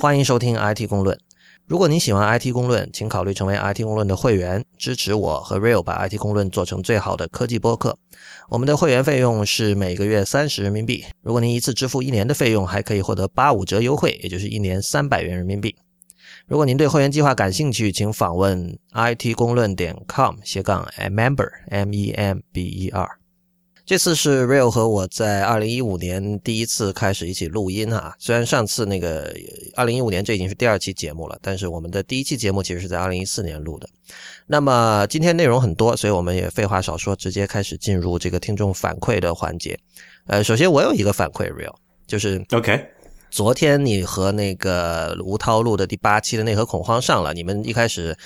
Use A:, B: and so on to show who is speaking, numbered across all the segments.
A: 欢迎收听 IT 公论。如果您喜欢 IT 公论，请考虑成为 IT 公论的会员，支持我和 Real 把 IT 公论做成最好的科技播客。我们的会员费用是每个月三十人民币。如果您一次支付一年的费用，还可以获得八五折优惠，也就是一年三百元人民币。如果您对会员计划感兴趣，请访问 it 公论点 com 斜杠 member m e m b e r。这次是 Real 和我在二零一五年第一次开始一起录音啊。虽然上次那个二零一五年这已经是第二期节目了，但是我们的第一期节目其实是在二零一四年录的。那么今天内容很多，所以我们也废话少说，直接开始进入这个听众反馈的环节。呃，首先我有一个反馈，Real 就是
B: OK。
A: 昨天你和那个吴涛录的第八期的内核恐慌上了，你们一开始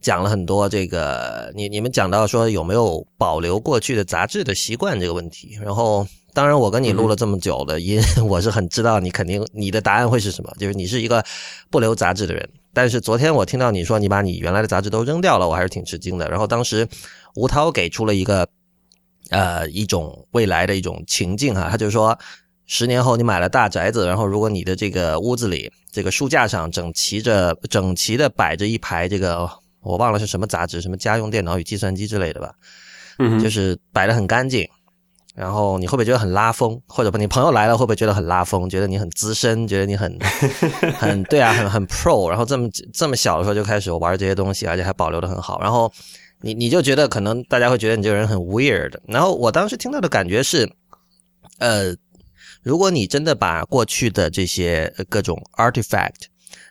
A: 讲了很多这个，你你们讲到说有没有保留过去的杂志的习惯这个问题。然后，当然我跟你录了这么久的音，我是很知道你肯定你的答案会是什么，就是你是一个不留杂志的人。但是昨天我听到你说你把你原来的杂志都扔掉了，我还是挺吃惊的。然后当时吴涛给出了一个呃一种未来的一种情境哈，他就说。十年后，你买了大宅子，然后如果你的这个屋子里这个书架上整齐着、整齐的摆着一排这个，我忘了是什么杂志，什么家用电脑与计算机之类的吧，
B: 嗯，
A: 就是摆的很干净，然后你会不会觉得很拉风？或者你朋友来了会不会觉得很拉风？觉得你很资深，觉得你很 很对啊，很很 pro，然后这么这么小的时候就开始玩这些东西，而且还保留的很好，然后你你就觉得可能大家会觉得你这个人很 weird，然后我当时听到的感觉是，呃。如果你真的把过去的这些各种 artifact，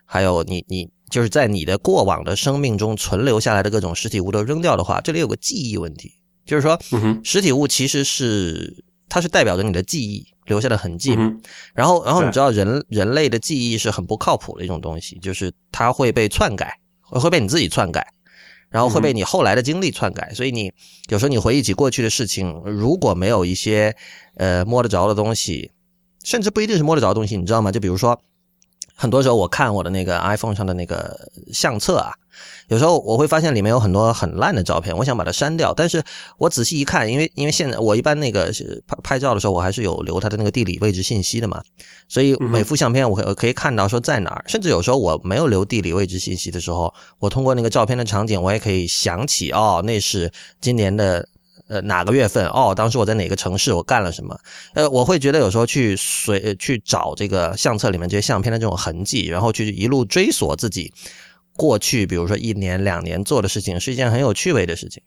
A: 还有你你就是在你的过往的生命中存留下来的各种实体物都扔掉的话，这里有个记忆问题，就是说，实体物其实是它是代表着你的记忆留下的痕迹。然后然后你知道人人类的记忆是很不靠谱的一种东西，就是它会被篡改，会被你自己篡改，然后会被你后来的经历篡改。所以你有时候你回忆起过去的事情，如果没有一些呃摸得着的东西。甚至不一定是摸得着的东西，你知道吗？就比如说，很多时候我看我的那个 iPhone 上的那个相册啊，有时候我会发现里面有很多很烂的照片，我想把它删掉，但是我仔细一看，因为因为现在我一般那个拍拍照的时候，我还是有留它的那个地理位置信息的嘛，所以每幅相片我可可以看到说在哪儿，甚至有时候我没有留地理位置信息的时候，我通过那个照片的场景，我也可以想起哦，那是今年的。呃，哪个月份？哦，当时我在哪个城市？我干了什么？呃，我会觉得有时候去随去找这个相册里面这些相片的这种痕迹，然后去一路追索自己过去，比如说一年两年做的事情，是一件很有趣味的事情。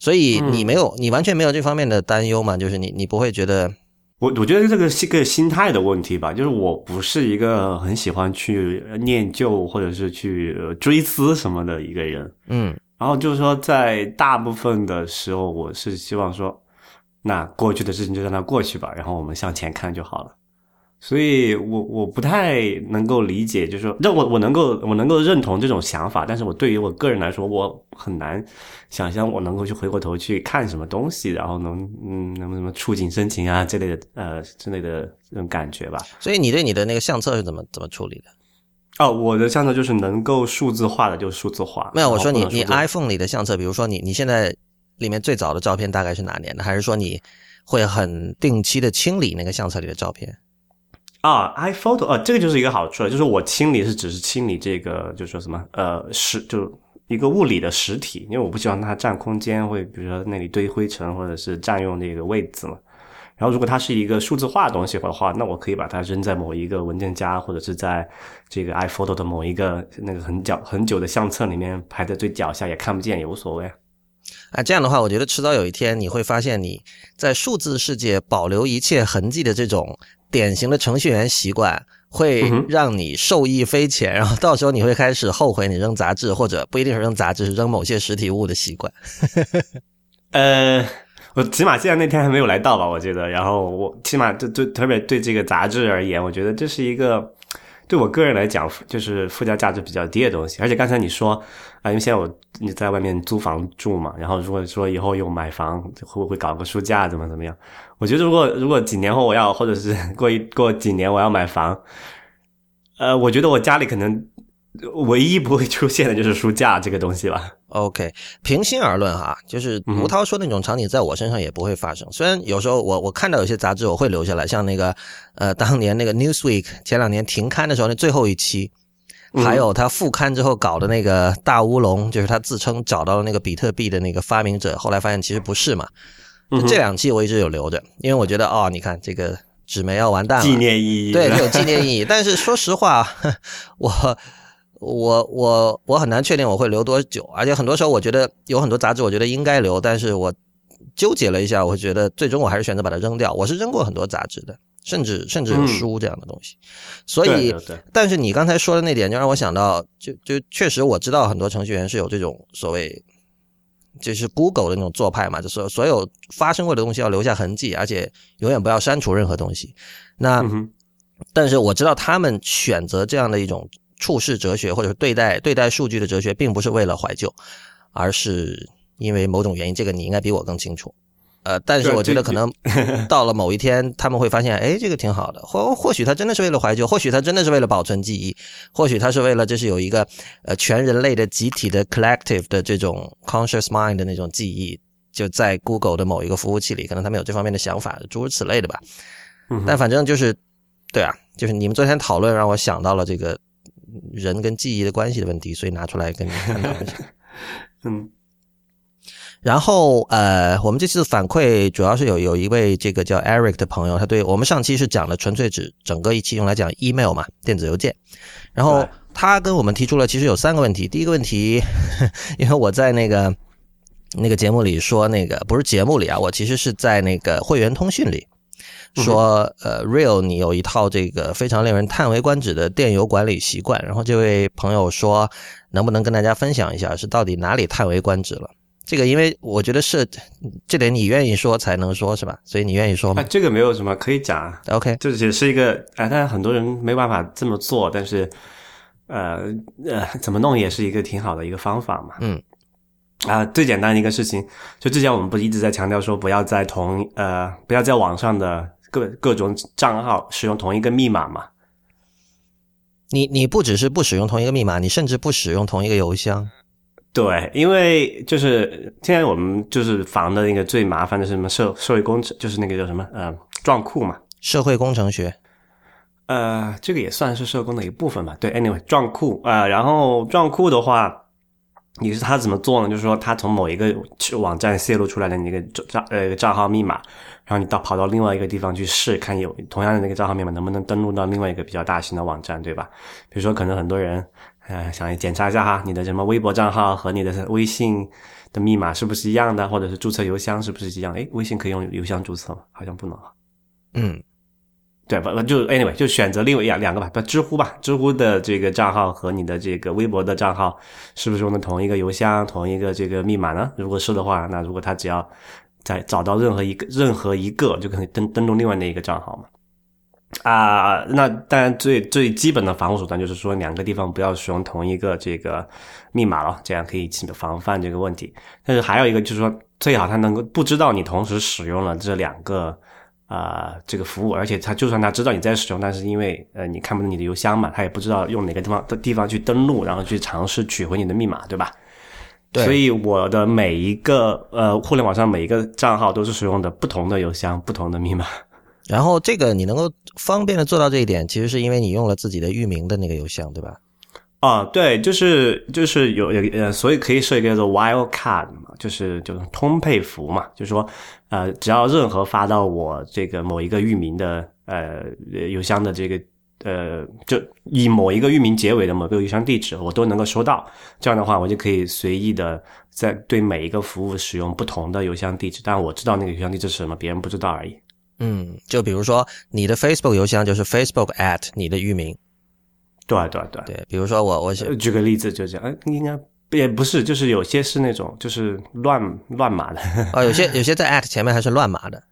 A: 所以你没有，你完全没有这方面的担忧嘛？就是你，你不会觉得？
B: 我我觉得这个是个心态的问题吧。就是我不是一个很喜欢去念旧或者是去追思什么的一个人。
A: 嗯。
B: 然后就是说，在大部分的时候，我是希望说，那过去的事情就让它过去吧，然后我们向前看就好了。所以我我不太能够理解，就是说，那我我能够我能够认同这种想法，但是我对于我个人来说，我很难想象我能够去回过头去看什么东西，然后能嗯，能什么触景生情啊这类的呃之类的这种感觉吧。
A: 所以你对你的那个相册是怎么怎么处理的？
B: 哦，我的相册就是能够数字化的就数字化。
A: 没有，我说你你 iPhone 里的相册，比如说你你现在里面最早的照片大概是哪年的？还是说你会很定期的清理那个相册里的照片？
B: 啊，iPhoto 啊，这个就是一个好处了，就是我清理是只是清理这个，就说什么呃实就一个物理的实体，因为我不希望它占空间，会比如说那里堆灰尘或者是占用那个位置嘛。然后，如果它是一个数字化的东西的话，那我可以把它扔在某一个文件夹，或者是在这个 iPhoto 的某一个那个很角很久的相册里面排在最脚下，也看不见，也无所谓。
A: 啊，这样的话，我觉得迟早有一天你会发现，你在数字世界保留一切痕迹的这种典型的程序员习惯，会让你受益匪浅。然后到时候你会开始后悔你扔杂志，或者不一定是扔杂志，是扔某些实体物的习惯。
B: 呃。我起码现在那天还没有来到吧，我觉得。然后我起码对对，特别对这个杂志而言，我觉得这是一个对我个人来讲，就是附加价值比较低的东西。而且刚才你说啊，因为现在我你在外面租房住嘛，然后如果说以后有买房，会不会搞个书架，怎么怎么样？我觉得如果如果几年后我要，或者是 过一过几年我要买房，呃，我觉得我家里可能。唯一不会出现的就是书架这个东西了。
A: OK，平心而论哈，就是吴涛说那种场景在我身上也不会发生。虽然有时候我我看到有些杂志我会留下来，像那个呃 当年那个 Newsweek 前两年停刊的时候那最后一期，还有他复刊之后搞的那个大乌龙，就是他自称找到了那个比特币的那个发明者，后来发现其实不是嘛。这两期我一直有留着，因为我觉得哦，你看这个纸媒要完蛋了，
B: 纪念意义
A: 对，有纪念意义。但是说实话，我我我我很难确定我会留多久，而且很多时候我觉得有很多杂志，我觉得应该留，但是我纠结了一下，我觉得最终我还是选择把它扔掉。我是扔过很多杂志的。甚至甚至有书这样的东西，所以，但是你刚才说的那点就让我想到，就就确实我知道很多程序员是有这种所谓，就是 Google 的那种做派嘛，就是所有发生过的东西要留下痕迹，而且永远不要删除任何东西。那，但是我知道他们选择这样的一种处事哲学，或者是对待对待数据的哲学，并不是为了怀旧，而是因为某种原因，这个你应该比我更清楚。呃，但是我觉得可能 到了某一天，他们会发现，哎，这个挺好的。或或许他真的是为了怀旧，或许他真的是为了保存记忆，或许他是为了这是有一个呃全人类的集体的 collective 的这种 conscious mind 的那种记忆，就在 Google 的某一个服务器里，可能他们有这方面的想法，诸如此类的吧。但反正就是，对啊，就是你们昨天讨论让我想到了这个人跟记忆的关系的问题，所以拿出来跟你探讨一下。嗯。然后，呃，我们这次反馈主要是有有一位这个叫 Eric 的朋友，他对我们上期是讲的纯粹指整个一期用来讲 email 嘛，电子邮件。然后他跟我们提出了其实有三个问题。第一个问题，因为我在那个那个节目里说，那个不是节目里啊，我其实是在那个会员通讯里说，呃，Real 你有一套这个非常令人叹为观止的电邮管理习惯。然后这位朋友说，能不能跟大家分享一下，是到底哪里叹为观止了？这个，因为我觉得是这点你愿意说才能说，是吧？所以你愿意说吗？
B: 这个没有什么可以讲
A: ，OK，
B: 这只是一个，哎，但是很多人没办法这么做，但是，呃呃，怎么弄也是一个挺好的一个方法嘛。
A: 嗯，
B: 啊，最简单的一个事情，就之前我们不一直在强调说，不要在同呃，不要在网上的各各种账号使用同一个密码嘛。
A: 你你不只是不使用同一个密码，你甚至不使用同一个邮箱。
B: 对，因为就是现在我们就是防的那个最麻烦的是什么社社会工程，就是那个叫什么呃撞库嘛，
A: 社会工程学，
B: 呃，这个也算是社工的一部分吧。对，anyway 撞库啊，然后撞库的话，你是他怎么做呢？就是说他从某一个网站泄露出来的那个账呃账号密码，然后你到跑到另外一个地方去试，看有同样的那个账号密码能不能登录到另外一个比较大型的网站，对吧？比如说可能很多人。呃，想检查一下哈，你的什么微博账号和你的微信的密码是不是一样的，或者是注册邮箱是不是一样？哎，微信可以用邮箱注册吗？好像不能
A: 嗯，
B: 对吧？就 anyway 就选择另外两两个吧，不知乎吧，知乎的这个账号和你的这个微博的账号是不是用的同一个邮箱、同一个这个密码呢？如果是的话，那如果他只要在找到任何一个任何一个，就可以登登录另外那一个账号嘛。啊，那当然最最基本的防护手段就是说，两个地方不要使用同一个这个密码了，这样可以起防范这个问题。但是还有一个就是说，最好他能够不知道你同时使用了这两个啊这个服务，而且他就算他知道你在使用，但是因为呃你看不到你的邮箱嘛，他也不知道用哪个地方的地方去登录，然后去尝试取回你的密码，对吧？
A: 对。
B: 所以我的每一个呃互联网上每一个账号都是使用的不同的邮箱、不同的密码。
A: 然后这个你能够方便的做到这一点，其实是因为你用了自己的域名的那个邮箱，对吧？
B: 啊，对，就是就是有有呃，所以可以设一个叫做 wildcard 嘛，就是就是通配符嘛，就是说呃，只要任何发到我这个某一个域名的呃邮箱的这个呃，就以某一个域名结尾的某个邮箱地址，我都能够收到。这样的话，我就可以随意的在对每一个服务使用不同的邮箱地址，但我知道那个邮箱地址是什么，别人不知道而已。
A: 嗯，就比如说你的 Facebook 邮箱就是 Facebook at 你的域名，
B: 对对对
A: 对。比如说我我
B: 举个例子就这样，哎，应该也不是，就是有些是那种就是乱乱码的
A: 啊，有些有些在 at 前面还是乱码的，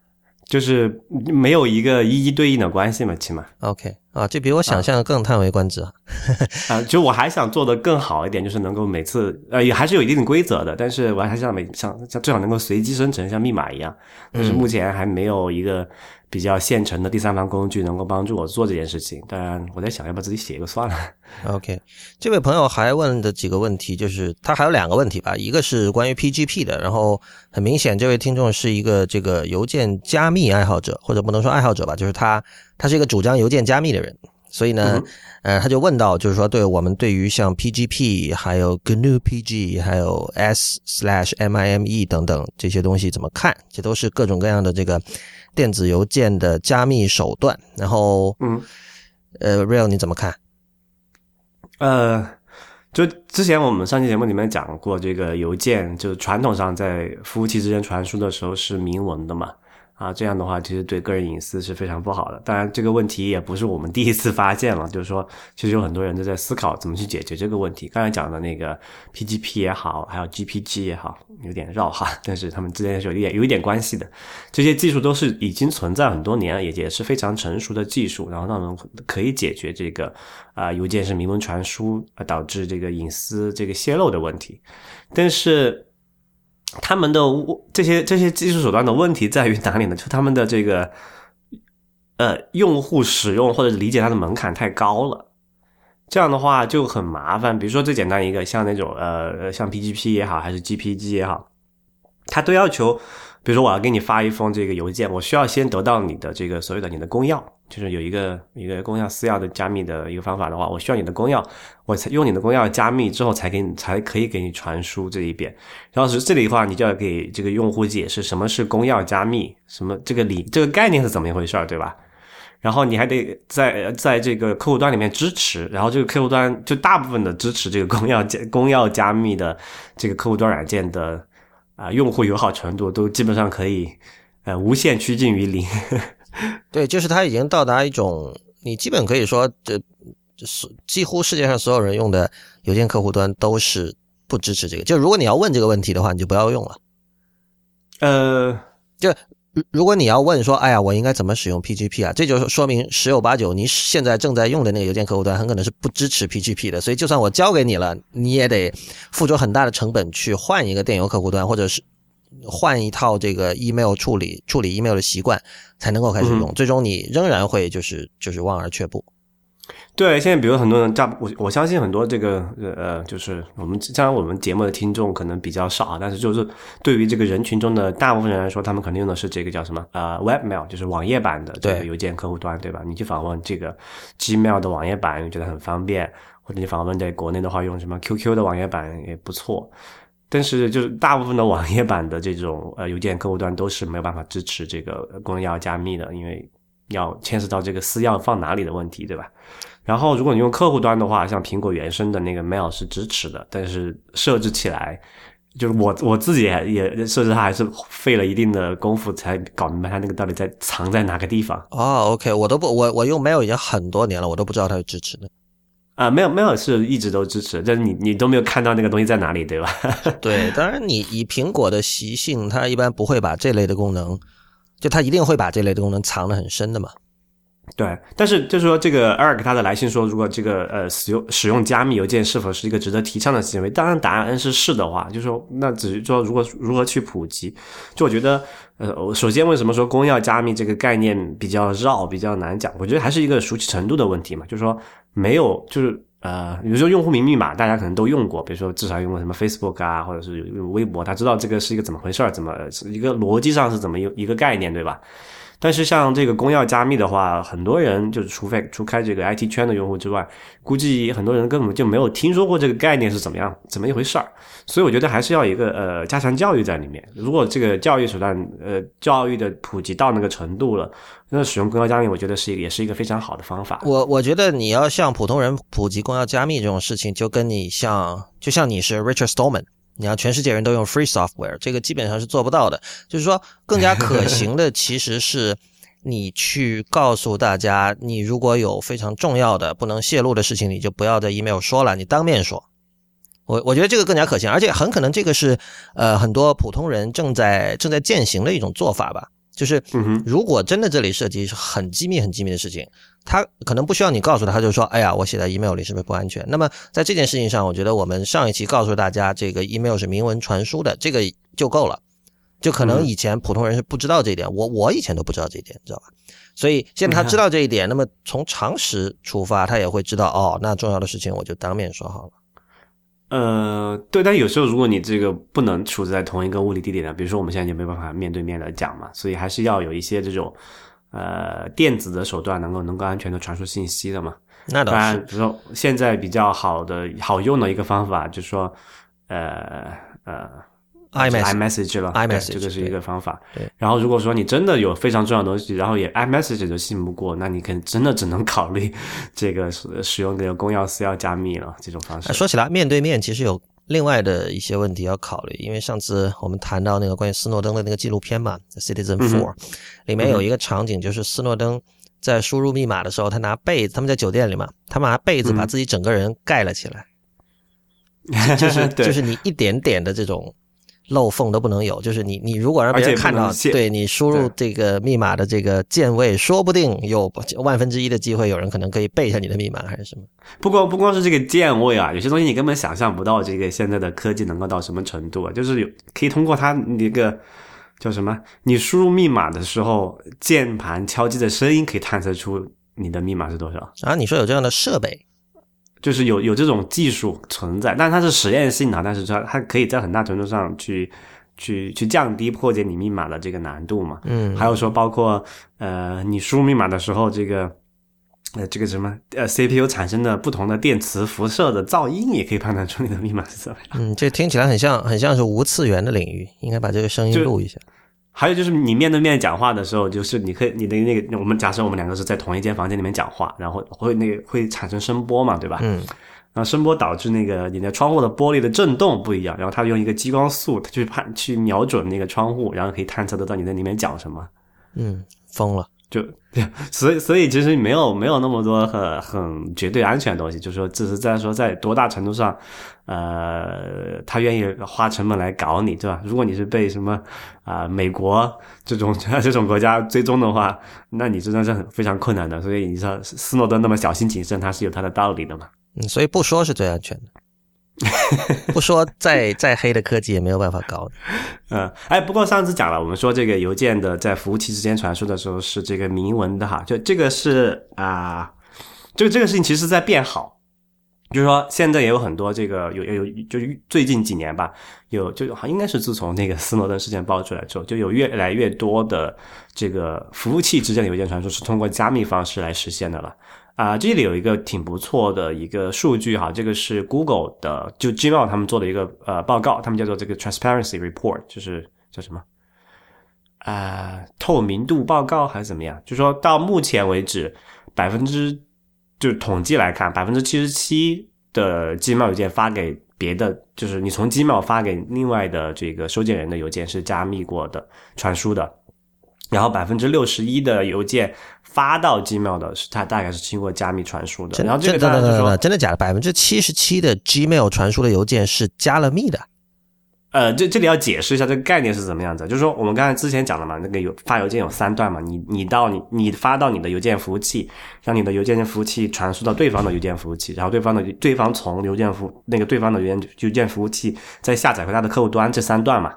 B: 就是没有一个一一对应的关系嘛，起码
A: OK 啊，这比我想象的更叹为观止啊！
B: 啊，就我还想做的更好一点，就是能够每次呃也还是有一定的规则的，但是我还想每像像最好能够随机生成，像密码一样，但是目前还没有一个。比较现成的第三方工具能够帮助我做这件事情，当然我在想要不要自己写一个算了。
A: OK，这位朋友还问的几个问题，就是他还有两个问题吧，一个是关于 PGP 的，然后很明显这位听众是一个这个邮件加密爱好者，或者不能说爱好者吧，就是他他是一个主张邮件加密的人，所以呢，呃，他就问到，就是说，对我们对于像 PGP、还有 GNU PG、还有 S slash MIME 等等这些东西怎么看？这都是各种各样的这个电子邮件的加密手段。然后，
B: 嗯，
A: 呃，Real 你怎么看？
B: 呃，就之前我们上期节目里面讲过，这个邮件就是传统上在服务器之间传输的时候是明文的嘛。啊，这样的话其实对个人隐私是非常不好的。当然，这个问题也不是我们第一次发现了，就是说，其实有很多人都在思考怎么去解决这个问题。刚才讲的那个 PGP 也好，还有 GPG 也好，有点绕哈，但是他们之间是有一点有一点关系的。这些技术都是已经存在很多年了，也也是非常成熟的技术，然后让我们可以解决这个啊邮件是明文传输导致这个隐私这个泄露的问题，但是。他们的这些这些技术手段的问题在于哪里呢？就他们的这个呃用户使用或者理解它的门槛太高了，这样的话就很麻烦。比如说最简单一个，像那种呃像 PGP 也好，还是 GPG 也好，它都要求。比如说，我要给你发一封这个邮件，我需要先得到你的这个所谓的你的公钥，就是有一个一个公钥私钥的加密的一个方法的话，我需要你的公钥，我才用你的公钥加密之后，才给你才可以给你传输这一遍。然后是这里的话，你就要给这个用户解释什么是公钥加密，什么这个理这个概念是怎么一回事儿，对吧？然后你还得在在这个客户端里面支持，然后这个客户端就大部分的支持这个公钥加公钥加密的这个客户端软件的。啊，用户友好程度都基本上可以，呃，无限趋近于零。
A: 对，就是它已经到达一种，你基本可以说，这是几乎世界上所有人用的邮件客户端都是不支持这个。就如果你要问这个问题的话，你就不要用了。
B: 呃，
A: 就。如果你要问说，哎呀，我应该怎么使用 PGP 啊？这就说明十有八九，你现在正在用的那个邮件客户端很可能是不支持 PGP 的。所以，就算我教给你了，你也得付出很大的成本去换一个电邮客户端，或者是换一套这个 email 处理处理 email 的习惯，才能够开始用。最终，你仍然会就是就是望而却步。
B: 对，现在比如很多人，大我我相信很多这个呃，就是我们当然我们节目的听众可能比较少啊，但是就是对于这个人群中的大部分人来说，他们肯定用的是这个叫什么呃，Webmail，就是网页版的这个邮件客户端，对吧？你去访问这个 Gmail 的网页版，你觉得很方便，或者你访问在国内的话，用什么 QQ 的网页版也不错。但是就是大部分的网页版的这种呃邮件客户端都是没有办法支持这个公钥加密的，因为要牵涉到这个私钥放哪里的问题，对吧？然后，如果你用客户端的话，像苹果原生的那个 Mail 是支持的，但是设置起来，就是我我自己也也设置它，还是费了一定的功夫才搞明白它那个到底在藏在哪个地方。
A: 哦，OK，我都不我我用 Mail 已经很多年了，我都不知道它是支持的。
B: 啊，Mail Mail 是一直都支持，但是你你都没有看到那个东西在哪里，对吧？
A: 对，当然你以苹果的习性，它一般不会把这类的功能，就它一定会把这类的功能藏得很深的嘛。
B: 对，但是就是说，这个 Eric 他的来信说，如果这个呃使用使用加密邮件是否是一个值得提倡的行为？当然，答案是是的话，就是说，那只是说如果如何去普及？就我觉得，呃，首先为什么说公钥加密这个概念比较绕，比较难讲？我觉得还是一个熟悉程度的问题嘛。就是说，没有，就是呃，比如说用户名密码，大家可能都用过，比如说至少用过什么 Facebook 啊，或者是微博，他知道这个是一个怎么回事儿，怎么一个逻辑上是怎么一一个概念，对吧？但是像这个公钥加密的话，很多人就是除非除开这个 IT 圈的用户之外，估计很多人根本就没有听说过这个概念是怎么样怎么一回事儿。所以我觉得还是要一个呃加强教育在里面。如果这个教育手段呃教育的普及到那个程度了，那使用公钥加密，我觉得是也是一个非常好的方法。
A: 我我觉得你要向普通人普及公钥加密这种事情，就跟你像就像你是 Richard Stallman。你要全世界人都用 free software，这个基本上是做不到的。就是说，更加可行的其实是你去告诉大家，你如果有非常重要的不能泄露的事情，你就不要在 email 说了，你当面说。我我觉得这个更加可行，而且很可能这个是呃很多普通人正在正在践行的一种做法吧。就是，如果真的这里涉及很机密、很机密的事情，他可能不需要你告诉他，他就说：“哎呀，我写在 email 里是不是不安全？”那么在这件事情上，我觉得我们上一期告诉大家，这个 email 是明文传输的，这个就够了。就可能以前普通人是不知道这一点，我我以前都不知道这一点，你知道吧？所以现在他知道这一点，那么从常识出发，他也会知道哦，那重要的事情我就当面说好了。
B: 呃，对，但有时候如果你这个不能处在同一个物理地点的，比如说我们现在就没办法面对面的讲嘛，所以还是要有一些这种呃电子的手段能够能够安全的传输信息的嘛。
A: 那当然，
B: 比如说现在比较好的好用的一个方法，就是说呃呃。iMessage 了
A: ，iMessage
B: 这个是一个方法。
A: 对，
B: 然后如果说你真的有非常重要的东西，然后也 iMessage 都信不过，那你可能真的只能考虑这个使用这个公钥私钥加密了这种方式。
A: 说起来，面对面其实有另外的一些问题要考虑，因为上次我们谈到那个关于斯诺登的那个纪录片嘛，《Citizen Four》，里面有一个场景就是斯诺登在输入密码的时候，他拿被子，他们在酒店里嘛，他拿被子把自己整个人盖了起来，就是 就是你一点点的这种。漏缝都不能有，就是你你如果让别人看到，对你输入这个密码的这个键位，说不定有万分之一的机会，有人可能可以背下你的密码还是什么。
B: 不光不光是这个键位啊，有些东西你根本想象不到，这个现在的科技能够到什么程度啊？就是有可以通过它那个叫什么，你输入密码的时候，键盘敲击的声音可以探测出你的密码是多少
A: 啊？你说有这样的设备？
B: 就是有有这种技术存在，但它是实验性的，但是它它可以在很大程度上去去去降低破解你密码的这个难度嘛。
A: 嗯，
B: 还有说包括呃你输入密码的时候，这个呃这个什么呃 CPU 产生的不同的电磁辐射的噪音，也可以判断出你的密码是怎么样。
A: 嗯，这听起来很像很像是无次元的领域，应该把这个声音录一下。
B: 还有就是你面对面讲话的时候，就是你可以你的那个，我们假设我们两个是在同一间房间里面讲话，然后会那个会产生声波嘛，对吧？
A: 嗯，
B: 那声波导致那个你的窗户的玻璃的震动不一样，然后它用一个激光素去判去瞄准那个窗户，然后可以探测得到你在里面讲什么。
A: 嗯，疯了。
B: 就对，所以所以其实没有没有那么多很很绝对安全的东西，就是说只是在说在多大程度上，呃，他愿意花成本来搞你，对吧？如果你是被什么啊美国这种 这种国家追踪的话，那你真的是很非常困难的。所以你说斯诺登那么小心谨慎，他是有他的道理的嘛？
A: 嗯，所以不说是最安全的。不说再 再黑的科技也没有办法搞。
B: 嗯，哎，不过上次讲了，我们说这个邮件的在服务器之间传输的时候是这个明文的哈，就这个是啊，这个这个事情其实在变好。就是说现在也有很多这个有有就是最近几年吧，有就应该是自从那个斯诺登事件爆出来之后，就有越来越多的这个服务器之间的邮件传输是通过加密方式来实现的了。啊，这里有一个挺不错的一个数据哈，这个是 Google 的，就 Gmail 他们做的一个呃报告，他们叫做这个 Transparency Report，就是叫什么啊透明度报告还是怎么样？就说到目前为止，百分之就是统计来看，百分之七十七的 Gmail 邮件发给别的，就是你从 Gmail 发给另外的这个收件人的邮件是加密过的传输的。然后百分之六十一的邮件发到 Gmail 的是它大概是经过加密传输的。然后这个当然就说
A: 真的假的？百分之七十七的 Gmail 传输的邮件是加了密的。
B: 呃，这这里要解释一下这个概念是怎么样子。就是说我们刚才之前讲了嘛，那个有发邮件有三段嘛，你你到你你发到你的邮件服务器，让你的邮件服务器传输到对方的邮件服务器，然后对方的对方从邮件服那个对方的邮件邮件服务器再下载回他的客户端，这三段嘛。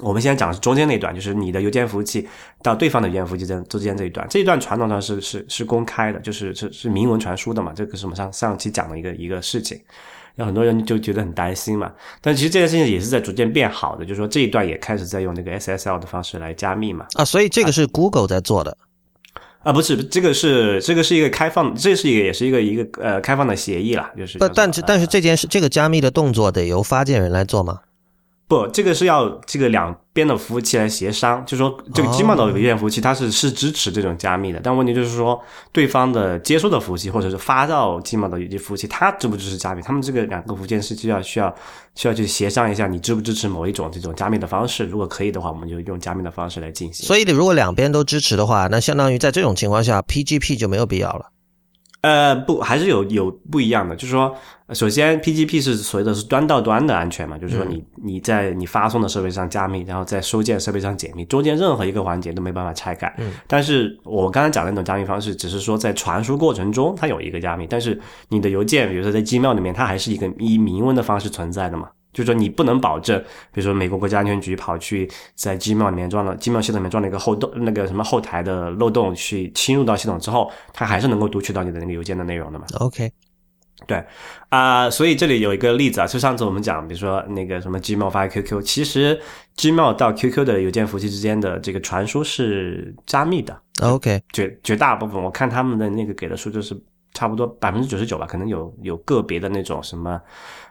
B: 我们现在讲的是中间那段，就是你的邮件服务器到对方的邮件服务器之间这一段，这一段传统上是是是公开的，就是是是明文传输的嘛，这个是我们上上期讲的一个一个事情，有很多人就觉得很担心嘛，但其实这件事情也是在逐渐变好的，就是说这一段也开始在用那个 SSL 的方式来加密嘛。
A: 啊，所以这个是 Google 在做的。
B: 啊，不是，这个是这个是一个开放，这是一个也是一个一个呃开放的协议啦，就是。
A: 不，但是但是这件事，这个加密的动作得由发件人来做吗？
B: 不，这个是要这个两边的服务器来协商，就说这个 Gmail 的邮件服务器它是是支持这种加密的，但问题就是说对方的接收的服务器或者是发到 Gmail 的邮件服务器，它支不支持加密？他们这个两个服务件是需要需要需要去协商一下，你支不支持某一种这种加密的方式？如果可以的话，我们就用加密的方式来进行。
A: 所以，如果两边都支持的话，那相当于在这种情况下，PGP 就没有必要了。
B: 呃，不，还是有有不一样的。就是说，首先，PGP 是所谓的是端到端的安全嘛，就是说你你在你发送的设备上加密，然后在收件设备上解密，中间任何一个环节都没办法拆改。
A: 嗯，
B: 但是我刚才讲的那种加密方式，只是说在传输过程中它有一个加密，但是你的邮件，比如说在 Gmail 里面，它还是一个以明文的方式存在的嘛。就是说，你不能保证，比如说美国国家安全局跑去在 Gmail 里面装了 Gmail 系统里面装了一个后洞，那个什么后台的漏洞去侵入到系统之后，它还是能够读取到你的那个邮件的内容的嘛
A: ？OK，
B: 对。啊，所以这里有一个例子啊，就上次我们讲，比如说那个什么 Gmail 发 QQ，其实 Gmail 到 QQ 的邮件服务器之间的这个传输是加密的。
A: OK，
B: 绝绝大部分我看他们的那个给的数就是差不多百分之九十九吧，可能有有个别的那种什么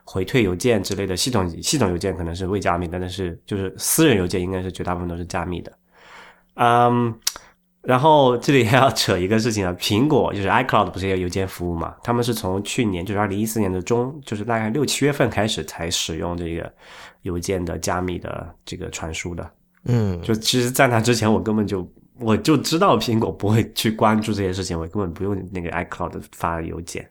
B: 回退邮件之类的系统系统邮件可能是未加密，但是就是私人邮件应该是绝大部分都是加密的。嗯，然后这里还要扯一个事情啊，苹果就是 iCloud 不是也有邮件服务嘛？他们是从去年就是二零一四年的中，就是大概六七月份开始才使用这个邮件的加密的这个传输的。
A: 嗯，
B: 就其实，在那之前，我根本就我就知道苹果不会去关注这些事情，我根本不用那个 iCloud 发邮件。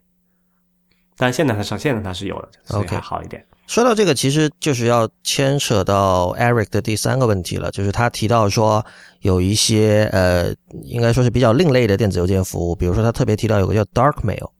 B: 但现在它上，现在它是有的，所以还好一点。
A: 说到这个，其实就是要牵扯到 Eric 的第三个问题了，就是他提到说有一些呃，应该说是比较另类的电子邮件服务，比如说他特别提到有个叫 Dark Mail，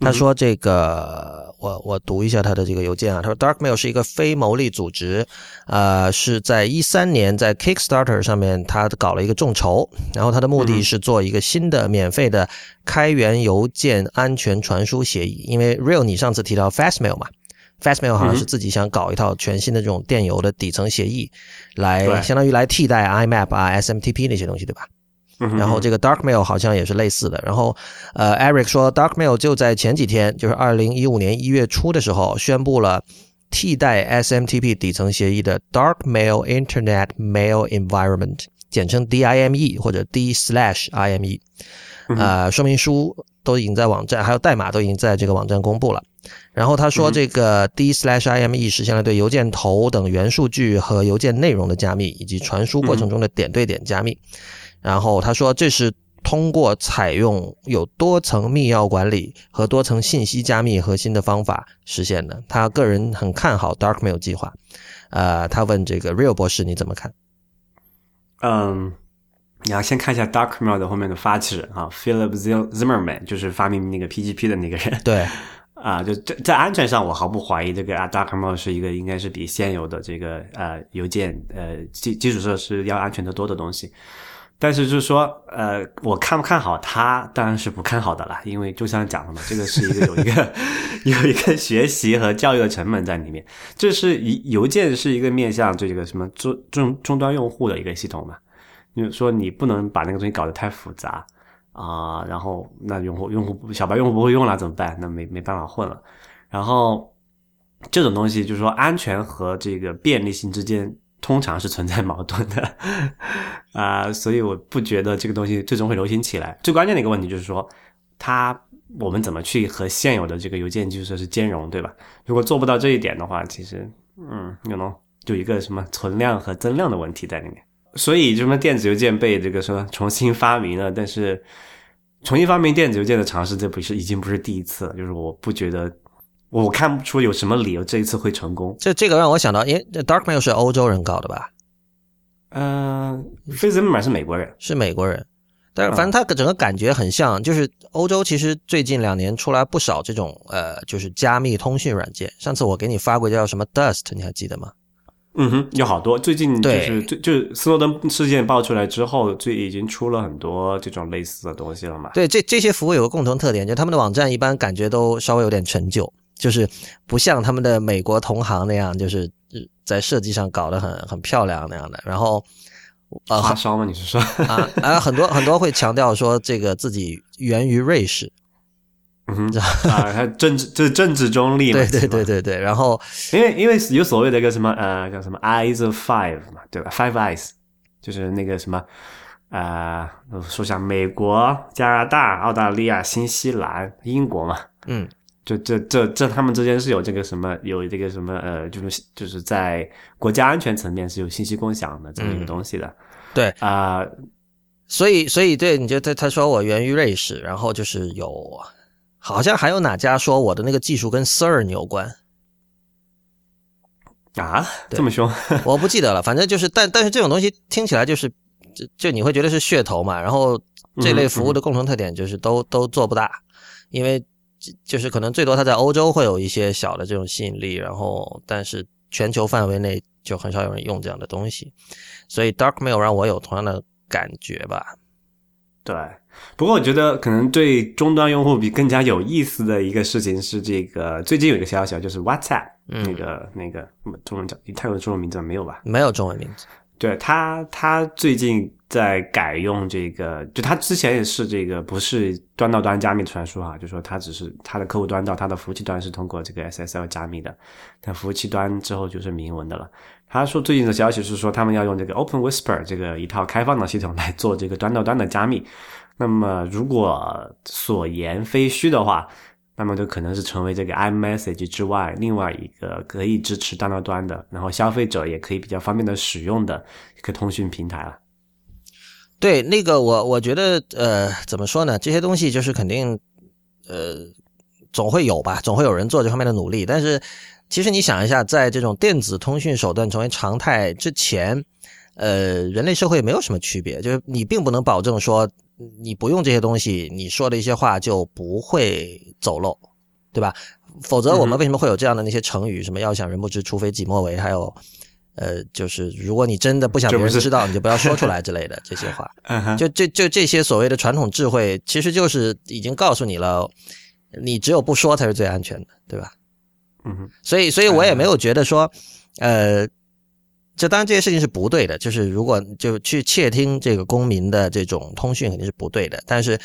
A: 他说这个我我读一下他的这个邮件啊，他说 Dark Mail 是一个非牟利组织，呃，是在一三年在 Kickstarter 上面他搞了一个众筹，然后他的目的是做一个新的免费的开源邮件安全传输协议，因为 Real 你上次提到 Fastmail 嘛。Fastmail 好像是自己想搞一套全新的这种电邮的底层协议，来相当于来替代 IMAP 啊、SMTP 那些东西，对吧？然后这个 Darkmail 好像也是类似的。然后，呃，Eric 说 Darkmail 就在前几天，就是二零一五年一月初的时候，宣布了替代 SMTP 底层协议的 Darkmail Internet Mail Environment，简称 DIME 或者 D slash IME，。呃，说明书都已经在网站，还有代码都已经在这个网站公布了。然后他说，这个 D slash IME 实现了对邮件头等元数据和邮件内容的加密，以及传输过程中的点对点加密。然后他说，这是通过采用有多层密钥管理和多层信息加密核心的方法实现的。他个人很看好 Darkmail 计划。呃，他问这个 Real 博士你怎么看？
B: 嗯，你要先看一下 Darkmail 的后面的发起人啊，Philip Zimmerman，就是发明那个 PGP 的那个人。
A: 对。
B: 啊，就在在安全上，我毫不怀疑这个啊，Darkmail 是一个应该是比现有的这个呃邮件呃基基础设施要安全的多的东西。但是就是说，呃，我看不看好它，当然是不看好的啦，因为就像讲的嘛，这个是一个有一个 有一个学习和教育的成本在里面。这是一邮件是一个面向这个什么终终终端用户的一个系统嘛？就是说你不能把那个东西搞得太复杂。啊，然后那用户用户小白用户不会用了怎么办？那没没办法混了。然后这种东西就是说，安全和这个便利性之间通常是存在矛盾的 啊，所以我不觉得这个东西最终会流行起来。最关键的一个问题就是说，它我们怎么去和现有的这个邮件基础设施兼容，对吧？如果做不到这一点的话，其实嗯，可能就一个什么存量和增量的问题在里面。所以，什么电子邮件被这个说重新发明了？但是，重新发明电子邮件的尝试，这不是已经不是第一次了。就是我不觉得，我看不出有什么理由这一次会成功。
A: 这这个让我想到，因为 Darkmail 是欧洲人搞的吧？
B: 嗯 f a c e m a 是美国人，
A: 是美国人。但是，反正他整个感觉很像，就是欧洲其实最近两年出来不少这种呃，就是加密通讯软件。上次我给你发过叫什么 Dust，你还记得吗？
B: 嗯哼，有好多。最近就是就就斯诺登事件爆出来之后，最已经出了很多这种类似的东西了嘛。
A: 对，这这些服务有个共同特点，就他们的网站一般感觉都稍微有点陈旧，就是不像他们的美国同行那样，就是在设计上搞得很很漂亮那样的。然后，
B: 发烧吗？你是说
A: 啊啊，很多很多会强调说这个自己源于瑞士。
B: 嗯啊，他政治就是政治中立嘛，
A: 对对对对对。然后，
B: 因为因为有所谓的一个什么呃叫什么 Eyes of Five 嘛，对吧？Five Eyes 就是那个什么啊，说下美国、加拿大、澳大利亚、新西兰、英国嘛，
A: 嗯，
B: 就这这这他们之间是有这个什么有这个什么呃，就是就是在国家安全层面是有信息共享的这么一个东西的，
A: 对
B: 啊，
A: 所以所以对，你就他他说我源于瑞士，然后就是有。好像还有哪家说我的那个技术跟 CERN 有关
B: 啊？这么凶？
A: 我不记得了。反正就是，但但是这种东西听起来就是，就就你会觉得是噱头嘛。然后这类服务的共同特点就是都都做不大，因为就是可能最多它在欧洲会有一些小的这种吸引力，然后但是全球范围内就很少有人用这样的东西。所以 Darkmail 让我有同样的感觉吧。
B: 对。不过我觉得可能对终端用户比更加有意思的一个事情是，这个最近有一个消息啊，就是 WhatsApp 那个那个中文叫，它有中文名字没有吧？
A: 没有中文名字。
B: 对他，他最近在改用这个，就他之前也是这个，不是端到端加密传输哈，就说他只是他的客户端到他的服务器端是通过这个 SSL 加密的，但服务器端之后就是明文的了。他说最近的消息是说他们要用这个 Open Whisper 这个一套开放的系统来做这个端到端的加密。那么如果所言非虚的话。那么就可能是成为这个 iMessage 之外另外一个可以支持端到端的，然后消费者也可以比较方便的使用的一个通讯平台了。
A: 对，那个我我觉得呃，怎么说呢？这些东西就是肯定呃，总会有吧，总会有人做这方面的努力。但是其实你想一下，在这种电子通讯手段成为常态之前，呃，人类社会没有什么区别，就是你并不能保证说。你不用这些东西，你说的一些话就不会走漏，对吧？否则我们为什么会有这样的那些成语？什么要想人不知，除非己莫为？还有，呃，就是如果你真的不想别人知道，你就不要说出来之类的这些话。就就就这些所谓的传统智慧，其实就是已经告诉你了，你只有不说才是最安全的，对吧？
B: 嗯哼。
A: 所以，所以我也没有觉得说，呃。这当然这些事情是不对的，就是如果就去窃听这个公民的这种通讯肯定是不对的。但是，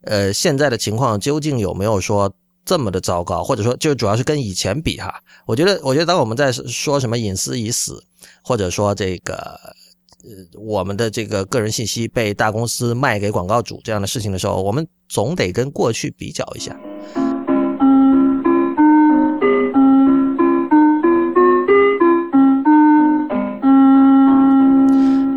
A: 呃，现在的情况究竟有没有说这么的糟糕？或者说，就主要是跟以前比哈？我觉得，我觉得当我们在说什么隐私已死，或者说这个呃我们的这个个人信息被大公司卖给广告主这样的事情的时候，我们总得跟过去比较一下。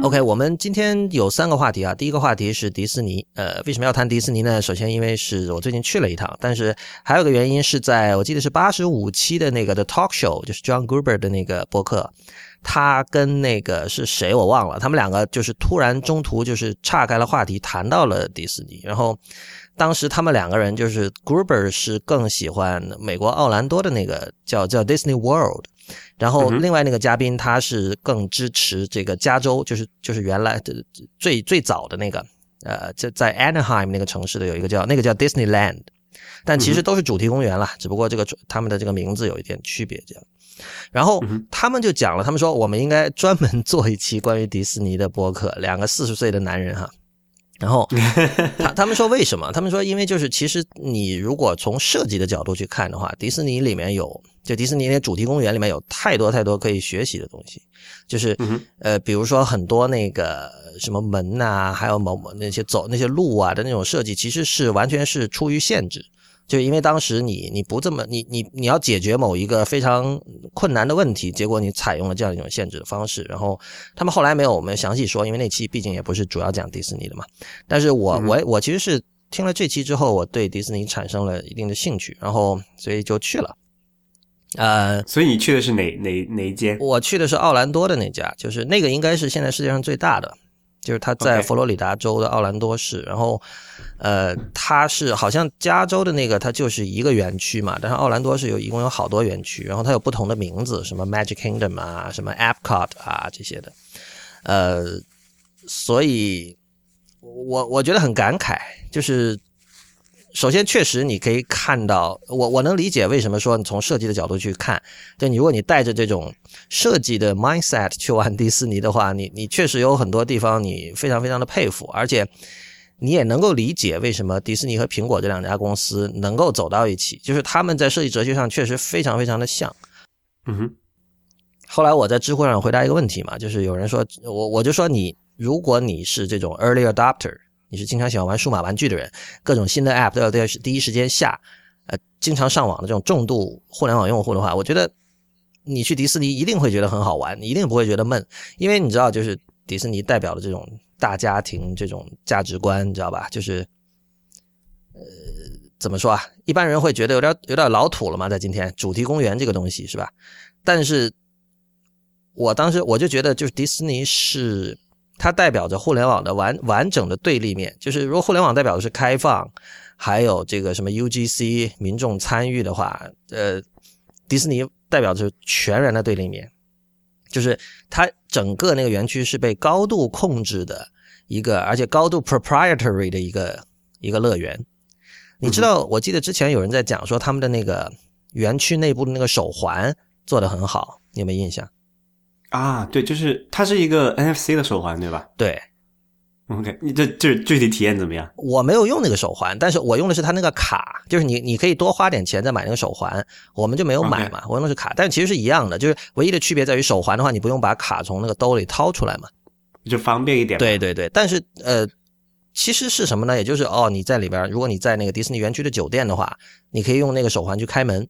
A: OK，我们今天有三个话题啊。第一个话题是迪士尼，呃，为什么要谈迪士尼呢？首先，因为是我最近去了一趟，但是还有个原因是在我记得是八十五期的那个的 Talk Show，就是 John Gruber 的那个播客，他跟那个是谁我忘了，他们两个就是突然中途就是岔开了话题，谈到了迪士尼。然后当时他们两个人就是 Gruber 是更喜欢美国奥兰多的那个叫叫 Disney World。然后另外那个嘉宾他是更支持这个加州，就是就是原来的最最早的那个，呃，在在 Anaheim 那个城市的有一个叫那个叫 Disneyland，但其实都是主题公园了，只不过这个他们的这个名字有一点区别这样。然后他们就讲了，他们说我们应该专门做一期关于迪士尼的播客，两个四十岁的男人哈。然后 他他们说为什么？他们说因为就是其实你如果从设计的角度去看的话，迪士尼里面有就迪士尼那主题公园里面有太多太多可以学习的东西，就是呃比如说很多那个什么门呐，还有某某那些走那些路啊的那种设计，其实是完全是出于限制。就因为当时你你不这么你你你要解决某一个非常困难的问题，结果你采用了这样一种限制的方式，然后他们后来没有我们详细说，因为那期毕竟也不是主要讲迪士尼的嘛。但是我我我其实是听了这期之后，我对迪士尼产生了一定的兴趣，然后所以就去了。呃，
B: 所以你去的是哪哪哪一间？
A: 我去的是奥兰多的那家，就是那个应该是现在世界上最大的。就是它在佛罗里达州的奥兰多市，然后，呃，它是好像加州的那个，它就是一个园区嘛，但是奥兰多是有一共有好多园区，然后它有不同的名字，什么 Magic Kingdom 啊，什么 Epcot 啊这些的，呃，所以我我觉得很感慨，就是。首先，确实你可以看到，我我能理解为什么说你从设计的角度去看，就你如果你带着这种设计的 mindset 去玩迪士尼的话，你你确实有很多地方你非常非常的佩服，而且你也能够理解为什么迪士尼和苹果这两家公司能够走到一起，就是他们在设计哲学上确实非常非常的像。
B: 嗯哼。
A: 后来我在知乎上回答一个问题嘛，就是有人说我我就说你如果你是这种 early adopter。你是经常喜欢玩数码玩具的人，各种新的 App 都要在第一时间下，呃，经常上网的这种重度互联网用户的话，我觉得你去迪士尼一定会觉得很好玩，一定不会觉得闷，因为你知道，就是迪士尼代表的这种大家庭这种价值观，你知道吧？就是，呃，怎么说啊？一般人会觉得有点有点老土了嘛，在今天主题公园这个东西是吧？但是，我当时我就觉得，就是迪士尼是。它代表着互联网的完完整的对立面，就是如果互联网代表的是开放，还有这个什么 UGC 民众参与的话，呃，迪士尼代表着全然的对立面，就是它整个那个园区是被高度控制的一个，而且高度 proprietary 的一个一个乐园。你知道，我记得之前有人在讲说他们的那个园区内部的那个手环做得很好，你有没有印象？
B: 啊，对，就是它是一个 NFC 的手环，对吧
A: 对
B: ？OK，你这这具体体验怎么样？
A: 我没有用那个手环，但是我用的是它那个卡，就是你你可以多花点钱再买那个手环，我们就没有买嘛，我用的是卡，但其实是一样的，就是唯一的区别在于手环的话，你不用把卡从那个兜里掏出来嘛。
B: 就方便一点。
A: 对对对，但是呃，其实是什么呢？也就是哦，你在里边，如果你在那个迪士尼园区的酒店的话，你可以用那个手环去开门，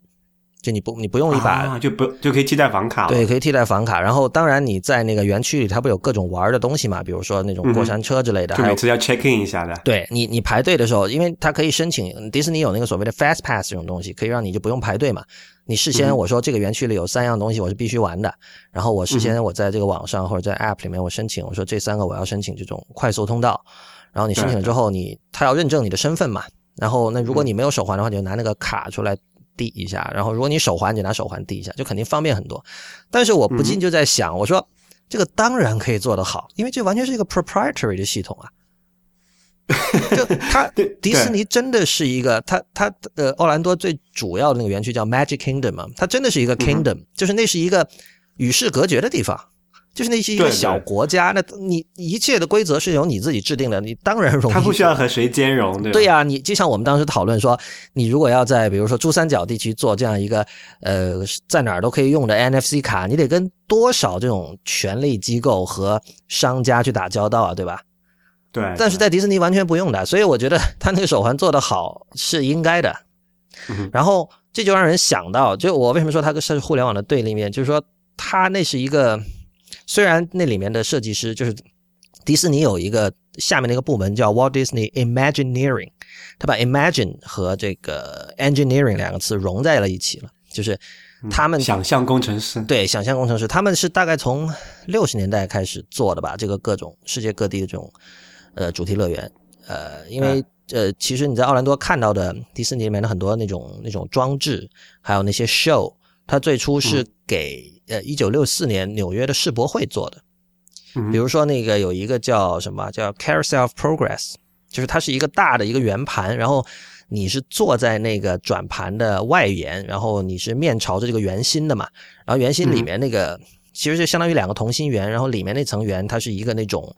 A: 就你不你不用一把，
B: 啊，就不就可以替代房卡了。
A: 对，可以替代房卡。然后当然你在那个园区里，它不有各种玩的东西嘛，比如说那种过山车之类的，
B: 每次要 check in 一下的。
A: 对你，你排队的时候，因为它可以申请迪士尼有那个所谓的 Fast Pass 这种东西，可以让你就不用排队嘛。你事先我说这个园区里有三样东西我是必须玩的，然后我事先我在这个网上或者在 App 里面我申请，我说这三个我要申请这种快速通道，然后你申请了之后，你他要认证你的身份嘛，然后那如果你没有手环的话，你就拿那个卡出来递一下，然后如果你手环，你就拿手环递一下，就肯定方便很多。但是我不禁就在想，我说这个当然可以做得好，因为这完全是一个 proprietary 的系统啊。就它迪士尼真的是一个，它它呃，奥兰多最主要的那个园区叫 Magic Kingdom 嘛，它真的是一个 kingdom，、就是那是一个与世隔绝的地方，就是那些一个小国家，那你一切的规则是由你自己制定的，你当然容易。
B: 它不需要和谁兼容，对吧？
A: 对呀、你就像我们当时讨论说，你如果要在比如说珠三角地区做这样一个呃在哪儿都可以用的 NFC 卡，你得跟多少这种权力机构和商家去打交道啊，对吧？
B: 对。
A: 但是在迪士尼完全不用的，所以我觉得他那个手环做得好是应该的
B: 嗯。
A: 然后这就让人想到，就我为什么说它是互联网的对立面，就是说它那是一个，虽然那里面的设计师就是迪士尼有一个下面的一个部门叫 Walt Disney Imagineering，他把 Imagine 和这个 Engineering 两个词融在了一起了，就是他们
B: 想象工程师，
A: 对，想象工程师，他们是大概从六十年代开始做的吧，这个各种世界各地的这种呃主题乐园，呃，因为呃，其实你在奥兰多看到的迪士尼里面的很多那种那种装置，还有那些 show，它最初是给、呃一九六四年纽约的世博会做的，
B: 嗯
A: 比如说那个有一个叫什么叫 Carousel of Progress，就是它是一个大的一个圆盘，然后你是坐在那个转盘的外沿，然后你是面朝着这个圆心的嘛，然后圆心里面那个、其实就相当于两个同心圆，然后里面那层圆它是一个那种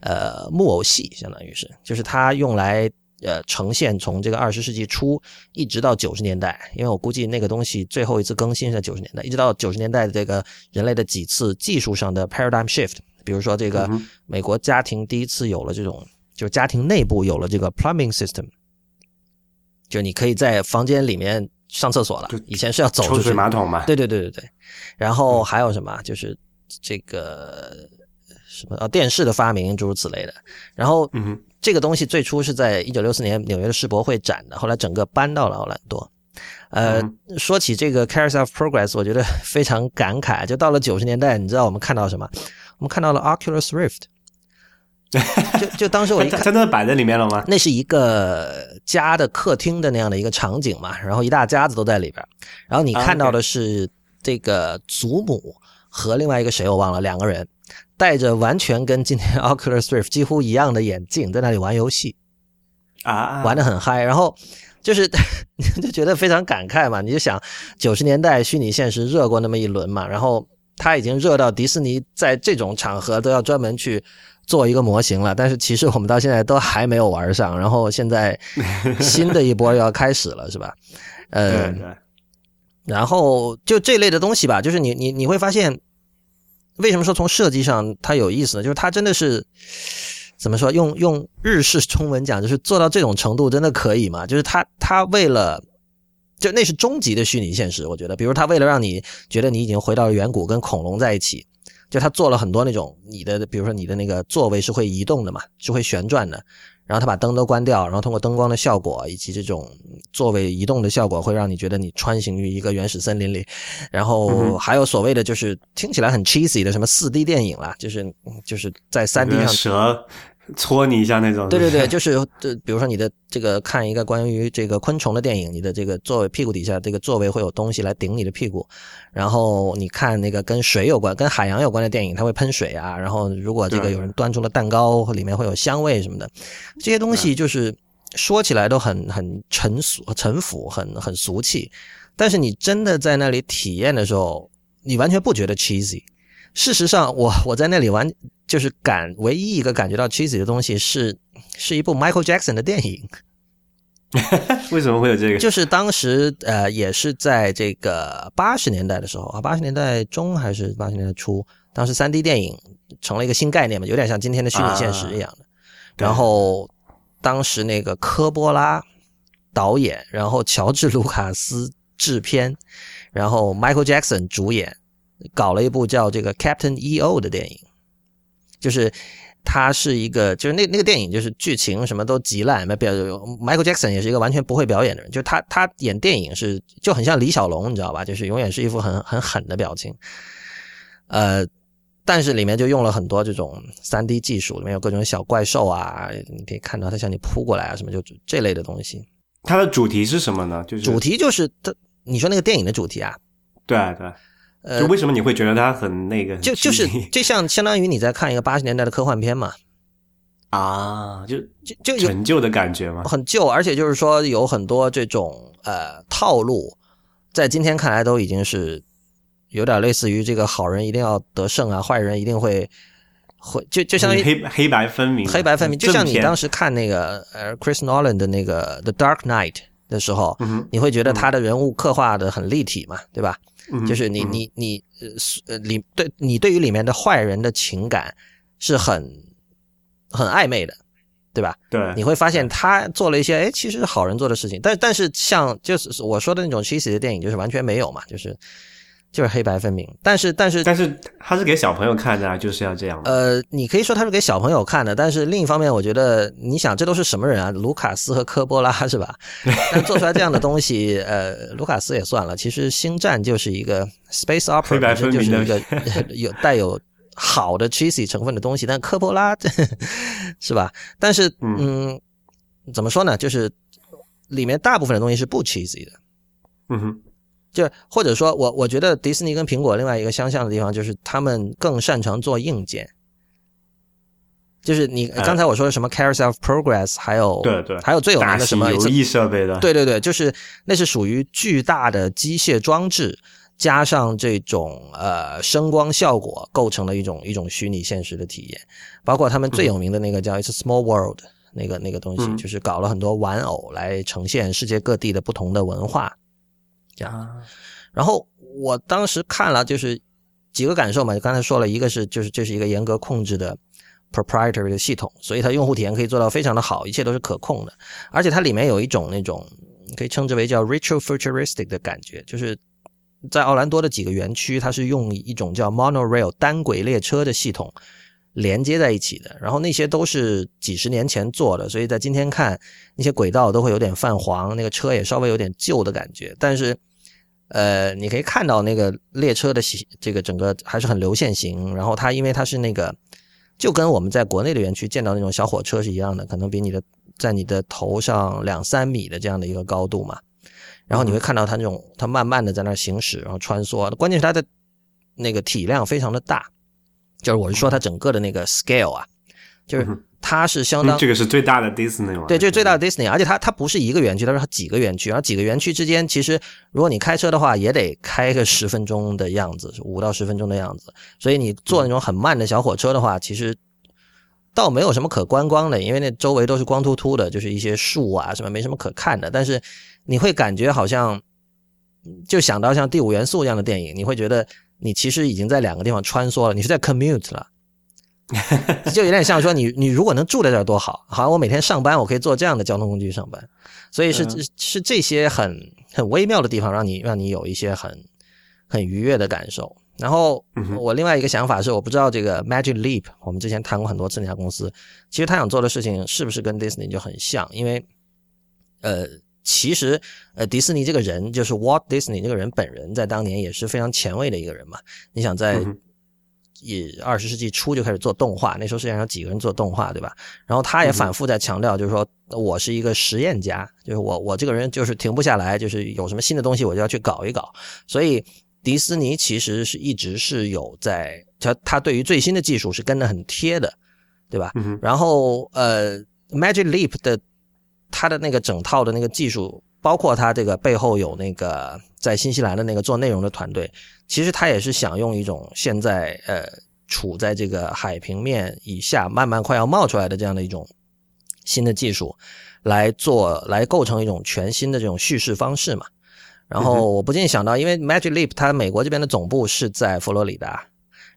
A: 呃木偶戏，相当于是，就是它用来。呃，呈现从这个二十世纪初一直到九十年代，因为我估计那个东西最后一次更新是在九十年代，一直到九十年代的这个人类的几次技术上的 paradigm shift，比如说这个美国家庭第一次有了这种，就是家庭内部有了这个 plumbing system，就你可以在房间里面上厕所了
B: 就，
A: 以前是要走出去。
B: 水马桶嘛。
A: 对对对对对，然后还有什么？就是这个什么啊，电视的发明，诸如此类的。然后
B: 嗯，
A: 这个东西最初是在一九六四年纽约的世博会展的，后来整个搬到了奥兰多。呃，说起这个 Carousel of Progress，我觉得 非常感慨。就到了九十年代，你知道我们看到什么？我们看到了 Oculus Rift。就就当时我一看，
B: 它真的摆在里面了吗？
A: 那是一个家的客厅的那样的一个场景嘛，然后一大家子都在里边，然后你看到的是这个祖母和另外一个谁我忘了，两个人戴着完全跟今天 Oculus Rift 几乎一样的眼镜，在那里玩游戏，
B: 啊，
A: 玩的很嗨，然后。就是你 就觉得非常感慨嘛，你就想九十年代虚拟现实热过那么一轮嘛，然后它已经热到迪士尼在这种场合都要专门去做一个模型了，但是其实我们到现在都还没有玩上，然后现在新的一波又要开始了，是吧？呃然后就这类的东西吧，就是你你你会发现，为什么说从设计上它有意思呢？就是它真的是怎么说？用用日式中文讲，就是做到这种程度，真的可以吗？就是它它为了。就那是终极的虚拟现实，我觉得，比如它为了让你觉得你已经回到了远古，跟恐龙在一起，就它做了很多那种你的，比如说你的那个座位是会移动的嘛，是会旋转的，然后他把灯都关掉，然后通过灯光的效果以及这种座位移动的效果，会让你觉得你穿行于一个原始森林里。然后还有所谓的就是听起来很 cheesy 的什么四 D 电影啦，就是就是在三 D 上
B: 蛇戳你一下那种。
A: 对对对，就是这，比如说你的这个看一个关于这个昆虫的电影，你的这个座位屁股底下这个座位会有东西来顶你的屁股，然后你看那个跟水有关、跟海洋有关的电影，它会喷水啊，然后如果这个有人端出了蛋糕，里面会有香味什么的，这些东西就是说起来都很很陈俗、陈腐、很很俗气，但是你真的在那里体验的时候，你完全不觉得 cheesy。事实上，我我在那里玩，就是感唯一一个感觉到 cheesy 的东西是是一部 Michael Jackson 的电影。
B: 为什么会有这个？
A: 就是当时呃，也是在这个八十年代的时候啊，八十年代中还是八十年代初，当时三 D 电影成了一个新概念嘛，有点像今天的虚拟现实一样的。然后当时那个科波拉导演，然后乔治卢卡斯制片，然后 Michael Jackson 主演，搞了一部叫这个 Captain EO 的电影，就是。他是一个，就是那那个电影，就是剧情什么都极烂，Michael Jackson 也是一个完全不会表演的人，就他他演电影是就很像李小龙，你知道吧？就是永远是一副很很狠的表情。呃，但是里面就用了很多这种三 D 技术，里面有各种小怪兽啊，你可以看到他向你扑过来啊，什么就这类的东西。
B: 它的主题是什么呢？就是
A: 主题就是他，你说那个电影的主题啊？
B: 对啊对。就为什么你会觉得它很那个？
A: 就就是 就像相当于你在看一个八十年代的科幻片嘛？
B: 啊，就
A: 就就
B: 有陈旧的感觉吗？
A: 很旧，而且就是说有很多这种呃套路，在今天看来都已经是有点类似于这个好人一定要得胜啊，坏人一定会会就就相当于
B: 黑黑白分明，
A: 黑白分明。就像你当时看那个呃 Chris Nolan 的那个 The Dark Knight 的时候，你会觉得他的人物刻画的很立体嘛，对吧？就是你你你呃里对你对于里面的坏人的情感是很很暧昧的，对吧？
B: 对，
A: 你会发现他做了一些哎，其实是好人做的事情，但但是像就是我说的那种 cheesy 的电影，就是完全没有嘛，就是。就是黑白分明，但是但是
B: 但是他是给小朋友看的啊，就是要这样。
A: 呃，你可以说他是给小朋友看的，但是另一方面，我觉得你想，这都是什么人啊？卢卡斯和科波拉是吧？但做出来这样的东西，呃，卢卡斯也算了。其实星战就是一个 space opera，就是一个有带有好的 cheesy 成分的东西。但科波拉 是吧？但是嗯，怎么说呢？就是里面大部分的东西是不 cheesy 的。
B: 嗯哼。
A: 就或者说，我我觉得迪士尼跟苹果另外一个相像的地方，就是他们更擅长做硬件。就是你刚才我说的什么 Carousel Progress，还有
B: 对对，
A: 还有最有名的什么
B: 有益设备的，
A: 对对对，就是那是属于巨大的机械装置，加上这种呃声光效果，构成了一种一种虚拟现实的体验。包括他们最有名的那个叫 It's Small World 那个那个东西，就是搞了很多玩偶来呈现世界各地的不同的文化。啊，然后我当时看了，就是几个感受嘛。刚才说了一个是，就是这是一个严格控制的 proprietary 的系统，所以它用户体验可以做到非常的好，一切都是可控的。而且它里面有一种那种可以称之为叫 retro futuristic 的感觉，就是在奥兰多的几个园区，它是用一种叫 monorail 单轨列车的系统连接在一起的。然后那些都是几十年前做的，所以在今天看那些轨道都会有点泛黄，那个车也稍微有点旧的感觉，但是。呃，你可以看到那个列车的这个整个还是很流线型，然后它因为它是那个，就跟我们在国内的园区见到那种小火车是一样的，可能比你的在你的头上两三米的这样的一个高度嘛，然后你会看到它那种它慢慢的在那行驶，然后穿梭，关键是它的那个体量非常的大，就是我是说它整个的那个 scale 啊，就是。它是相当，
B: 这个是最大的 Disney 吗？
A: 对，这是最大的 Disney，而且它它不是一个园区，它是几个园区，然后几个园区之间，其实如果你开车的话，也得开个十分钟的样子，五到十分钟的样子。所以你坐那种很慢的小火车的话，其实倒没有什么可观光的，因为那周围都是光秃秃的，就是一些树啊什么，没什么可看的。但是你会感觉好像，就想到像《第五元素》这样的电影，你会觉得你其实已经在两个地方穿梭了，你是在 commute 了。就有点像说你你如果能住在这儿多好，好像我每天上班我可以坐这样的交通工具上班，所以是是这些很很微妙的地方让你让你有一些很很愉悦的感受。然后我另外一个想法是，我不知道这个 Magic Leap，我们之前谈过很多次那家公司，其实他想做的事情是不是跟 Disney 就很像？因为呃，其实呃，迪士尼这个人就是 Walt Disney 这个人本人在当年也是非常前卫的一个人嘛。你想在也二十世纪初就开始做动画，那时候世界上有几个人做动画，对吧？然后他也反复在强调，就是说我是一个实验家，就是我我这个人就是停不下来，就是有什么新的东西我就要去搞一搞。所以迪斯尼其实是一直是有在他他对于最新的技术是跟得很贴的，对吧？然后呃，Magic Leap 的他的那个整套的那个技术包括他这个背后有那个在新西兰的那个做内容的团队，其实他也是想用一种现在呃处在这个海平面以下慢慢快要冒出来的这样的一种新的技术来做，来构成一种全新的这种叙事方式嘛。然后我不禁想到，因为 Magic Leap 它美国这边的总部是在佛罗里达，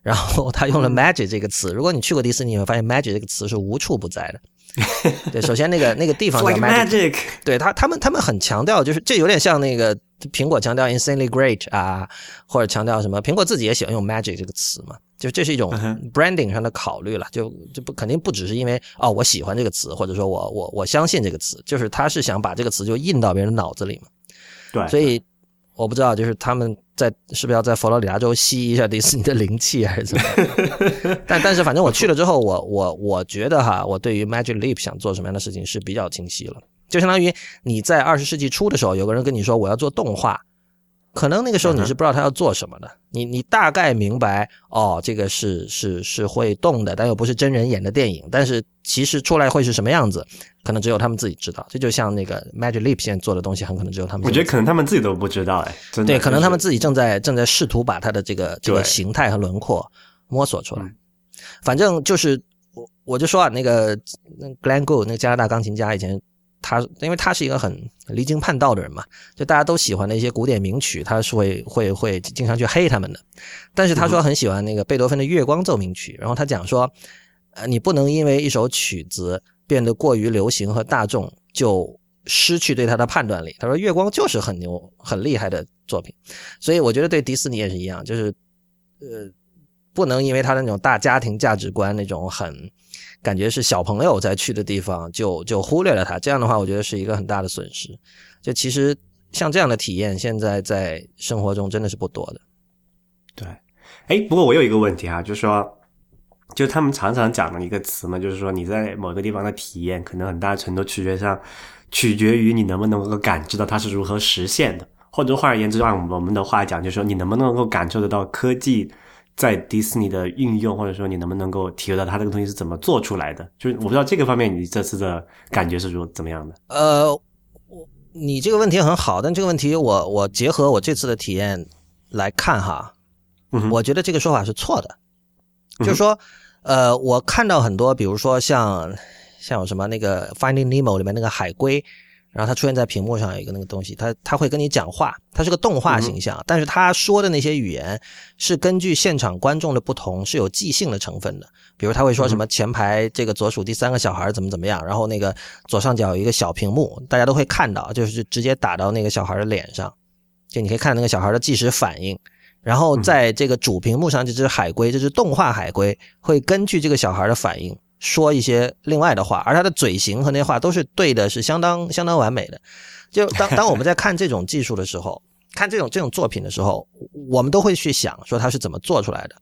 A: 然后他用了 Magic 这个词。如果你去过迪士尼，你会发现 Magic 这个词是无处不在的。对，首先那个那个地方叫
B: Magic，
A: 对他他们他们很强调，就是这有点像那个苹果强调 insanely great 啊，或者强调什么，苹果自己也喜欢用 Magic 这个词嘛，就这是一种 branding 上的考虑了，就就不肯定不只是因为哦我喜欢这个词，或者说我我我相信这个词，就是他是想把这个词就印到别人脑子里嘛。
B: 对，
A: 所以我不知道，就是他们在是不是要在佛罗里达州吸一下迪士尼的灵气，还是怎么？但但是反正我去了之后，我我我觉得哈，我对于 Magic Leap 想做什么样的事情是比较清晰了，就相当于你在二十世纪初的时候，有个人跟你说我要做动画。可能那个时候你是不知道他要做什么的，你你大概明白哦，这个是是是会动的，但又不是真人演的电影，但是其实出来会是什么样子，可能只有他们自己知道。这就像那个 Magic Leap 现在做的东西，很可能只有他们。
B: 我觉得可能他们自己都不知道哎，
A: 对，可能他们自己正在正在试图把它的这个这个形态和轮廓摸索出来。反正就是我我就说啊，那个那 Glenn Gould 那个加拿大钢琴家以前。他因为他是一个很离经叛道的人嘛，就大家都喜欢的一些古典名曲，他是会会会经常去黑他们的。但是他说很喜欢那个贝多芬的月光奏鸣曲，然后他讲说，呃，你不能因为一首曲子变得过于流行和大众，就失去对他的判断力。他说月光就是很牛很厉害的作品，所以我觉得对迪士尼也是一样，就是呃，不能因为他的那种大家庭价值观那种很。感觉是小朋友在去的地方，就就忽略了它。这样的话，我觉得是一个很大的损失。就其实像这样的体验，现在在生活中真的是不多的。
B: 对，哎，不过我有一个问题啊，就是说，就他们常常讲的一个词嘛，就是说你在某个地方的体验，可能很大程度取决上，取决于你能不能够感知到它是如何实现的，或者换而言之，按我们的话讲，就是说你能不能够感受得到科技。在迪士尼的运用，或者说你能不能够体会到它这个东西是怎么做出来的？就是我不知道这个方面你这次的感觉是如怎么样的？
A: 呃，我你这个问题很好，但这个问题我我结合我这次的体验来看哈，嗯我觉得这个说法是错的。就是说，呃，我看到很多，比如说像像有什么那个《Finding Nemo》里面那个海龟。然后他出现在屏幕上有一个那个东西，他他会跟你讲话，他是个动画形象，但是他说的那些语言是根据现场观众的不同是有即兴的成分的。比如他会说什么前排这个左数第三个小孩怎么怎么样，然后那个左上角有一个小屏幕，大家都会看到，就是直接打到那个小孩的脸上，就你可以看那个小孩的即时反应。然后在这个主屏幕上，这只海龟，这只动画海龟会根据这个小孩的反应。说一些另外的话，而他的嘴型和那话都是对的，是相当相当完美的。就当 当我们在看这种技术的时候，看这种这种作品的时候，我们都会去想说他是怎么做出来的。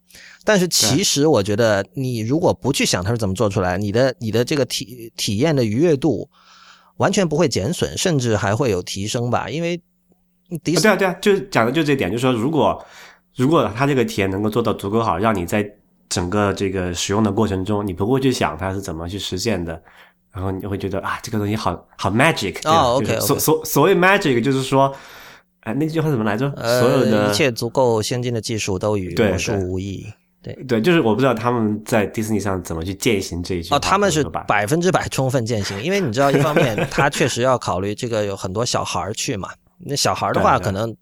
A: 但是其实我觉得，你如果不去想它是怎么做出来，你的你的这个体体验的愉悦度完全不会减损，甚至还会有提升吧。因为迪
B: 对啊对啊，就讲的就这点，就是说如果如果他这个体验能够做到足够好，让你在。整个这个使用的过程中，你不会去想它是怎么去实现的，然后你会觉得啊，这个东西好好 magic
A: 哦，OK，
B: 所所所谓 magic 就是说，哎，那句话怎么来着？所有的
A: 一切足够先进的技术都与魔术无异。对
B: 对，就是我不知道他们在迪士尼上怎么去践行这一句。
A: 哦，他们是百分之百充分践行，因为你知道，一方面他确实要考虑这个有很多小孩去嘛，那小孩的话可能。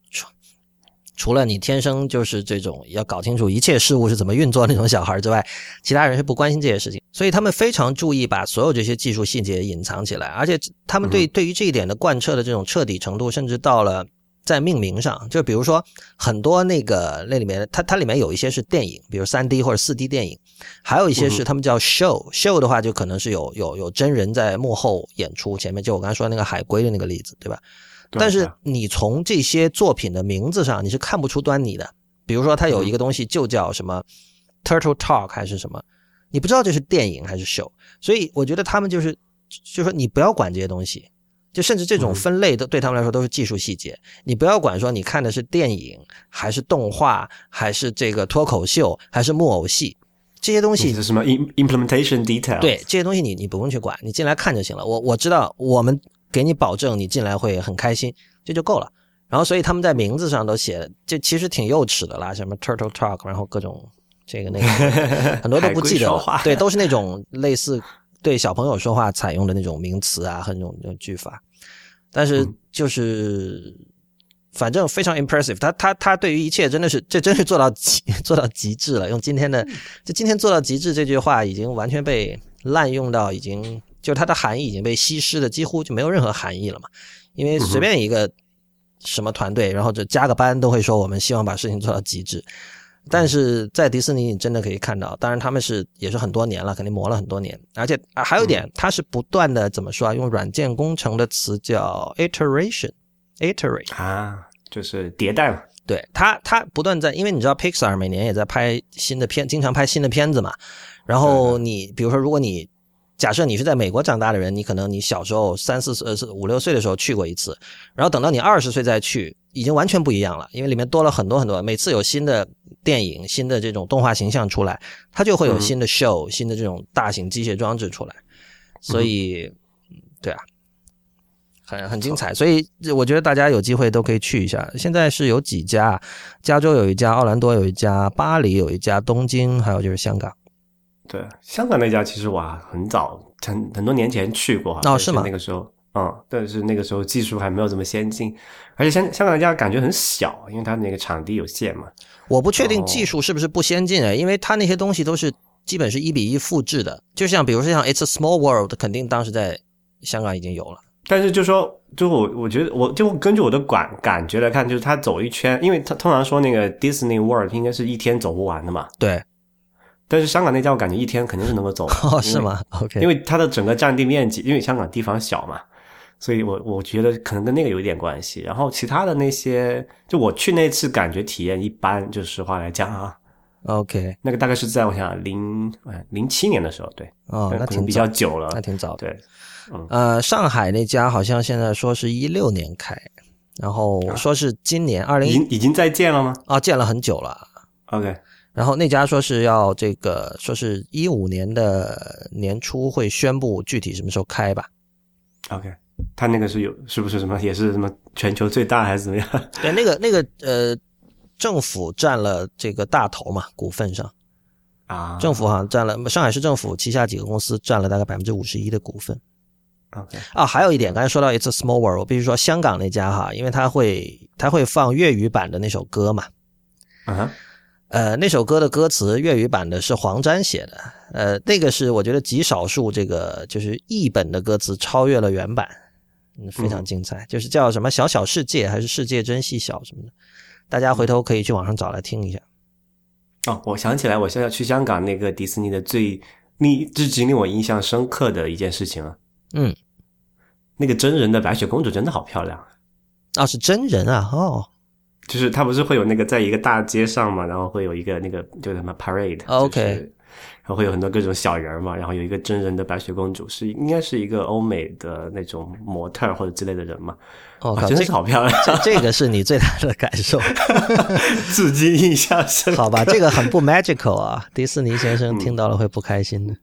A: 除了你天生就是这种要搞清楚一切事物是怎么运作那种小孩之外，其他人是不关心这些事情，所以他们非常注意把所有这些技术细节隐藏起来，而且他们对对于这一点的贯彻的这种彻底程度，甚至到了在命名上，就比如说很多那个那里面，它它里面有一些是电影，比如三 D 或者四 D 电影，还有一些是他们叫 show，show 的话就可能是有有有真人在幕后演出，前面就我刚才说那个海龟的那个例子，对吧？但是你从这些作品的名字上，你是看不出端倪的。比如说，它有一个东西就叫什么 “Turtle Talk” 还是什么，你不知道这是电影还是 show。所以我觉得他们就是，就说你不要管这些东西，就甚至这种分类都对他们来说都是技术细节。你不要管说你看的是电影还是动画还是这个脱口秀还是木偶戏，这些东西
B: 是什么 implementation detail？
A: 对这些东西你你不用去管，你进来看就行了。我我知道我们。给你保证你进来会很开心，这就够了。然后所以他们在名字上都写，这其实挺幼稚的啦，什么 Turtle Talk，然后各种这个那个，很多都不记得了。对，都是那种类似对小朋友说话采用的那种名词啊和那种那种句法。但是就是反正非常 impressive，他他他对于一切真的是这真是做到极 做到极致了。用今天的就今天做到极致这句话已经完全被滥用到已经就它的含义已经被稀释的几乎就没有任何含义了嘛。因为随便一个。什么团队，然后就加个班都会说我们希望把事情做到极致，但是在迪士尼你真的可以看到，当然他们是也是很多年了，肯定磨了很多年，而且啊还有一点，它是不断的怎么说啊？用软件工程的词叫 iteration，iterate
B: 啊，就是迭代嘛。
A: 对，它它不断在，因为你知道 Pixar 每年也在拍新的片，经常拍新的片子嘛。然后你比如说，如果你假设你是在美国长大的人，你可能你小时候三四岁、呃五六岁的时候去过一次，然后等到你二十岁再去，已经完全不一样了，因为里面多了很多很多。每次有新的电影、新的这种动画形象出来，它就会有新的 show、新的这种大型机械装置出来，所以，对啊，很很精彩。所以我觉得大家有机会都可以去一下。现在是有几家，加州有一家，奥兰多有一家，巴黎有一家，东京还有就是香港。
B: 对，香港那家其实我很早很很多年前去过，
A: 哦是吗？
B: 那个时候，嗯，但是那个时候技术还没有这么先进，而且香香港那家感觉很小，因为它那个场地有限嘛。
A: 我不确定技术是不是不先进啊，因为它那些东西都是基本是一比一复制的，就像比如说像 It's a Small World，肯定当时在香港已经有了。
B: 但是就说，就我我觉得，我就根据我的感感觉来看，就是它走一圈，因为它通常说那个 Disney World 应该是一天走不完的嘛。
A: 对。
B: 但是香港那家我感觉一天肯定是能够走，
A: 哦，是吗？OK，
B: 因为它的整个占地面积，因为香港地方小嘛，所以我我觉得可能跟那个有一点关系。然后其他的那些，就我去那次感觉体验一般，就实话来讲啊。
A: OK，
B: 那个大概是在我想零零七年的时候，对，
A: 哦，那挺
B: 比较久了，
A: 那挺早。
B: 对，
A: 呃，上海那家好像现在说是一六年开，然后说是今年二零
B: 已经已经在建了吗？
A: 啊，建了很久了。
B: OK。
A: 然后那家说是要这个，说是一五年的年初会宣布具体什么时候开吧。
B: OK，他那个是有是不是什么也是什么全球最大还是怎么样？
A: 对，那个那个呃，政府占了这个大头嘛，股份上
B: 啊，
A: 政府好像占了上海市政府旗下几个公司占了大概百分之五十一的股份。
B: OK，
A: 啊，还有一点，刚才说到 It's a Small World，我必须说香港那家哈，因为他会他会放粤语版的那首歌嘛。
B: 啊。
A: 呃，那首歌的歌词粤语版的是黄沾写的，呃，那个是我觉得极少数这个就是译本的歌词超越了原版，嗯，非常精彩，就是叫什么小小世界还是世界真细小什么的，大家回头可以去网上找来听一下。
B: 哦，我想起来，我现在去香港那个迪士尼的最令至今令我印象深刻的一件事情了，
A: 嗯，
B: 那个真人的白雪公主真的好漂亮
A: 啊，是真人啊，哦。
B: 就是他不是会有那个在一个大街上嘛，然后会有一个那个叫什么 parade，OK，然后会有很多各种小人嘛，然后有一个真人的白雪公主，是应该是一个欧美的那种模特或者之类的人嘛，
A: 哦，
B: 真的是好漂亮，
A: 这这个是你最大的感受，
B: 至今印象深。
A: 好吧，这个很不 magical 啊，迪士尼先生听到了会不开心的，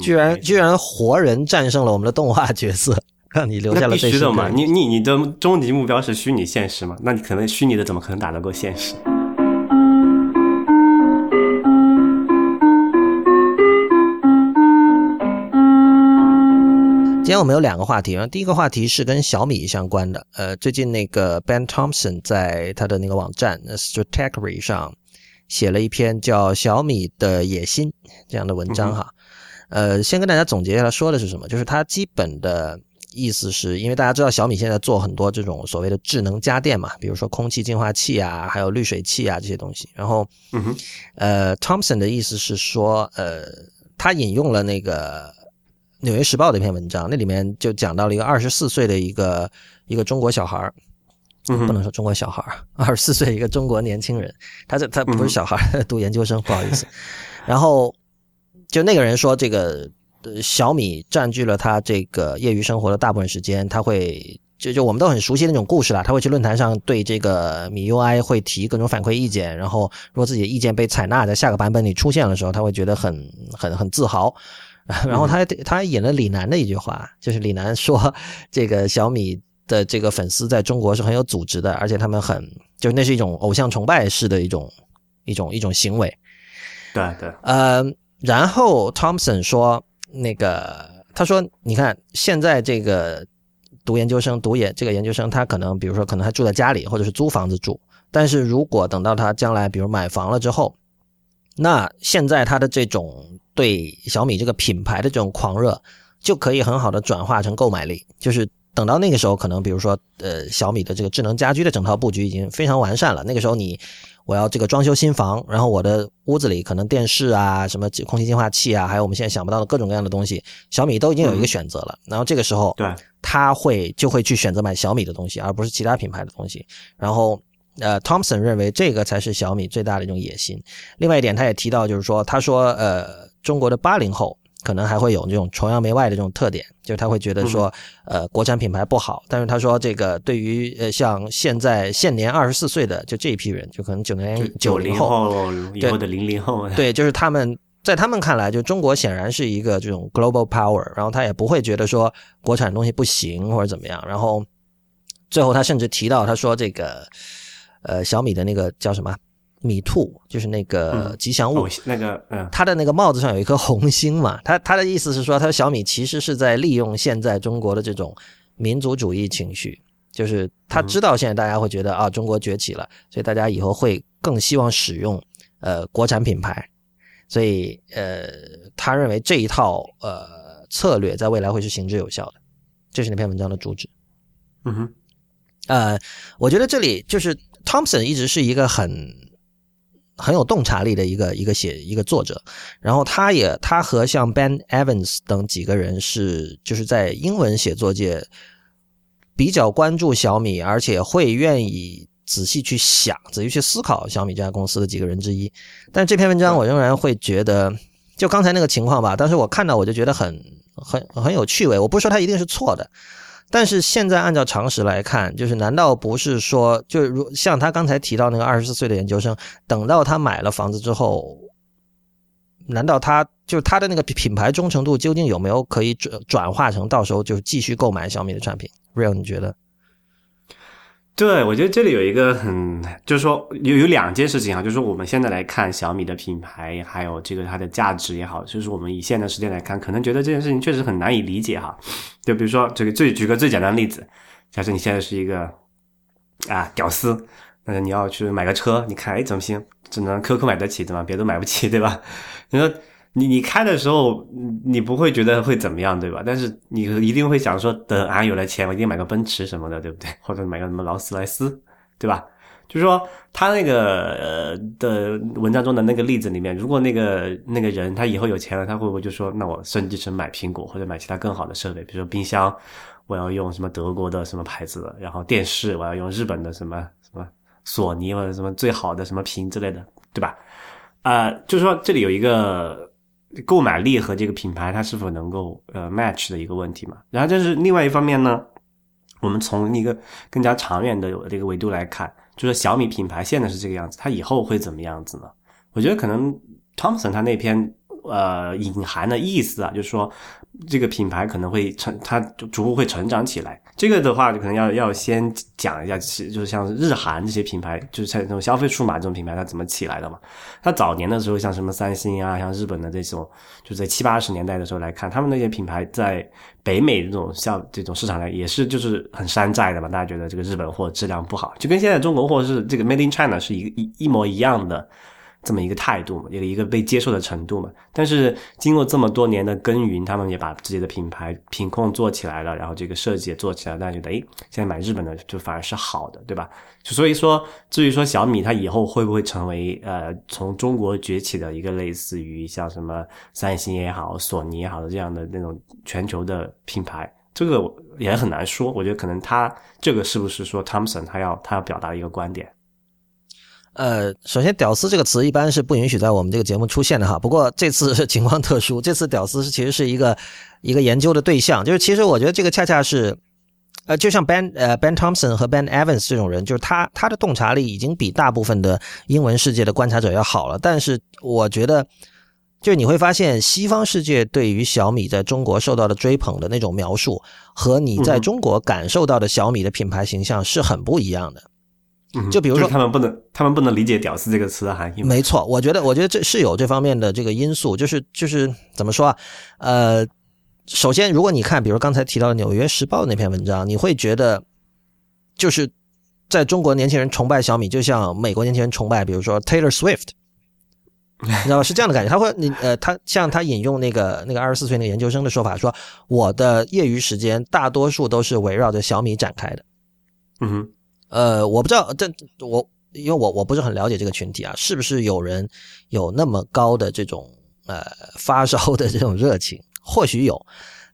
A: 居然居然活人战胜了我们的动画角色。让你留下了必
B: 须的嘛？你你你的终极目标是虚拟现实嘛？那你可能虚拟的怎么可能打得过现实？
A: 今天我们有两个话题，第一个话题是跟小米相关的。呃，最近那个 Ben Thompson 在他的那个网站 Strategy 上写了一篇叫《小米的野心》这样的文章哈。呃，先跟大家总结一下，说的是什么？就是他基本的。意思是因为大家知道小米现在做很多这种所谓的智能家电嘛，比如说空气净化器啊，还有滤水器啊这些东西。然后，呃，Thompson 的意思是说，呃，他引用了那个《纽约时报》的一篇文章，那里面就讲到了一个二十四岁的一个一个中国小孩儿，不能说中国小孩儿，二十四岁一个中国年轻人，他这他不是小孩儿，读研究生，不好意思。然后就那个人说这个。小米占据了他这个业余生活的大部分时间，他会就就我们都很熟悉那种故事了。他会去论坛上对这个米 UI 会提各种反馈意见，然后如果自己的意见被采纳，在下个版本里出现的时候，他会觉得很很很自豪。然后他还他还引了李楠的一句话，就是李楠说这个小米的这个粉丝在中国是很有组织的，而且他们很就是那是一种偶像崇拜式的一种一种一种行为。
B: 对对，
A: 呃，然后 Thompson 说那个他说你看现在这个读研究生读研这个研究生他可能比如说可能还住在家里或者是租房子住，但是如果等到他将来比如买房了之后。那现在他的这种对小米这个品牌的这种狂热，就可以很好的转化成购买力。就是等到那个时候，可能比如说，呃，小米的这个智能家居的整套布局已经非常完善了。那个时候，你我要这个装修新房，然后我的屋子里可能电视啊、什么空气净化器啊，还有我们现在想不到的各种各样的东西，小米都已经有一个选择了。然后这个时候，
B: 对，
A: 他会就会去选择买小米的东西，而不是其他品牌的东西。然后。呃，Thompson 认为这个才是小米最大的一种野心。另外一点，他也提到，就是说，他说，呃，中国的八零后可能还会有这种崇洋媚外的这种特点，就是他会觉得说，呃，国产品牌不好。但是他说，这个对于呃像现在现年二十四岁的就这一批人，就可能九零九零
B: 后以后的零零后，
A: 对，就是他们在他们看来，就中国显然是一个这种 global power，然后他也不会觉得说国产东西不行或者怎么样。然后最后他甚至提到，他说这个。呃，小米的那个叫什么米兔，就是那个吉祥物，
B: 那个嗯，
A: 他的那个帽子上有一颗红星嘛。他他的意思是说，他小米其实是在利用现在中国的这种民族主义情绪，就是他知道现在大家会觉得啊，中国崛起了，所以大家以后会更希望使用呃国产品牌，所以呃，他认为这一套呃策略在未来会是行之有效的。这是那篇文章的主旨。
B: 嗯哼，
A: 呃，我觉得这里就是。Thompson 一直是一个很很有洞察力的一个一个写一个作者，然后他也他和像 Ben Evans 等几个人是就是在英文写作界比较关注小米，而且会愿意仔细去想、仔细去思考小米这家公司的几个人之一。但这篇文章我仍然会觉得，就刚才那个情况吧，当时我看到我就觉得很很很有趣味。我不是说他一定是错的。但是现在按照常识来看，就是难道不是说，就如像他刚才提到那个二十四岁的研究生，等到他买了房子之后，难道他就他的那个品牌忠诚度究竟有没有可以转转化成到时候就继续购买小米的产品？Real，你觉得？
B: 对，我觉得这里有一个很，就是说有有两件事情啊，就是说我们现在来看小米的品牌，还有这个它的价值也好，就是我们以现在时间来看，可能觉得这件事情确实很难以理解哈。就比如说这个最举个最简单的例子，假设你现在是一个啊屌丝，那你要去买个车，你看哎怎么行，只能 QQ 买得起对吧？别的买不起对吧？你说。你你开的时候，你不会觉得会怎么样，对吧？但是你一定会想说，等俺有了钱，我一定买个奔驰什么的，对不对？或者买个什么劳斯莱斯，对吧？就是说，他那个的文章中的那个例子里面，如果那个那个人他以后有钱了，他会不会就说，那我升级成买苹果或者买其他更好的设备？比如说冰箱，我要用什么德国的什么牌子的，然后电视我要用日本的什么什么索尼或者什么最好的什么屏之类的，对吧？啊，就是说这里有一个。购买力和这个品牌它是否能够呃 match 的一个问题嘛？然后这是另外一方面呢，我们从一个更加长远的这个维度来看，就是小米品牌现在是这个样子，它以后会怎么样子呢？我觉得可能 Thompson 他那篇呃隐含的意思啊，就是说。这个品牌可能会成，它就逐步会成长起来。这个的话，就可能要要先讲一下，就是像日韩这些品牌，就是像这种消费数码这种品牌，它怎么起来的嘛？它早年的时候，像什么三星啊，像日本的这种，就在七八十年代的时候来看，他们那些品牌在北美这种像这种市场呢，也是就是很山寨的嘛。大家觉得这个日本货质量不好，就跟现在中国货是这个 Made in China 是一一一模一样的。这么一个态度嘛，一个一个被接受的程度嘛。但是经过这么多年的耕耘，他们也把自己的品牌品控做起来了，然后这个设计也做起来，大家觉得，哎，现在买日本的就反而是好的，对吧？所以说，至于说小米它以后会不会成为呃从中国崛起的一个类似于像什么三星也好、索尼也好的这样的那种全球的品牌，这个也很难说。我觉得可能他这个是不是说汤姆森他要他要表达一个观点？
A: 呃，首先“屌丝”这个词一般是不允许在我们这个节目出现的哈。不过这次 情况特殊，这次“屌丝”是其实是一个一个研究的对象。就是其实我觉得这个恰恰是，呃，就像 Ben 呃 Ben Thompson 和 Ben Evans 这种人，就是他他的洞察力已经比大部分的英文世界的观察者要好了。但是我觉得就是你会发现西方世界对于小米在中国受到的追捧的那种描述，和你在中国感受到的小米的品牌形象是很不一样的。
B: 嗯
A: 就比如说
B: 他们不能，他们不能理解“屌丝”这个词的含义。
A: 没错，我觉得，我觉得这是有这方面的这个因素，就是就是怎么说啊？呃，首先，如果你看，比如刚才提到的《纽约时报》那篇文章，你会觉得，就是在中国年轻人崇拜小米，就像美国年轻人崇拜，比如说 Taylor Swift，你知道吧？是这样的感觉。他会，你呃，他像他引用那个那个二十四岁那个研究生的说法，说我的业余时间大多数都是围绕着小米展开的。
B: 嗯哼，
A: 呃，我不知道，这我因为我我不是很了解这个群体啊，是不是有人有那么高的这种呃发烧的这种热情？或许有，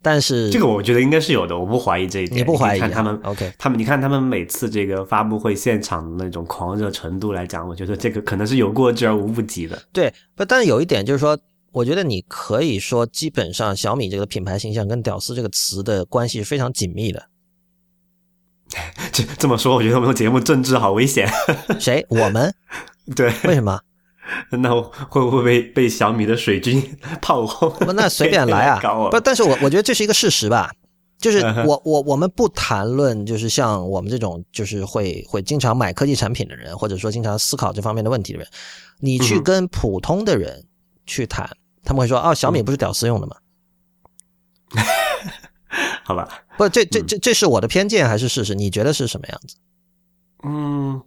A: 但是
B: 这个我觉得应该是有的，我不怀疑这一点。
A: 你不怀疑啊
B: 看他们
A: ？OK，
B: 他们，你看他们每次这个发布会现场的那种狂热程度来讲，我觉得这个可能是有过之而无不及的。
A: 对，不，但是有一点就是说，我觉得你可以说，基本上小米这个品牌形象跟“屌丝”这个词的关系是非常紧密的。
B: 这这么说，我觉得我们的节目政治好危险。
A: 谁？我们？
B: 对，
A: 为什么？
B: 那会不会被被小米的水军炮轰？
A: 那随便来啊！不，但是我我觉得这是一个事实吧。就是我我我们不谈论，就是像我们这种就是会会经常买科技产品的人，或者说经常思考这方面的问题的人，你去跟普通的人去谈，他们会说：“哦，小
B: 嗯
A: 米不是屌丝用的吗
B: 好吧，？”
A: 不，这
B: 嗯
A: 这这这是我的偏见还是事实？你觉得是什么样子？
B: 嗯，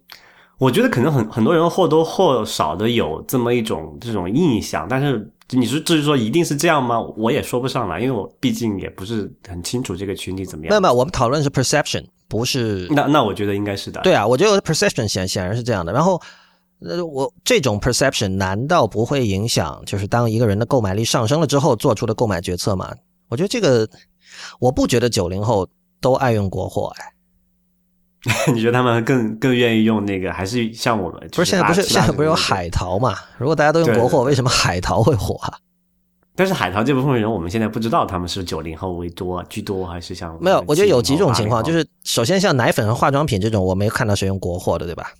B: 我觉得可能很很多人或多或少的有这么一种这种印象，但是你是至于说一定是这样吗？我也说不上来，因为我毕竟也不是很清楚这个群体怎么样。
A: 没有没有，我们讨论是 perception，不是
B: 那那我觉得应该是的。
A: 对啊，我觉得 perception 显显然是这样的。然后，呃，我这种 perception 难道不会影响，就是当一个人的购买力上升了之后做出的购买决策吗？我觉得这个，我不觉得九零后都爱用国货，哎，
B: 你觉得他们更更愿意用那个，还是像我们？
A: 不是现在不是现在不是有
B: 海？
A: 淘嘛？如果大家都用国货，为什么海淘会火啊？
B: 但是海淘这部分人，我们现在不知道他们是九零后为多居多，还是像
A: 没有，我觉得有几种情况，就是首先像奶粉和化妆品这种，我没看到谁用国货的，对吧？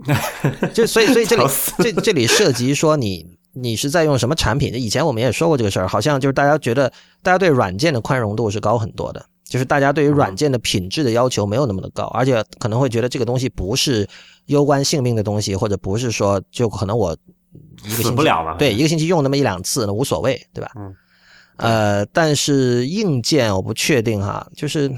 A: 就所以所以这里这这里涉及说你你是在用什么产品？以前我们也说过这个事儿，好像就是大家觉得大家对软件的宽容度是高很多的，就是大家对于软件的品质的要求没有那么的高，而且可能会觉得这个东西不是攸关性命的东西，或者不是说就可能我一个星期
B: 死不了嘛
A: 对，一个星期用那么一两次那无所谓，对吧？
B: 嗯。
A: 呃，但是硬件我不确定哈，就是，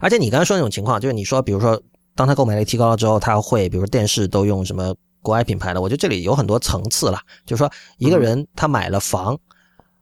A: 而且你刚才说那种情况，就是你说，比如说，当他购买力提高了之后，他会，比如说电视都用什么国外品牌的，我觉得这里有很多层次了，就是说，一个人他买了房。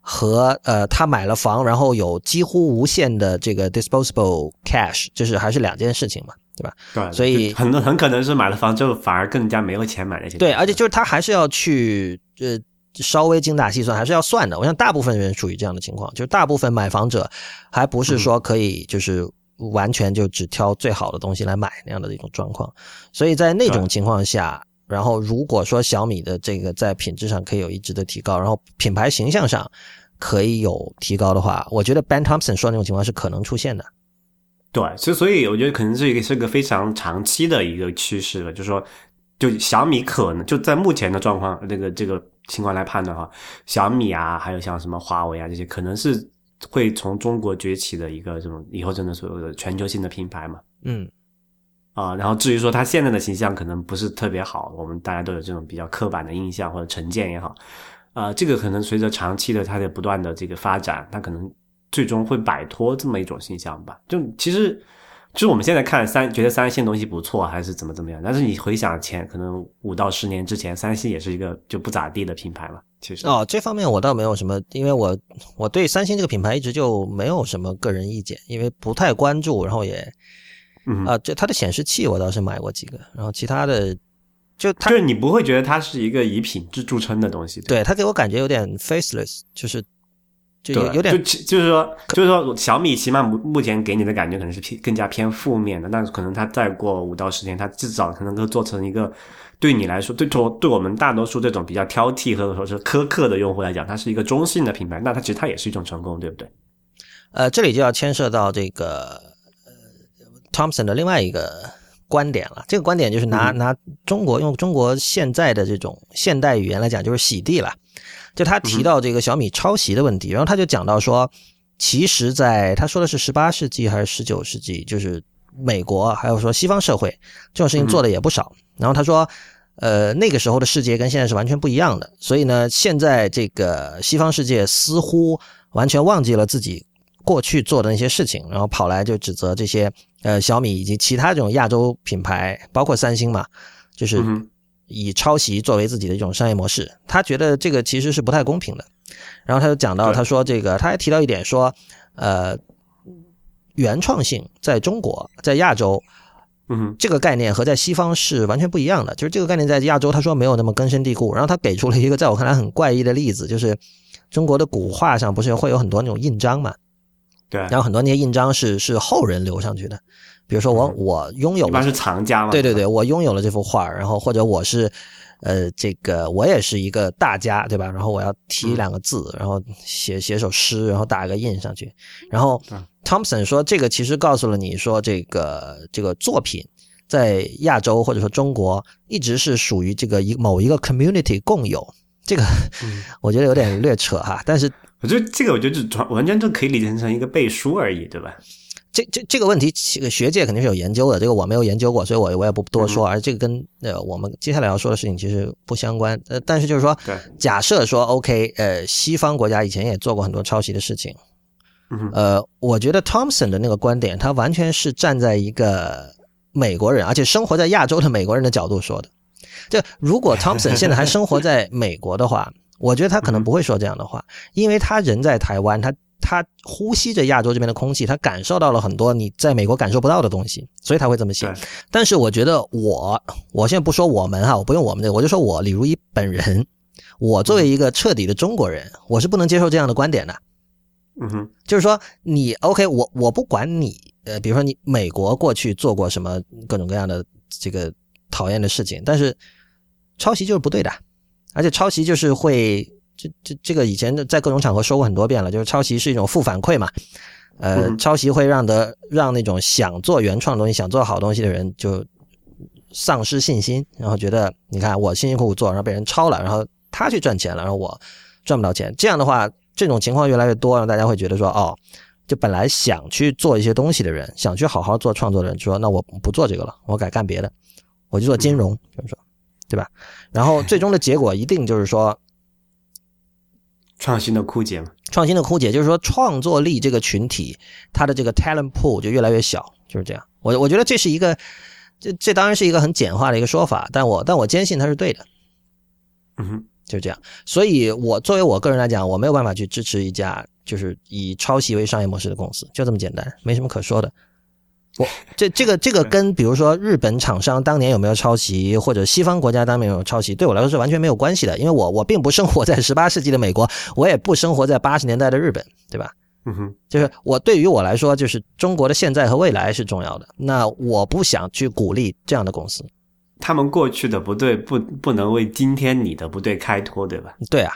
A: 和呃，他买了房，然后有几乎无限的这个 disposable cash，就是还是两件事情嘛，对吧？
B: 对，
A: 所以
B: 很多很可能是买了房之后反而更加没有钱买那些。
A: 对，而且就是他还是要去呃稍微精打细算，还是要算的。我想大部分人属于这样的情况，就是大部分买房者还不是说可以就是完全就只挑最好的东西来买那样的一种状况。所以在那种情况下，然后如果说小米的这个在品质上可以有一直的提高，然后品牌形象上可以有提高的话，我觉得 Ben Thompson 说的那种情况是可能出现的。
B: 对，所以所以我觉得可能这个是个非常长期的一个趋势了，就是说，就小米可能就在目前的状况那个这个情况来判断哈，小米啊，还有像什么华为啊这些，可能是会从中国崛起的一个这种以后真的所有的全球性的品牌嘛。
A: 嗯，
B: 啊、然后至于说它现在的形象可能不是特别好，我们大家都有这种比较刻板的印象或者成见也好，啊、这个可能随着长期的它的不断的这个发展，它可能最终会摆脱这么一种形象吧。就其实，就是我们现在看三，觉得三星东西不错，还是怎么怎么样，但是你回想前可能五到十年之前，三星也是一个就不咋地的品牌嘛。其实，
A: 哦，这方面我倒没有什么，因为我我对三星这个品牌一直就没有什么个人意见，因为不太关注，然后也
B: 嗯，
A: 啊，这它的显示器我倒是买过几个，然后其他的就它
B: 就是你不会觉得它是一个以品质著称的东西，
A: 对它给我感觉有点 faceless，就是就
B: 对，
A: 有有点
B: 就就是说，就是说，小米起码目目前给你的感觉可能是偏更加偏负面的，但是可能它再过五到十年，它至少可能够做成一个对你来说，对对对我们大多数这种比较挑剔或者说是苛刻的用户来讲，它是一个中性的品牌，那它其实它也是一种成功，对不对？
A: 呃，这里就要牵涉到这个呃 Thompson 的另外一个观点了。这个观点就是拿、
B: 嗯
A: 拿中国用中国现在的这种现代语言来讲，就是洗地了。就他提到这个小米抄袭的问题，然后他就讲到说，其实，在他说的是十八世纪还是十九世纪，就是美国还有说西方社会这种事情做的也不少。然后他说，呃，那个时候的世界跟现在是完全不一样的，所以呢，现在这个西方世界似乎完全忘记了自己过去做的那些事情，然后跑来就指责这些呃小米以及其他这种亚洲品牌，包括三星嘛，就是以抄袭作为自己的一种商业模式。他觉得这个其实是不太公平的。然后他就讲到，他说这个他还提到一点说，呃，原创性在中国在亚洲。
B: 嗯，
A: 这个概念和在西方是完全不一样的。就是这个概念在亚洲，他说没有那么根深蒂固。然后他给出了一个在我看来很怪异的例子，就是中国的古画上不是会有很多那种印章嘛？
B: 对。
A: 然后很多那些印章是是后人留上去的，比如说我我拥有，
B: 一般是藏家嘛？
A: 对对对，我拥有了这幅画，然后或者我是。呃，这个我也是一个大家，对吧？然后我要提两个字，然后写写首诗，然后打个印上去。然后 Thompson 说，这个其实告诉了你说，这个这个作品在亚洲或者说中国一直是属于这个一某一个 community 共有。这个 我觉得有点略扯哈，但是
B: 我觉得这个我觉得就完全就可以理解成一个背书而已，对吧？
A: 这这这个问题，这个学界肯定是有研究的。这个我没有研究过，所以我我也不多说。而这个跟呃我们接下来要说的事情其实不相关。呃，但是就是说，假设说 OK，呃，西方国家以前也做过很多抄袭的事情。呃，我觉得 Thompson 的那个观点，他完全是站在一个美国人，而且生活在亚洲的美国人的角度说的。就如果 Thompson 现在还生活在美国的话，我觉得他可能不会说这样的话，因为他人在台湾，他。他呼吸着亚洲这边的空气，他感受到了很多你在美国感受不到的东西，所以他会这么写。但是我觉得我，我现在不说我们哈，我不用我们这个，我就说我李如一本人，我作为一个彻底的中国人，我是不能接受这样的观点的。
B: 嗯哼，
A: 就是说你 OK，我我不管你，呃，比如说你美国过去做过什么各种各样的这个讨厌的事情，但是抄袭就是不对的，而且抄袭就是会。这这这个以前在各种场合说过很多遍了，就是抄袭是一种负反馈嘛，呃，抄袭会让的让那种想做原创东西、想做好东西的人就丧失信心，然后觉得你看我辛辛苦苦做，然后被人抄了，然后他去赚钱了，然后我赚不到钱。这样的话，这种情况越来越多，让大家会觉得说，哦，就本来想去做一些东西的人，想去好好做创作的人，说那我不做这个了，我改干别的，我就做金融，就是说，对吧？然后最终的结果一定就是说。
B: 创新的枯竭嘛？
A: 创新的枯竭就是说，创作力这个群体，它的这个 talent pool 就越来越小，就是这样。我我觉得这是一个，这这当然是一个很简化的一个说法，但我但我坚信它是对的。
B: 嗯哼，
A: 就是这样。所以我作为我个人来讲，我没有办法去支持一家就是以抄袭为商业模式的公司，就这么简单，没什么可说的。我 这这个这个跟比如说日本厂商当年有没有抄袭，或者西方国家当年有没有抄袭，对我来说是完全没有关系的，因为我我并不生活在十八世纪的美国，我也不生活在八十年代的日本，对吧？
B: 嗯哼，
A: 就是我对于我来说，就是中国的现在和未来是重要的。那我不想去鼓励这样的公司，
B: 他们过去的不对不不能为今天你的不对开脱，对吧？
A: 对啊。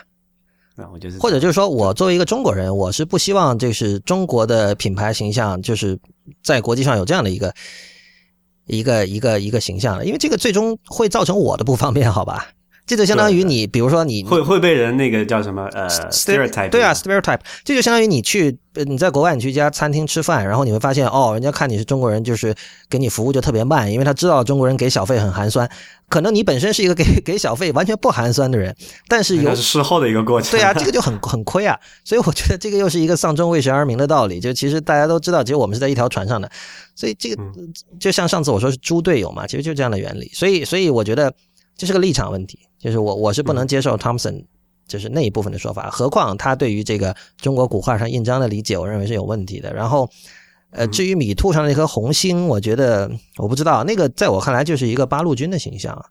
B: 然后就是，
A: 或者就是说，我作为一个中国人，我是不希望就是中国的品牌形象就是在国际上有这样的一个一个一个一个形象的，因为这个最终会造成我的不方便，好吧？这就相当于你，比如说你
B: 会会被人那个叫什么呃 stereotype，
A: 对啊 stereotype，这就相当于你去你在国外你去一家餐厅吃饭，然后你会发现哦，人家看你是中国人，就是给你服务就特别慢，因为他知道中国人给小费很寒酸。可能你本身是一个给 给小费完全不寒酸的人，但是有
B: 事后的一个过程。
A: 对啊，这个就很很亏啊。所以我觉得这个又是一个丧钟为谁而鸣的道理。就其实大家都知道，其实我们是在一条船上的，所以这个就像上次我说是猪队友嘛，其实就这样的原理。所以所以我觉得这是个立场问题。就是我我是不能接受 Thompson 就是那一部分的说法，何况他对于这个中国古画上印章的理解，我认为是有问题的。然后，呃，至于米兔上那颗红星，我觉得我不知道，那个在我看来就是一个八路军的形象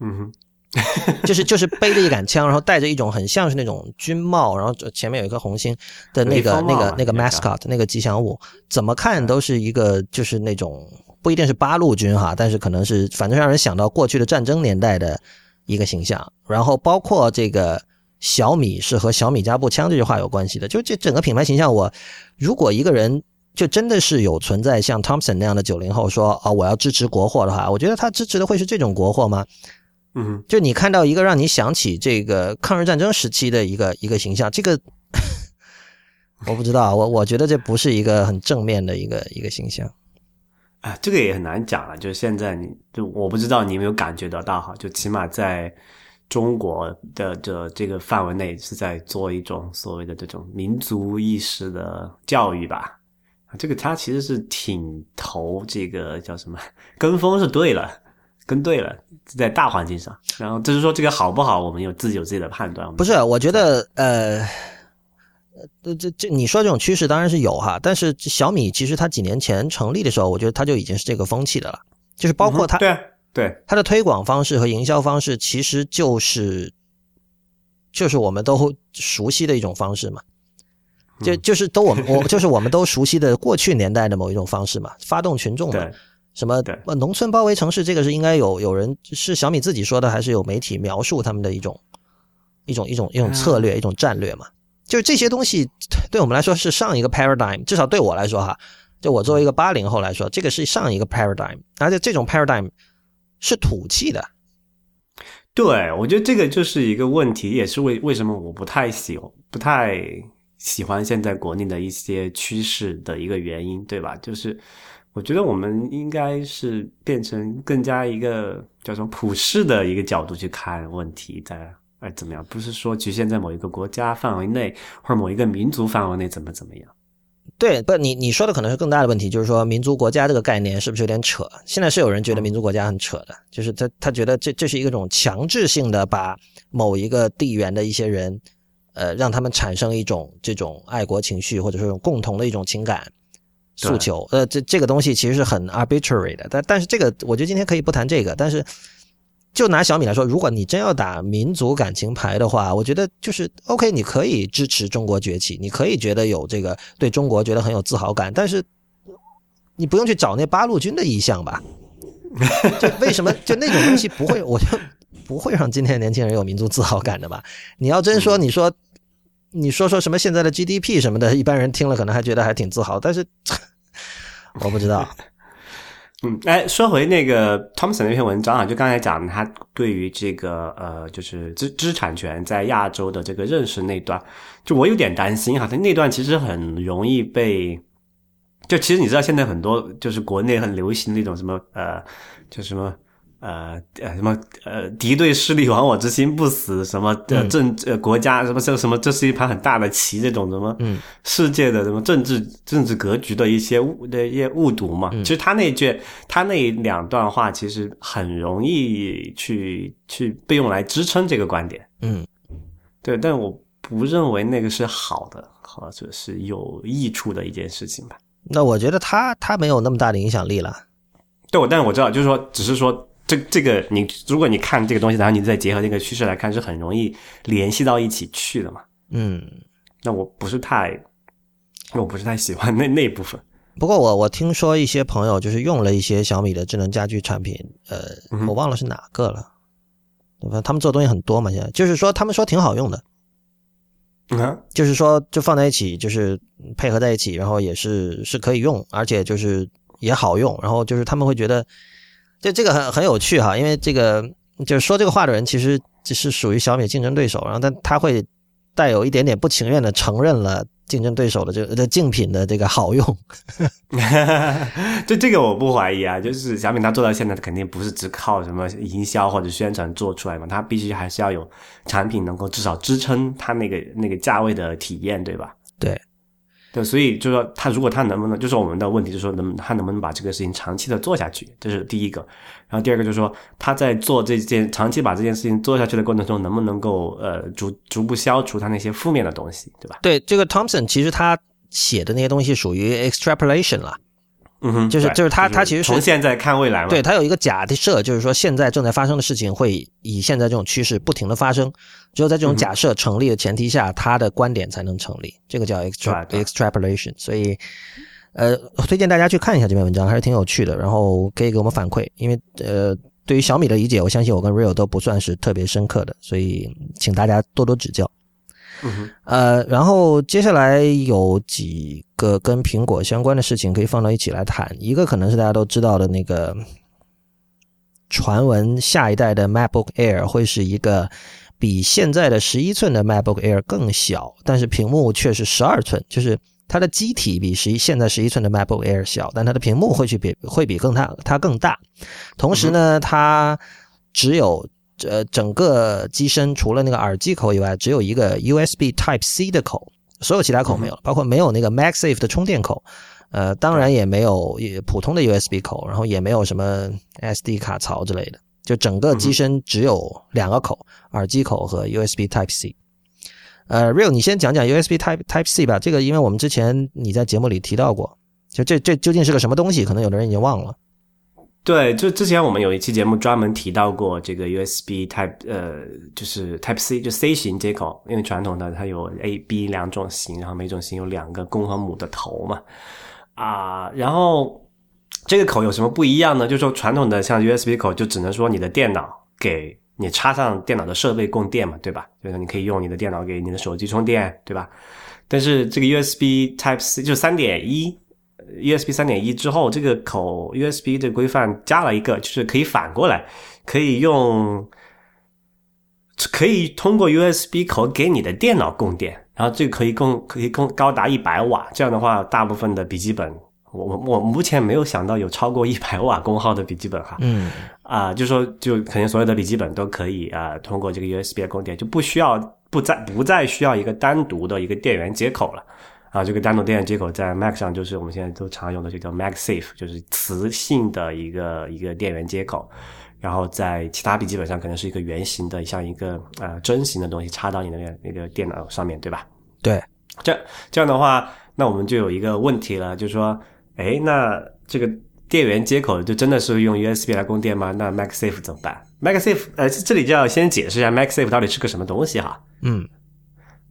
B: 嗯
A: 哼，就是就是背着一杆枪，然后戴着一种很像是那种军帽，然后前面有一颗红星的那个那个那个 mascot 那个吉祥物，怎么看都是一个就是那种不一定是八路军哈，但是可能是反正让人想到过去的战争年代的。一个形象，然后包括这个小米是和小米加步枪这句话有关系的，就这整个品牌形象，我如果一个人就真的是有存在像 Thompson 那样的九零后说啊，我要支持国货的话，我觉得他支持的会是这种国货吗？
B: 嗯，
A: 就你看到一个让你想起这个抗日战争时期的一个一个形象，这个 我不知道，我我觉得这不是一个很正面的一个一个形象。
B: 啊，这个也很难讲了。就是现在你就我不知道你有没有感觉得到哈，就起码在中国的这这个范围内是在做一种所谓的这种民族意识的教育吧。这个他其实是挺投这个叫什么跟风是对了，跟对了，在大环境上。然后就是说这个好不好，我们有自己有自己的判断。
A: 不是，我觉得呃。这这这，你说这种趋势当然是有哈，但是小米其实它几年前成立的时候，我觉得它就已经是这个风气的了，就是包括它
B: 对对
A: 它的推广方式和营销方式，其实就是就是我们都熟悉的一种方式嘛，就就是都我们我就是我们都熟悉的过去年代的某一种方式嘛，发动群众嘛，什么农村包围城市，这个是应该有有人是小米自己说的，还是有媒体描述他们的一种一种一种一种策略一种战略嘛？就这些东西对我们来说是上一个 paradigm，至少对我来说哈，就我作为一个八零后来说，这个是上一个 paradigm，而且这种 paradigm 是土气的。
B: 对，我觉得这个就是一个问题，也是为为什么我不太喜不太喜欢现在国内的一些趋势的一个原因，对吧？就是我觉得我们应该是变成更加一个叫什么普世的一个角度去看问题，的。哎，怎么样？不是说局限在某一个国家范围内，或者某一个民族范围内，怎么怎么样？
A: 对，不，你你说的可能是更大的问题，就是说民族国家这个概念是不是有点扯？现在是有人觉得民族国家很扯的，就是他他觉得这这是一个种强制性的把某一个地缘的一些人，呃，让他们产生一种这种爱国情绪，或者说共同的一种情感诉求。呃，这这个东西其实是很 arbitrary 的，但但是这个我觉得今天可以不谈这个，但是。就拿小米来说，如果你真要打民族感情牌的话，我觉得就是 OK，你可以支持中国崛起，你可以觉得有这个对中国觉得很有自豪感，但是你不用去找那八路军的意向吧？就为什么就那种东西不会，我就不会让今天年轻人有民族自豪感的吧？你要真说，你说你说说什么现在的 GDP 什么的，一般人听了可能还觉得还挺自豪，但是 我不知道。
B: 嗯，哎，说回那个 Thompson 那篇文章啊，就刚才讲他对于这个呃，就是知知识产权在亚洲的这个认识那段，就我有点担心哈，他那段其实很容易被，就其实你知道现在很多就是国内很流行那种什么呃，就什么。呃呃什么呃敌对势力亡我之心不死什么的政呃国家什么这什么这是一盘很大的棋这种什么嗯。世界的什么政治政治格局的一些误的一些误读嘛其实他那句他那两段话其实很容易去去被用来支撑这个观点
A: 嗯。
B: 对但我不认为那个是好的或者是有益处的一件事情吧。
A: 那我觉得他他没有那么大的影响力了。
B: 对我但是我知道就是说只是说。这这个你，如果你看这个东西，然后你再结合这个趋势来看，是很容易联系到一起去的嘛？
A: 嗯，
B: 那我不是太，我不是太喜欢那那部分。
A: 不过我我听说一些朋友就是用了一些小米的智能家居产品，呃，我忘了是哪个了。反正他们做东西很多嘛，现在就是说他们说挺好用的，
B: 嗯，
A: 就是说就放在一起，就是配合在一起，然后也是是可以用，而且就是也好用，然后就是他们会觉得。就这个很很有趣哈，因为这个就是说这个话的人其实是属于小米竞争对手，然后但他会带有一点点不情愿的承认了竞争对手的这个的竞品的这个好用。
B: 就这个我不怀疑啊，就是小米它做到现在，它肯定不是只靠什么营销或者宣传做出来嘛，它必须还是要有产品能够至少支撑它那个那个价位的体验，对吧？
A: 对。
B: 对，所以就是说，他如果他能不能，就是我们的问题，就是说，能他能不能把这个事情长期的做下去，这是第一个。然后第二个就是说，他在做这件长期把这件事情做下去的过程中，能不能够呃逐逐步消除他那些负面的东西，对吧？
A: 对，这个 Thompson 其实他写的那些东西属于 extrapolation 了。
B: 嗯哼，
A: 就是就是他他其实
B: 从现在看未来嘛，
A: 对他有一个假设，就是说现在正在发生的事情会以现在这种趋势不停的发生，只有在这种假设成立的前提下，他的观点才能成立，这个叫 extrapolation。所以，呃，推荐大家去看一下这篇文章，还是挺有趣的，然后可以给我们反馈，因为呃，对于小米的理解，我相信我跟 Real 都不算是特别深刻的，所以请大家多多指教。呃，然后接下来有几个跟苹果相关的事情可以放到一起来谈。一个可能是大家都知道的那个传闻下一代的 MacBook Air 会是一个比现在的十一寸的 MacBook Air 更小，但是屏幕却是十二寸，就是它的机体比十一现在十一寸的 MacBook Air 小，但它的屏幕会去比会比更大它更大。同时呢，它只有呃整个机身除了那个耳机口以外，只有一个 USB Type C 的口，所有其他口没有了，包括没有那个 MagSafe 的充电口。呃，当然也没有也普通的 USB 口，然后也没有什么 SD 卡槽之类的，就整个机身只有两个口，耳机口和 USB Type C。呃，Real，你先讲讲 USB Type Type C 吧，这个因为我们之前你在节目里提到过，就这这究竟是个什么东西？可能有的人已经忘了。
B: 对，就之前我们有一期节目专门提到过这个 USB Type，呃，就是 Type C，就 C 型接口，因为传统的它有 A、B 两种型，然后每种型有两个公和母的头嘛。啊，然后这个口有什么不一样呢？就是说传统的像 USB 口，就只能说你的电脑给你插上电脑的设备供电嘛，对吧？就是你可以用你的电脑给你的手机充电，对吧？但是这个 USB Type C 就三点一，USB 三点一之后，这个口 USB 的规范加了一个，就是可以反过来，可以用，可以通过 USB 口给你的电脑供电。然后这个可以供可以供高达一百瓦，这样的话，大部分的笔记本，我我我目前没有想到有超过一百瓦功耗的笔记本哈。
A: 嗯，
B: 啊，就说就肯定所有的笔记本都可以啊，通过这个 USB 供电，就不需要不再不再需要一个单独的一个电源接口了。啊，这个单独电源接口在 Mac 上就是我们现在都常用的，这叫 MagSafe，就是磁性的一个一个电源接口。然后在其他笔记本上可能是一个圆形的，像一个呃针形的东西插到你那个那个电脑上面对吧？
A: 对，
B: 这这样的话，那我们就有一个问题了，就是说，哎，那这个电源接口就真的是用 USB 来供电吗？那 MagSafe 怎么办？MagSafe，呃，这里就要先解释一下 MagSafe 到底是个什么东西哈。
A: 嗯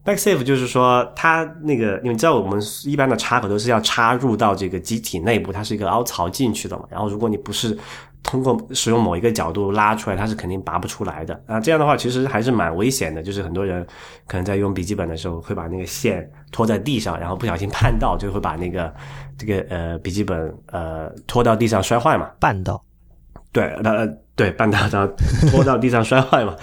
B: ，MagSafe 就是说它那个，你们知道我们一般的插口都是要插入到这个机体内部，它是一个凹槽进去的嘛。然后如果你不是通过使用某一个角度拉出来，它是肯定拔不出来的啊！这样的话，其实还是蛮危险的。就是很多人可能在用笔记本的时候，会把那个线拖在地上，然后不小心绊到，就会把那个这个呃笔记本呃拖到地上摔坏嘛。
A: 绊到，
B: 对，呃对绊到，然后拖到地上摔坏嘛。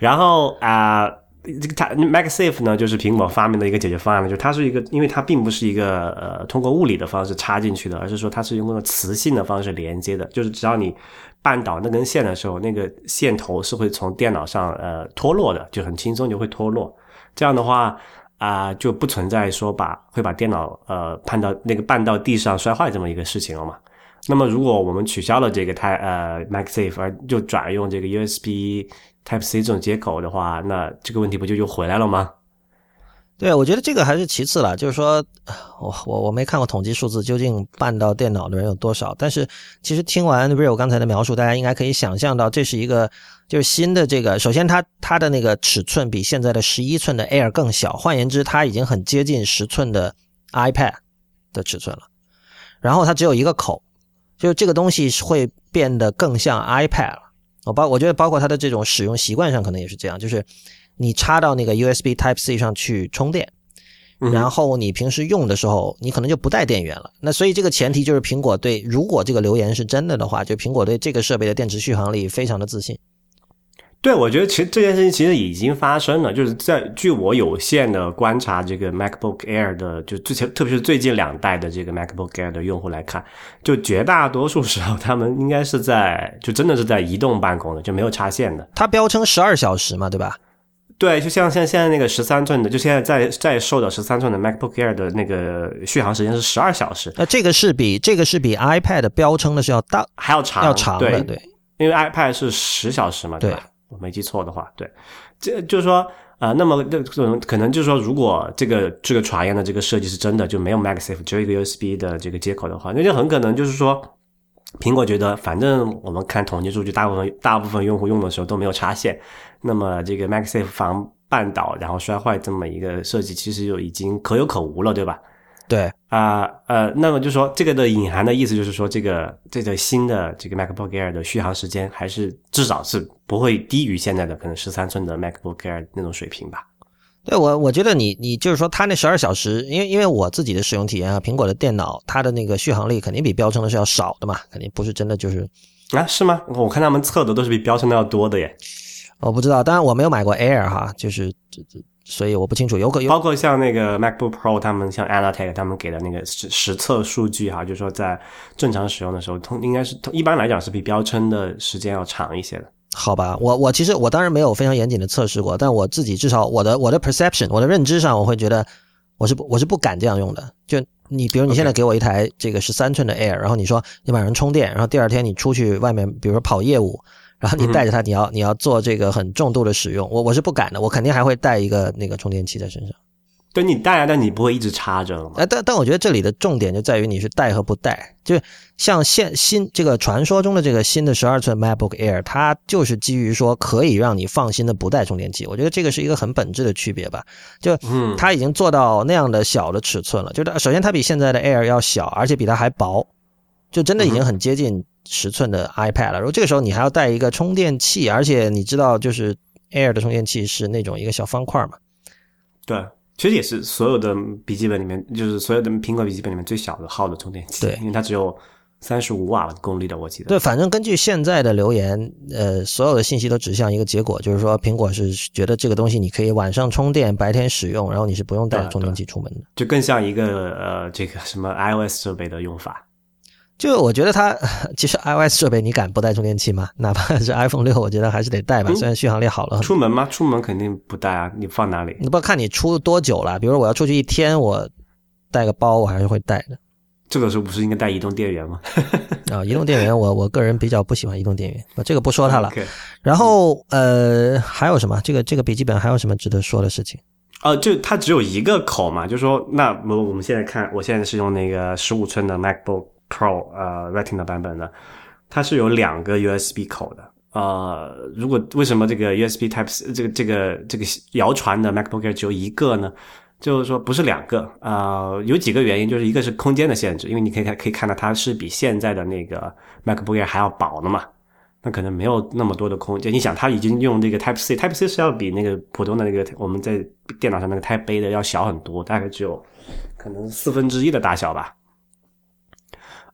B: 然后啊。这个它 MagSafe 呢，就是苹果发明的一个解决方案，就是它是一个，因为它并不是一个呃通过物理的方式插进去的，而是说它是用那个磁性的方式连接的，就是只要你绊倒那根线的时候，那个线头是会从电脑上呃脱落的，就很轻松就会脱落。这样的话啊，就不存在说把会把电脑呃绊到那个绊到地上摔坏这么一个事情了嘛。那么如果我们取消了这个它呃 MagSafe，而就转用这个 USB。Type C 这种接口的话，那这个问题不就又回来了吗？
A: 对，我觉得这个还是其次了。就是说，我我我没看过统计数字，究竟办到电脑的人有多少？但是其实听完 Real 刚才的描述，大家应该可以想象到，这是一个就是新的这个。首先，它它的那个尺寸比现在的十一寸的 Air 更小，换言之，它已经很接近十寸的 iPad 的尺寸了。然后它只有一个口，就这个东西会变得更像 iPad 了。我包我觉得包括它的这种使用习惯上可能也是这样，就是你插到那个 USB Type C 上去充电，然后你平时用的时候你可能就不带电源了。那所以这个前提就是苹果对，如果这个留言是真的的话，就苹果对这个设备的电池续航力非常的自信。
B: 对，我觉得其实这件事情其实已经发生了，就是在据我有限的观察，这个 MacBook Air 的就之前，特别是最近两代的这个 MacBook Air 的用户来看，就绝大多数时候他们应该是在就真的是在移动办公的，就没有插线的。
A: 它标称十二小时嘛，对吧？
B: 对，就像像现在那个十三寸的，就现在在在售的十三寸的 MacBook Air 的那个续航时间是十二小时。
A: 那这个是比这个是比 iPad 标称的是要大
B: 还要长
A: 要长的，对，
B: 因为 iPad 是十小时嘛，对吧？我没记错的话，对，这就是说，呃，那么这种可能就是说，如果这个这个传言的这个设计是真的，就没有 MagSafe，只有一个 USB 的这个接口的话，那就很可能就是说，苹果觉得反正我们看统计数据，大部分大部分用户用的时候都没有插线，那么这个 MagSafe 防绊倒然后摔坏这么一个设计，其实就已经可有可无了，对吧？
A: 对
B: 啊，呃，那么就说这个的隐含的意思就是说，这个这个新的这个 MacBook Air 的续航时间还是至少是不会低于现在的可能十三寸的 MacBook Air 那种水平吧？
A: 对我，我觉得你你就是说，它那十二小时，因为因为我自己的使用体验啊，苹果的电脑它的那个续航力肯定比标称的是要少的嘛，肯定不是真的就是
B: 啊，是吗？我看他们测的都是比标称的要多的耶。
A: 我不知道，当然我没有买过 Air 哈，就是这这，所以我不清楚。有可有
B: 包括像那个 MacBook Pro，他们像 Analytics 他们给的那个实实测数据哈，就是说在正常使用的时候，通应该是通一般来讲是比标称的时间要长一些的。
A: 好吧，我我其实我当然没有非常严谨的测试过，但我自己至少我的我的 perception，我的认知上，我会觉得我是不我是不敢这样用的。就你比如你现在给我一台这个十三寸的 Air，然后你说你晚上充电，然后第二天你出去外面，比如说跑业务。然后你带着它，你要你要做这个很重度的使用，我我是不敢的，我肯定还会带一个那个充电器在身上。
B: 对你带啊，但你不会一直插着了吗？
A: 哎，但但我觉得这里的重点就在于你是带和不带。就像现新这个传说中的这个新的十二寸 MacBook Air，它就是基于说可以让你放心的不带充电器。我觉得这个是一个很本质的区别吧。就
B: 嗯，
A: 它已经做到那样的小的尺寸了，就是首先它比现在的 Air 要小，而且比它还薄，就真的已经很接近。十寸的 iPad 了，如果这个时候你还要带一个充电器，而且你知道，就是 Air 的充电器是那种一个小方块嘛？
B: 对，其实也是所有的笔记本里面，就是所有的苹果笔记本里面最小的号的充电器。
A: 对，
B: 因为它只有三十五瓦功率的，我记得。
A: 对，反正根据现在的留言，呃，所有的信息都指向一个结果，就是说苹果是觉得这个东西你可以晚上充电，白天使用，然后你是不用带充电器出门的，
B: 就更像一个呃这个什么 iOS 设备的用法。
A: 就我觉得它 其实 iOS 设备你敢不带充电器吗？哪怕是 iPhone 六，我觉得还是得带吧。虽然续航力好了，
B: 出门吗？出门肯定不带啊，你放哪里？
A: 你不看你出多久了？比如说我要出去一天，我带个包，我还是会带的。
B: 这个时候不是应该带移动电源吗？
A: 啊，移动电源，我我个人比较不喜欢移动电源，这个不说它了。然后呃，还有什么？这个这个笔记本还有什么值得说的事情？
B: 呃，就它只有一个口嘛，就说那我我们现在看，我现在是用那个十五寸的 MacBook。Pro 呃 Retina 版本的，它是有两个 USB 口的。呃，如果为什么这个 USB Type C 这个这个这个谣传的 MacBook Air 只有一个呢？就是说不是两个啊，有几个原因，就是一个是空间的限制，因为你可以看可以看到它是比现在的那个 MacBook Air 还要薄的嘛，那可能没有那么多的空间。你想，它已经用这个 Type C，Type C 是要比那个普通的那个我们在电脑上那个 Type A 的要小很多，大概只有可能四分之一的大小吧。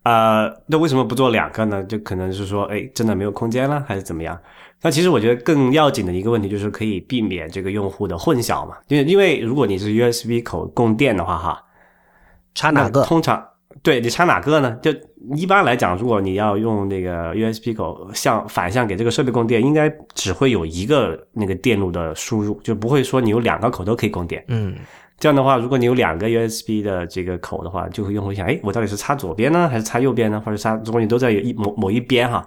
B: 呃，那为什么不做两个呢？就可能是说，哎，真的没有空间了，还是怎么样？那其实我觉得更要紧的一个问题就是可以避免这个用户的混淆嘛。因为因为如果你是 USB 口供电的话，哈，
A: 插哪个？
B: 通常对你插哪个呢？就一般来讲，如果你要用那个 USB 口向反向给这个设备供电，应该只会有一个那个电路的输入，就不会说你有两个口都可以供电。
A: 嗯。
B: 这样的话，如果你有两个 USB 的这个口的话，就会用户想，哎，我到底是插左边呢，还是插右边呢？或者插，如果你都在一某某一边哈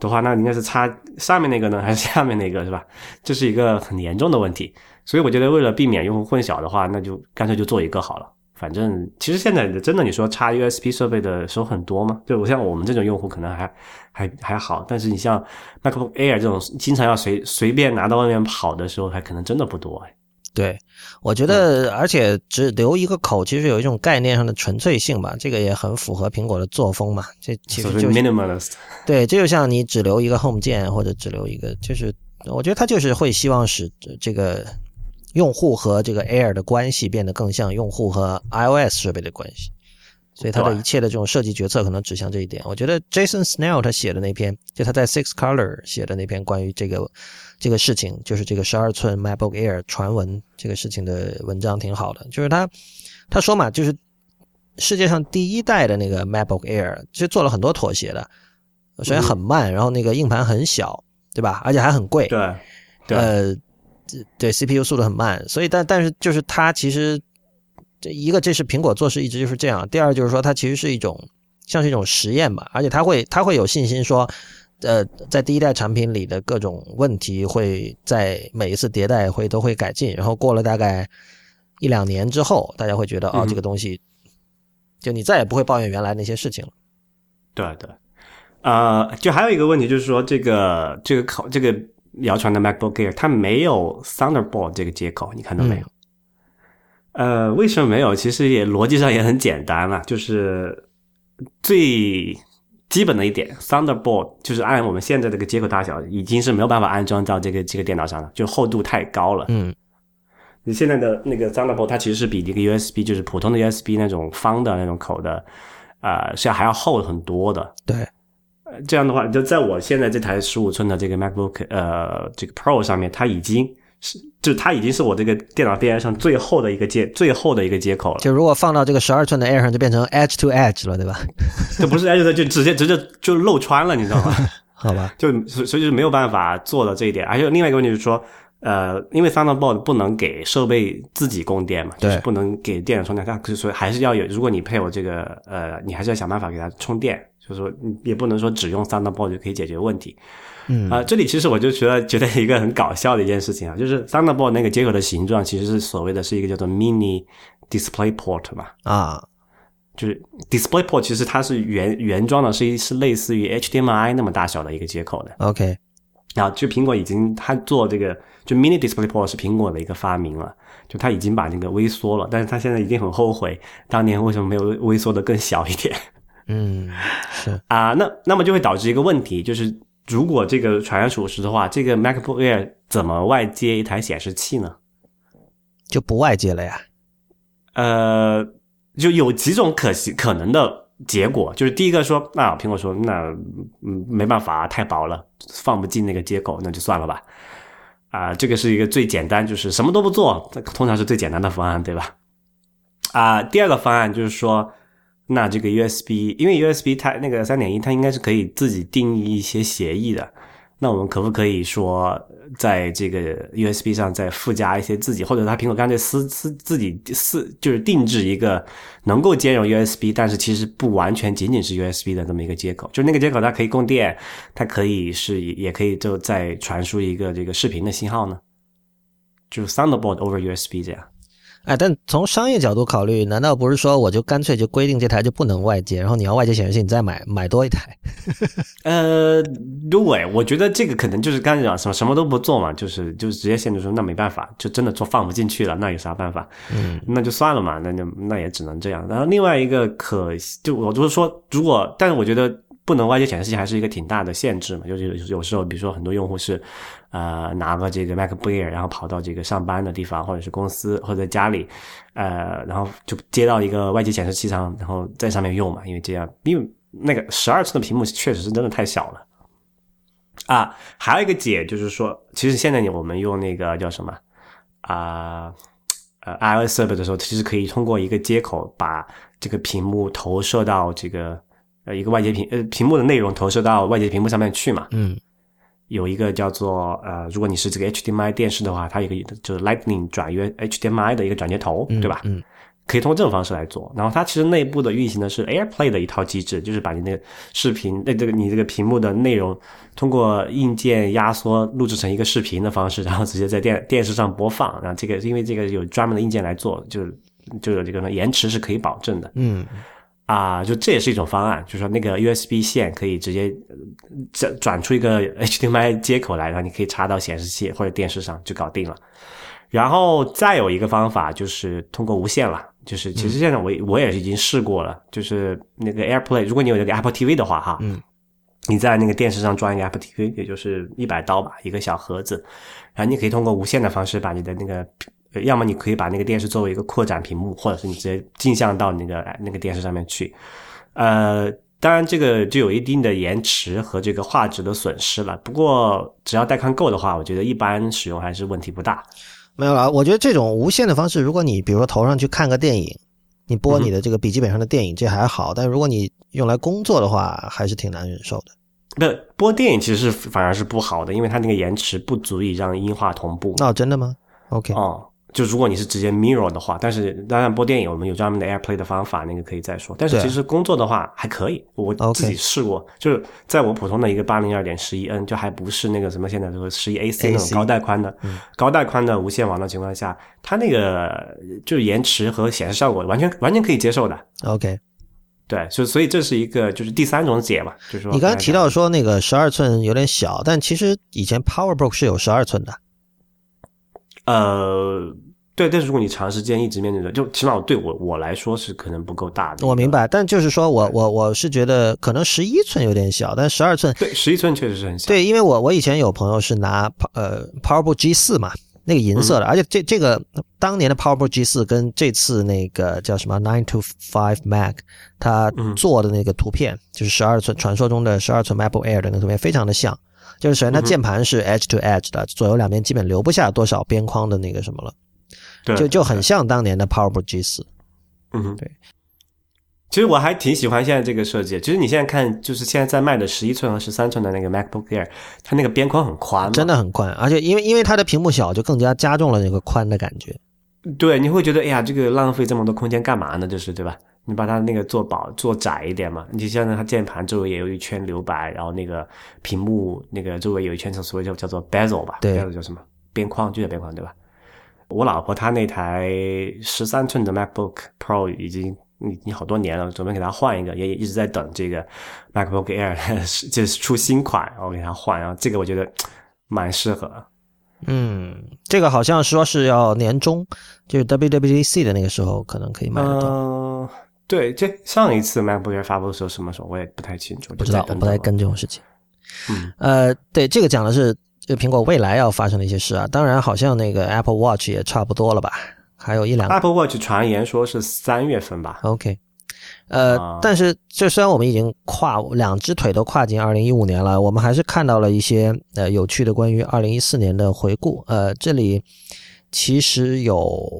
B: 的话，那应该是插上面那个呢，还是下面那个是吧？这是一个很严重的问题。所以我觉得，为了避免用户混淆的话，那就干脆就做一个好了。反正其实现在真的你说插 USB 设备的时候很多吗？就像我们这种用户可能还还还好，但是你像 MacBook Air 这种经常要随随便拿到外面跑的时候，还可能真的不多。
A: 对，我觉得，而且只留一个口，其实有一种概念上的纯粹性吧，这个也很符合苹果的作风嘛。这其实就
B: minimalist。
A: 对，这就像你只留一个 Home 键，或者只留一个，就是我觉得他就是会希望使这个用户和这个 Air 的关系变得更像用户和 iOS 设备的关系。所以他的一切的这种设计决策可能指向这一点。我觉得 Jason Snell 他写的那篇，就他在 Six Color 写的那篇关于这个这个事情，就是这个十二寸 MacBook Air 传闻这个事情的文章挺好的。就是他他说嘛，就是世界上第一代的那个 MacBook Air 其实做了很多妥协的，首先很慢，然后那个硬盘很小，对吧？而且还很贵。
B: 对，
A: 呃，对 CPU 速度很慢，所以但但是就是它其实。这一个，这是苹果做事一直就是这样。第二就是说，它其实是一种像是一种实验吧，而且它会它会有信心说，呃，在第一代产品里的各种问题会在每一次迭代会都会改进。然后过了大概一两年之后，大家会觉得哦，这个东西就你再也不会抱怨原来那些事情了。
B: 对对，呃，就还有一个问题就是说，这个这个口这个谣传的 MacBook Air 它没有 Thunderbolt 这个接口，你看到没有？呃，为什么没有？其实也逻辑上也很简单了，就是最基本的一点，Thunderbolt 就是按我们现在这个接口大小，已经是没有办法安装到这个这个电脑上了，就厚度太高了。
A: 嗯，
B: 你现在的那个 Thunderbolt 它其实是比这个 USB 就是普通的 USB 那种方的那种口的，呃，是要还要厚很多的。
A: 对，
B: 这样的话，就在我现在这台十五寸的这个 MacBook 呃这个 Pro 上面，它已经是就它已经是我这个电脑边上最后的一个接最后的一个接口了。
A: 就如果放到这个十二寸的 Air 上，就变成 Edge to Edge 了，对吧？
B: 这不是 Edge 就直接直接就漏穿了，你知道吗？
A: 好吧，
B: 就所所以就没有办法做到这一点。而且另外一个问题就是说，呃，因为 Thunderbolt 不能给设备自己供电嘛，就是不能给电脑充电，它所以还是要有。如果你配有这个呃，你还是要想办法给它充电。就是说，也不能说只用 Thunderbolt 就可以解决问题。
A: 嗯
B: 啊，这里其实我就觉得觉得一个很搞笑的一件事情啊，就是 Thunderbolt 那个接口的形状其实是所谓的是一个叫做 Mini Display Port 吧？
A: 啊，
B: 就是 Display Port 其实它是原原装的，是一是类似于 HDMI 那么大小的一个接口的。
A: OK，
B: 然后就苹果已经它做这个就 Mini Display Port 是苹果的一个发明了，就它已经把那个微缩了，但是它现在已经很后悔当年为什么没有微缩的更小一点。
A: 嗯，是
B: 啊，那那么就会导致一个问题，就是如果这个传言属实的话，这个 MacBook Air 怎么外接一台显示器呢？
A: 就不外接了呀。
B: 呃，就有几种可行可能的结果，就是第一个说，那苹果说，那嗯没办法，太薄了，放不进那个接口，那就算了吧。啊，这个是一个最简单，就是什么都不做，通常是最简单的方案，对吧？啊，第二个方案就是说。那这个 USB，因为 USB 它那个三点一，它应该是可以自己定义一些协议的。那我们可不可以说，在这个 USB 上再附加一些自己，或者它苹果干脆私私自己私就是定制一个能够兼容 USB，但是其实不完全仅仅是 USB 的这么一个接口，就那个接口它可以供电，它可以是也可以就再传输一个这个视频的信号呢，就是 Thunderbolt over USB 这样。
A: 哎，但从商业角度考虑，难道不是说我就干脆就规定这台就不能外接，然后你要外接显示器，你再买买多一台？
B: 呃，对，我觉得这个可能就是刚才讲什么什么都不做嘛，就是就是直接限制说那没办法，就真的做放不进去了，那有啥办法？
A: 嗯，
B: 那就算了嘛，那就那也只能这样。然后另外一个可就我就是说，如果但是我觉得不能外接显示器还是一个挺大的限制嘛，就是有时候比如说很多用户是。呃，拿个这个 MacBook Air，然后跑到这个上班的地方，或者是公司，或者在家里，呃，然后就接到一个外接显示器上，然后在上面用嘛，因为这样，因为那个十二寸的屏幕确实是真的太小了。啊，还有一个解就是说，其实现在你我们用那个叫什么啊，呃，iOS 设备的时候，其实可以通过一个接口把这个屏幕投射到这个呃一个外接屏呃屏幕的内容投射到外接屏幕上面去嘛。
A: 嗯。
B: 有一个叫做呃，如果你是这个 HDMI 电视的话，它有一个就是 Lightning 转约 HDMI 的一个转接头，对吧？
A: 嗯，
B: 可以通过这种方式来做。然后它其实内部的运行的是 AirPlay 的一套机制，就是把你那个视频，那这个你这个屏幕的内容通过硬件压缩录制成一个视频的方式，然后直接在电电视上播放。然后这个因为这个有专门的硬件来做，就就有这个呢延迟是可以保证的。
A: 嗯。
B: 啊，就这也是一种方案，就是说那个 USB 线可以直接转转出一个 HDMI 接口来，然后你可以插到显示器或者电视上就搞定了。然后再有一个方法就是通过无线了，就是其实现在我我也是已经试过了，就是那个 AirPlay，如果你有那个 Apple TV 的话，哈，
A: 嗯，
B: 你在那个电视上装一个 Apple TV，也就是一百刀吧，一个小盒子，然后你可以通过无线的方式把你的那个。要么你可以把那个电视作为一个扩展屏幕，或者是你直接镜像到那个那个电视上面去。呃，当然这个就有一定的延迟和这个画质的损失了。不过只要带宽够的话，我觉得一般使用还是问题不大。
A: 没有了，我觉得这种无线的方式，如果你比如说头上去看个电影，你播你的这个笔记本上的电影，这还好。但如果你用来工作的话，还是挺难忍受的。
B: 不，播电影其实是反而是不好的，因为它那个延迟不足以让音画同步。
A: 哦，真的吗？OK，
B: 哦。就如果你是直接 mirror 的话，但是当然播电影我们有专门的 AirPlay 的方法，那个可以再说。但是其实工作的话还可以，我自己试过，就是在我普通的一个八零二点十一 N，就还不是那个什么现在说十一 AC 那种高带宽的高带宽的无线网的情况下，它那个就是延迟和显示效果完全完全可以接受的。
A: OK，
B: 对，所所以这是一个就是第三种解嘛，就是说
A: 你刚才提到说那个十二寸有点小，但其实以前 PowerBook 是有十二寸的。
B: 呃。对，但是如果你长时间一直面对着，就起码对我我来说是可能不够大的。
A: 我明白，但就是说我我我是觉得可能十一寸有点小，但十二寸
B: 对十一寸确实是很小。
A: 对，因为我我以前有朋友是拿呃 PowerBook G 四嘛，那个银色的，而且这这个当年的 PowerBook G 四跟这次那个叫什么 Nine to Five Mac，它做的那个图片就是十二寸传说中的十二寸 MacBook Air 的那个图片非常的像，就是首先它键盘是 Edge to Edge 的，左右两边基本留不下多少边框的那个什么了，
B: 对，
A: 就就很像当年的 PowerBook G 四。
B: 嗯，
A: 对。
B: 其实我还挺喜欢现在这个设计。其实你现在看，就是现在在卖的十一寸和十三寸的那个 MacBook Air，它那个边框很宽，
A: 真的很宽，而且因为因为它的屏幕小，就更加加重了那个宽的感觉。
B: 对，你会觉得哎呀，这个浪费这么多空间干嘛呢？就是对吧？你把它那个做薄、做窄一点嘛。你就像它键盘周围也有一圈留白，然后那个屏幕那个周围有一圈，所谓叫叫做 bezel 吧，bezel 叫什么？边框，就叫边框，对吧？我老婆她那台十三寸的 MacBook Pro 已经。已经好多年了，准备给她换一个，也一直在等这个 MacBook Air，就是出新款，然后给她换。然后这个我觉得 蛮适合。
A: 嗯，这个好像说是要年终，就是 WWDC 的那个时候可能可以买得到。
B: 嗯，对，这上一次 MacBook Air 发布的时候什么时候我也不太清楚，
A: 不知道，我不太跟这种事情。
B: 嗯，
A: 呃，对，这个讲的是这个苹果未来要发生的一些事啊。当然，好像那个 Apple Watch 也差不多了吧。还有一两
B: ，Apple Watch 传言说是三月份吧。
A: OK，呃，但是这虽然我们已经跨两只腿都跨进二零一五年了，我们还是看到了一些呃有趣的关于二零一四年的回顾。呃，这里其实有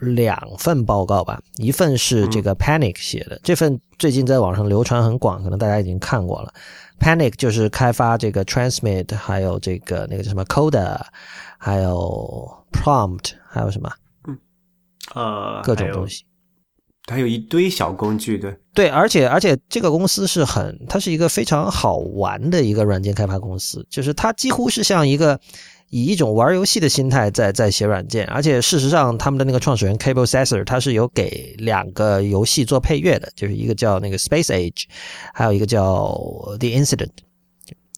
A: 两份报告吧，一份是这个 Panic 写的，这份最近在网上流传很广，可能大家已经看过了。Panic 就是开发这个 Transmit，还有这个那个叫什么 Coda，还有 Prompt，还有什么？
B: 呃，
A: 各种东西，
B: 它有一堆小工具，对
A: 对，而且而且这个公司是很，它是一个非常好玩的一个软件开发公司，就是它几乎是像一个以一种玩游戏的心态在在写软件，而且事实上他们的那个创始人 Cable Sasser 他是有给两个游戏做配乐的，就是一个叫那个 Space Age，还有一个叫 The Incident。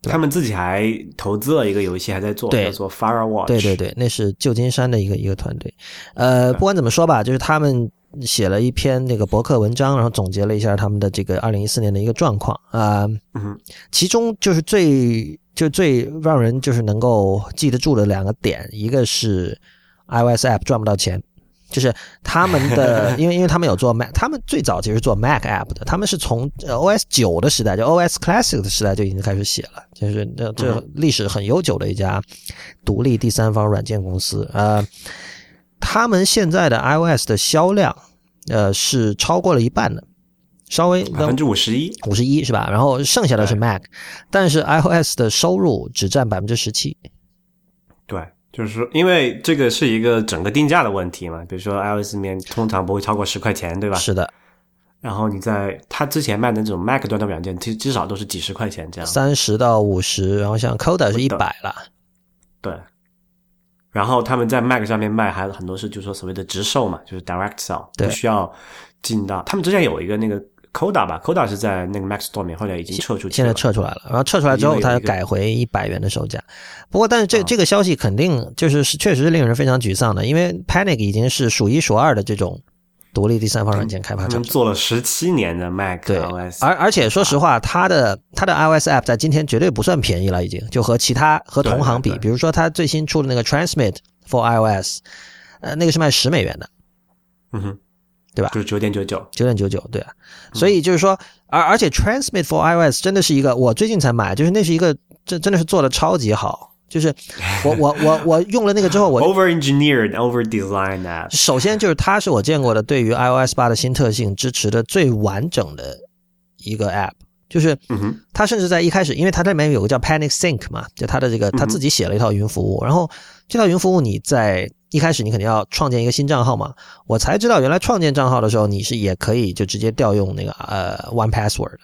B: 他们自己还投资了一个游戏，还在做，叫做 Firewatch。
A: 对对对，那是旧金山的一个一个团队。呃，不管怎么说吧，就是他们写了一篇那个博客文章，然后总结了一下他们的这个二零一四年的一个状况啊。
B: 嗯，
A: 其中就是最就最让人就是能够记得住的两个点，一个是 iOS App 赚不到钱。就是他们的，因为因为他们有做 Mac，他们最早其实做 Mac App 的，他们是从 OS 九的时代，就 OS Classic 的时代就已经开始写了，就是这这历史很悠久的一家独立第三方软件公司。呃，他们现在的 iOS 的销量，呃，是超过了一半的，稍微
B: 百分之五十一，
A: 五十一是吧？然后剩下的是 Mac，但是 iOS 的收入只占百分之十七。
B: 对。就是说，因为这个是一个整个定价的问题嘛，比如说 iOS 里面通常不会超过十块钱，对吧？
A: 是的。
B: 然后你在它之前卖的那种 Mac 端的软件，其至少都是几十块钱这样。
A: 三十到五十，然后像 Coda 是一百了。
B: 对。然后他们在 Mac 上面卖，还有很多是就是说所谓的直售嘛，就是 Direct Sell，不需要进到。他们之前有一个那个。Coda 吧，Coda 是在那个 Mac Store 里面，后来已经撤出去，
A: 现在撤出来了。然后撤出来之后，它改回一百元的售价。不过，但是这这个消息肯定就是是确实是令人非常沮丧的，因为 Panic 已经是数一数二的这种独立第三方软件开发者，
B: 做了十七年的 Mac OS。
A: 而而且说实话，它的它的 iOS App 在今天绝对不算便宜了，已经就和其他和同行比，比如说它最新出的那个 Transmit for iOS，呃，那个是卖十美元的。
B: 嗯哼。
A: 对吧？
B: 就是九点九九，
A: 九点九九，对啊。所以就是说，而而且 Transmit for iOS 真的是一个，我最近才买，就是那是一个，这真的是做的超级好。就是我我我我用了那个之后，我
B: over engineered over designed that。
A: 首先就是它是我见过的对于 iOS 八的新特性支持的最完整的一个 app。就是，他甚至在一开始，因为他这里面有个叫 Panic Sync 嘛，就他的这个他自己写了一套云服务，然后这套云服务你在。一开始你肯定要创建一个新账号嘛，我才知道原来创建账号的时候你是也可以就直接调用那个呃 One Password。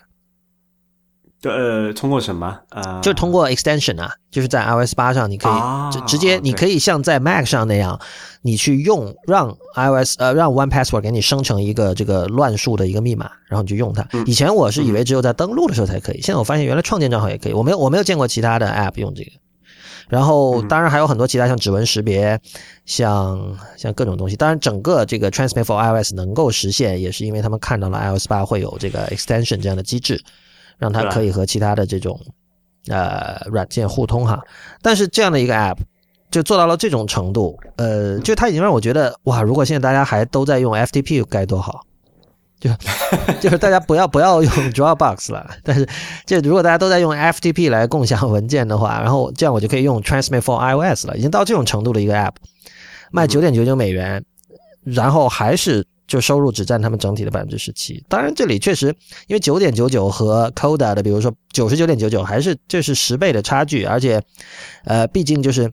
B: 呃，通过什么？呃，
A: 就通过 extension 啊，就是在 iOS 八上你可以直直接你可以像在 Mac 上那样，你去用让 iOS 呃让 One Password 给你生成一个这个乱数的一个密码，然后你就用它。以前我是以为只有在登录的时候才可以，现在我发现原来创建账号也可以。我没有我没有见过其他的 App 用这个。然后，当然还有很多其他像指纹识别，像像各种东西。当然，整个这个 Transmit for iOS 能够实现，也是因为他们看到了 iOS 八会有这个 extension 这样的机制，让它可以和其他的这种呃软件互通哈。但是这样的一个 app，就做到了这种程度，呃，就它已经让我觉得哇，如果现在大家还都在用 FTP 该多好，就 就是大家不要不要用 Dropbox 了，但是就如果大家都在用 FTP 来共享文件的话，然后这样我就可以用 Transmit for iOS 了，已经到这种程度的一个 App，卖九点九九美元，然后还是。就收入只占他们整体的百分之十七，当然这里确实因为九点九九和 Coda 的，比如说九十九点九九，还是这是十倍的差距，而且，呃，毕竟就是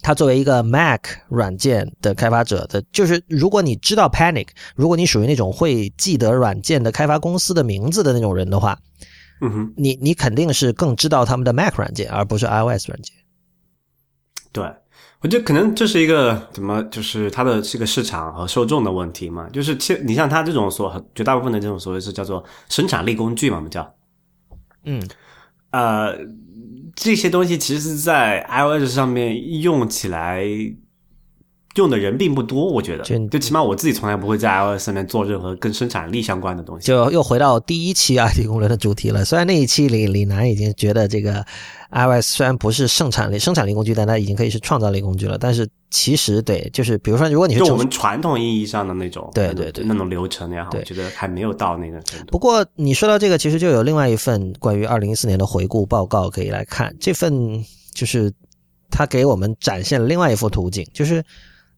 A: 它作为一个 Mac 软件的开发者的，就是如果你知道 Panic，如果你属于那种会记得软件的开发公司的名字的那种人的话，
B: 嗯哼，
A: 你你肯定是更知道他们的 Mac 软件，而不是 iOS 软件。
B: 对。我觉得可能这是一个怎么，就是它的这个市场和受众的问题嘛。就是其你像它这种所绝大部分的这种所谓是叫做生产力工具嘛，我们叫，
A: 嗯，
B: 呃，这些东西其实，在 iOS 上面用起来用的人并不多。我觉得，就起码我自己从来不会在 iOS 上面做任何跟生产力相关的东西。
A: 就又回到第一期 IT 公论的主题了。虽然那一期李李楠已经觉得这个。iOS 虽然不是生产力生产力工具，但它已经可以是创造力工具了。但是其实对，就是比如说，如果你是
B: 就我们传统意义上的那种，
A: 对对对，
B: 那种流程也好，我觉得还没有到那个程度。
A: 不过你说到这个，其实就有另外一份关于二零一四年的回顾报告可以来看。这份就是他给我们展现了另外一幅图景，就是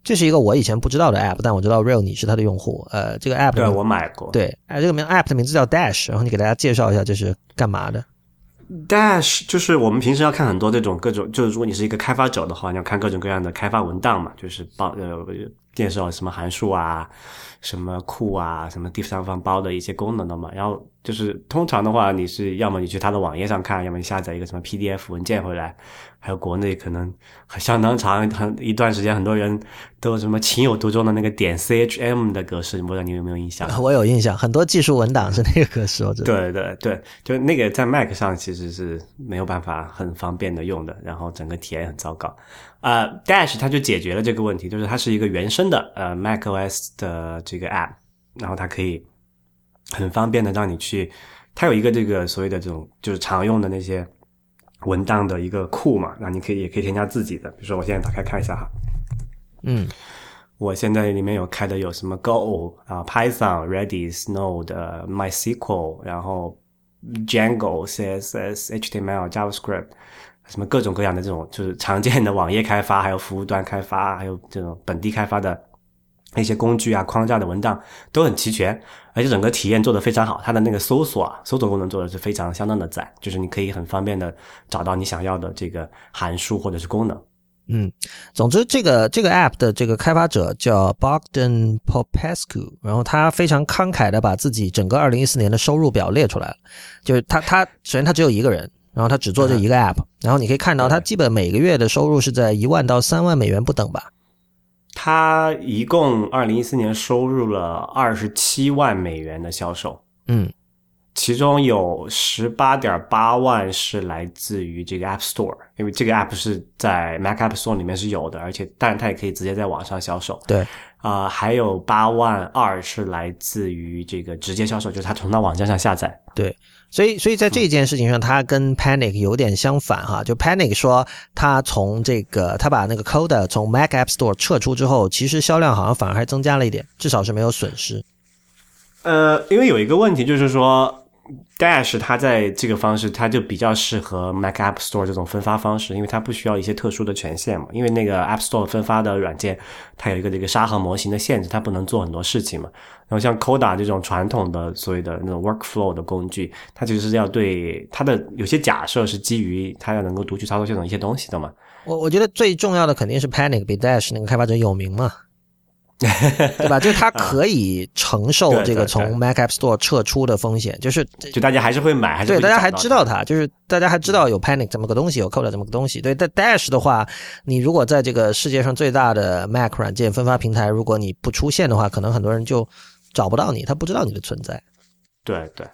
A: 这是一个我以前不知道的 App，但我知道 Real 你是它的用户。呃，这个 App
B: 对我买过，
A: 对，哎，这个名 App 的名字叫 Dash，然后你给大家介绍一下这是干嘛的。
B: Dash 就是我们平时要看很多这种各种，就是如果你是一个开发者的话，你要看各种各样的开发文档嘛，就是报呃介绍什么函数啊、什么库啊、什么第三方包的一些功能的嘛，然后。就是通常的话，你是要么你去它的网页上看，要么你下载一个什么 PDF 文件回来。还有国内可能相当长很一段时间，很多人都什么情有独钟的那个点 CHM 的格式，不知道你有没有印象？
A: 我有印象，很多技术文档是那个格式。我知
B: 道。对对对，就那个在 Mac 上其实是没有办法很方便的用的，然后整个体验很糟糕。啊，Dash 它就解决了这个问题，就是它是一个原生的呃 macOS 的这个 App，然后它可以。很方便的让你去，它有一个这个所谓的这种就是常用的那些文档的一个库嘛，那你可以也可以添加自己的，比如说我现在打开看一下哈，
A: 嗯，
B: 我现在里面有开的有什么 Go 啊、Python、Redis、Node、MySQL，然后 Django、CSS、HTML、JavaScript，什么各种各样的这种就是常见的网页开发，还有服务端开发，还有这种本地开发的。那些工具啊、框架的文档都很齐全，而且整个体验做得非常好。它的那个搜索啊、搜索功能做的是非常相当的赞，就是你可以很方便的找到你想要的这个函数或者是功能。
A: 嗯，总之这个这个 app 的这个开发者叫 Bogdan Popescu，然后他非常慷慨的把自己整个二零一四年的收入表列出来了。就是他他首先他只有一个人，然后他只做这一个 app，然后你可以看到他基本每个月的收入是在一万到三万美元不等吧。
B: 他一共二零一四年收入了二十七万美元的销售，
A: 嗯，
B: 其中有十八点八万是来自于这个 App Store，因为这个 App 是在 Mac App Store 里面是有的，而且但是它也可以直接在网上销售。
A: 对，
B: 啊，还有八万二是来自于这个直接销售，就是他从他网站上下载。
A: 对。所以，所以在这件事情上，他跟 Panic 有点相反哈。就 Panic 说，他从这个他把那个 Coda 从 Mac App Store 撤出之后，其实销量好像反而还增加了一点，至少是没有损失。
B: 呃，因为有一个问题就是说。Dash 它在这个方式，它就比较适合 Mac App Store 这种分发方式，因为它不需要一些特殊的权限嘛。因为那个 App Store 分发的软件，它有一个这个沙盒模型的限制，它不能做很多事情嘛。然后像 Coda 这种传统的所谓的那种 Workflow 的工具，它其实是要对它的有些假设是基于它要能够读取操作系统一些东西的嘛。
A: 我我觉得最重要的肯定是 Panic 比 Dash 那个开发者有名嘛。对吧？就是它可以承受这个从 Mac App Store 撤出的风险，就是
B: 就大家还是会买，还是
A: 对大家还知道它，就是大家还知道有 Panic 这么个东西，有 Code 这么个东西。对，但 Dash 的话，你如果在这个世界上最大的 Mac 软件分发平台，如果你不出现的话，可能很多人就找不到你，他不知道你的存在。
B: 对对。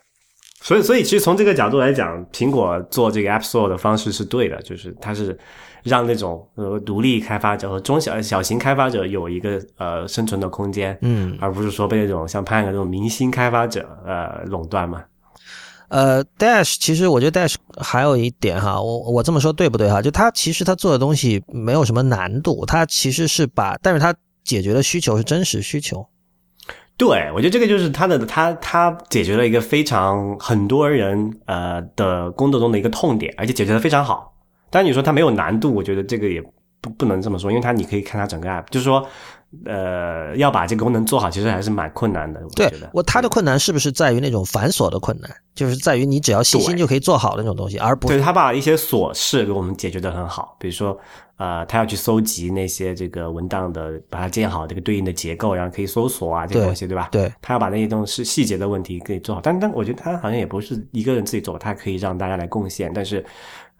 B: 所以，所以其实从这个角度来讲，苹果做这个 App Store 的方式是对的，就是它是让那种呃独立开发者和中小小型开发者有一个呃生存的空间，
A: 嗯，
B: 而不是说被那种像 p a n 这种明星开发者呃垄断嘛。
A: 呃，Dash 其实我觉得 Dash 还有一点哈，我我这么说对不对哈？就它其实它做的东西没有什么难度，它其实是把，但是它解决的需求是真实需求。
B: 对，我觉得这个就是他的，他他解决了一个非常很多人呃的工作中的一个痛点，而且解决的非常好。但你说它没有难度，我觉得这个也不不能这么说，因为它你可以看它整个 app，就是说。呃，要把这个功能做好，其实还是蛮困难的。
A: 对我，它的困难是不是在于那种繁琐的困难？就是在于你只要细心就可以做好的那种东西，而不
B: 对他把一些琐事给我们解决的很好。比如说，呃，他要去搜集那些这个文档的，把它建好这个对应的结构，然后可以搜索啊，这个东西，对吧？
A: 对，
B: 他要把那些东西细节的问题给做好。但但我觉得他好像也不是一个人自己做，他可以让大家来贡献。但是，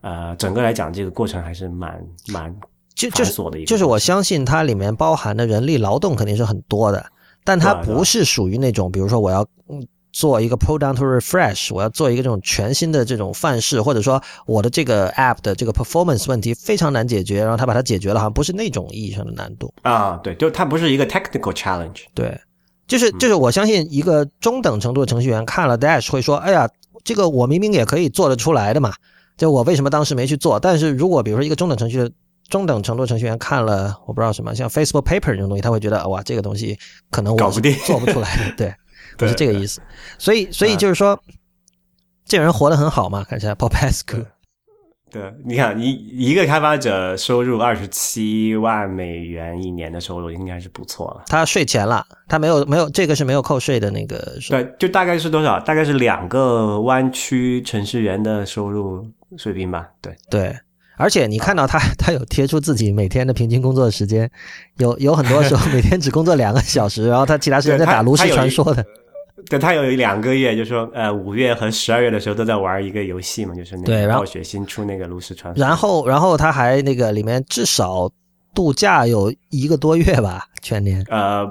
B: 呃，整个来讲，这个过程还是蛮蛮。
A: 就就是就是我相信它里面包含的人力劳动肯定是很多的，但它不是属于那种，比如说我要做一个 pull down to refresh，我要做一个这种全新的这种范式，或者说我的这个 app 的这个 performance 问题非常难解决，然后他把它解决了，好像不是那种意义上的难度
B: 啊。对，就是它不是一个 technical challenge。
A: 对，就是就是我相信一个中等程度的程序员看了 Dash 会说，哎呀，这个我明明也可以做得出来的嘛，就我为什么当时没去做？但是如果比如说一个中等程序的中等程度程序员看了，我不知道什么，像 Facebook Paper 这种东西，他会觉得哇，这个东西可能我做不出来 的，对，不是这个意思。所以，所以就是说，这人活得很好嘛，看起来 Popescu
B: 对，你看一一个开发者收入二十七万美元一年的收入，应该是不错了。
A: 他税前了，他没有没有这个是没有扣税的那个。
B: 对，就大概是多少？大概是两个湾区程序员的收入水平吧。对
A: 对。而且你看到他，他有贴出自己每天的平均工作时间，有有很多时候 每天只工作两个小时，然后他其他时间在打炉石传说的。
B: 对他有两个月，就说呃五月和十二月的时候都在玩一个游戏嘛，就是那个暴雪新出那个炉石传说。
A: 然后，然后他还那个里面至少度假有一个多月吧，全年。
B: 呃，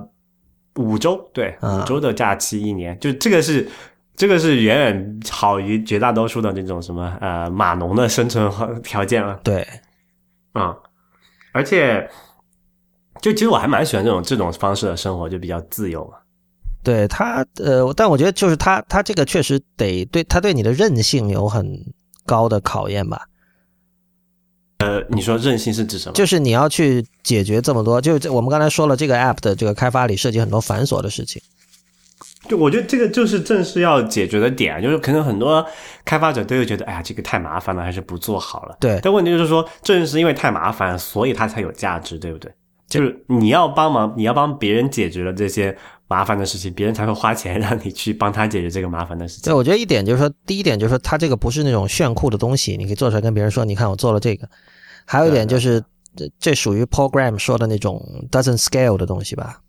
B: 五周，对，五周的假期一年，就这个是。这个是远远好于绝大多数的那种什么呃码农的生存条件了。
A: 对，
B: 啊，而且就其实我还蛮喜欢这种这种方式的生活，就比较自由嘛。
A: 对他呃，但我觉得就是他他这个确实得对他对你的韧性有很高的考验吧。
B: 呃，你说韧性是指什么？
A: 就是你要去解决这么多，就是我们刚才说了，这个 app 的这个开发里涉及很多繁琐的事情。
B: 就我觉得这个就是正是要解决的点，就是可能很多开发者都会觉得，哎呀，这个太麻烦了，还是不做好了。
A: 对，
B: 但问题就是说，正是因为太麻烦，所以它才有价值，对不对？就是你要帮忙，你要帮别人解决了这些麻烦的事情，别人才会花钱让你去帮他解决这个麻烦的事情。
A: 对，我觉得一点就是说，第一点就是说，它这个不是那种炫酷的东西，你可以做出来跟别人说，你看我做了这个。还有一点就是，这这属于 program 说的那种 doesn't scale 的东西吧。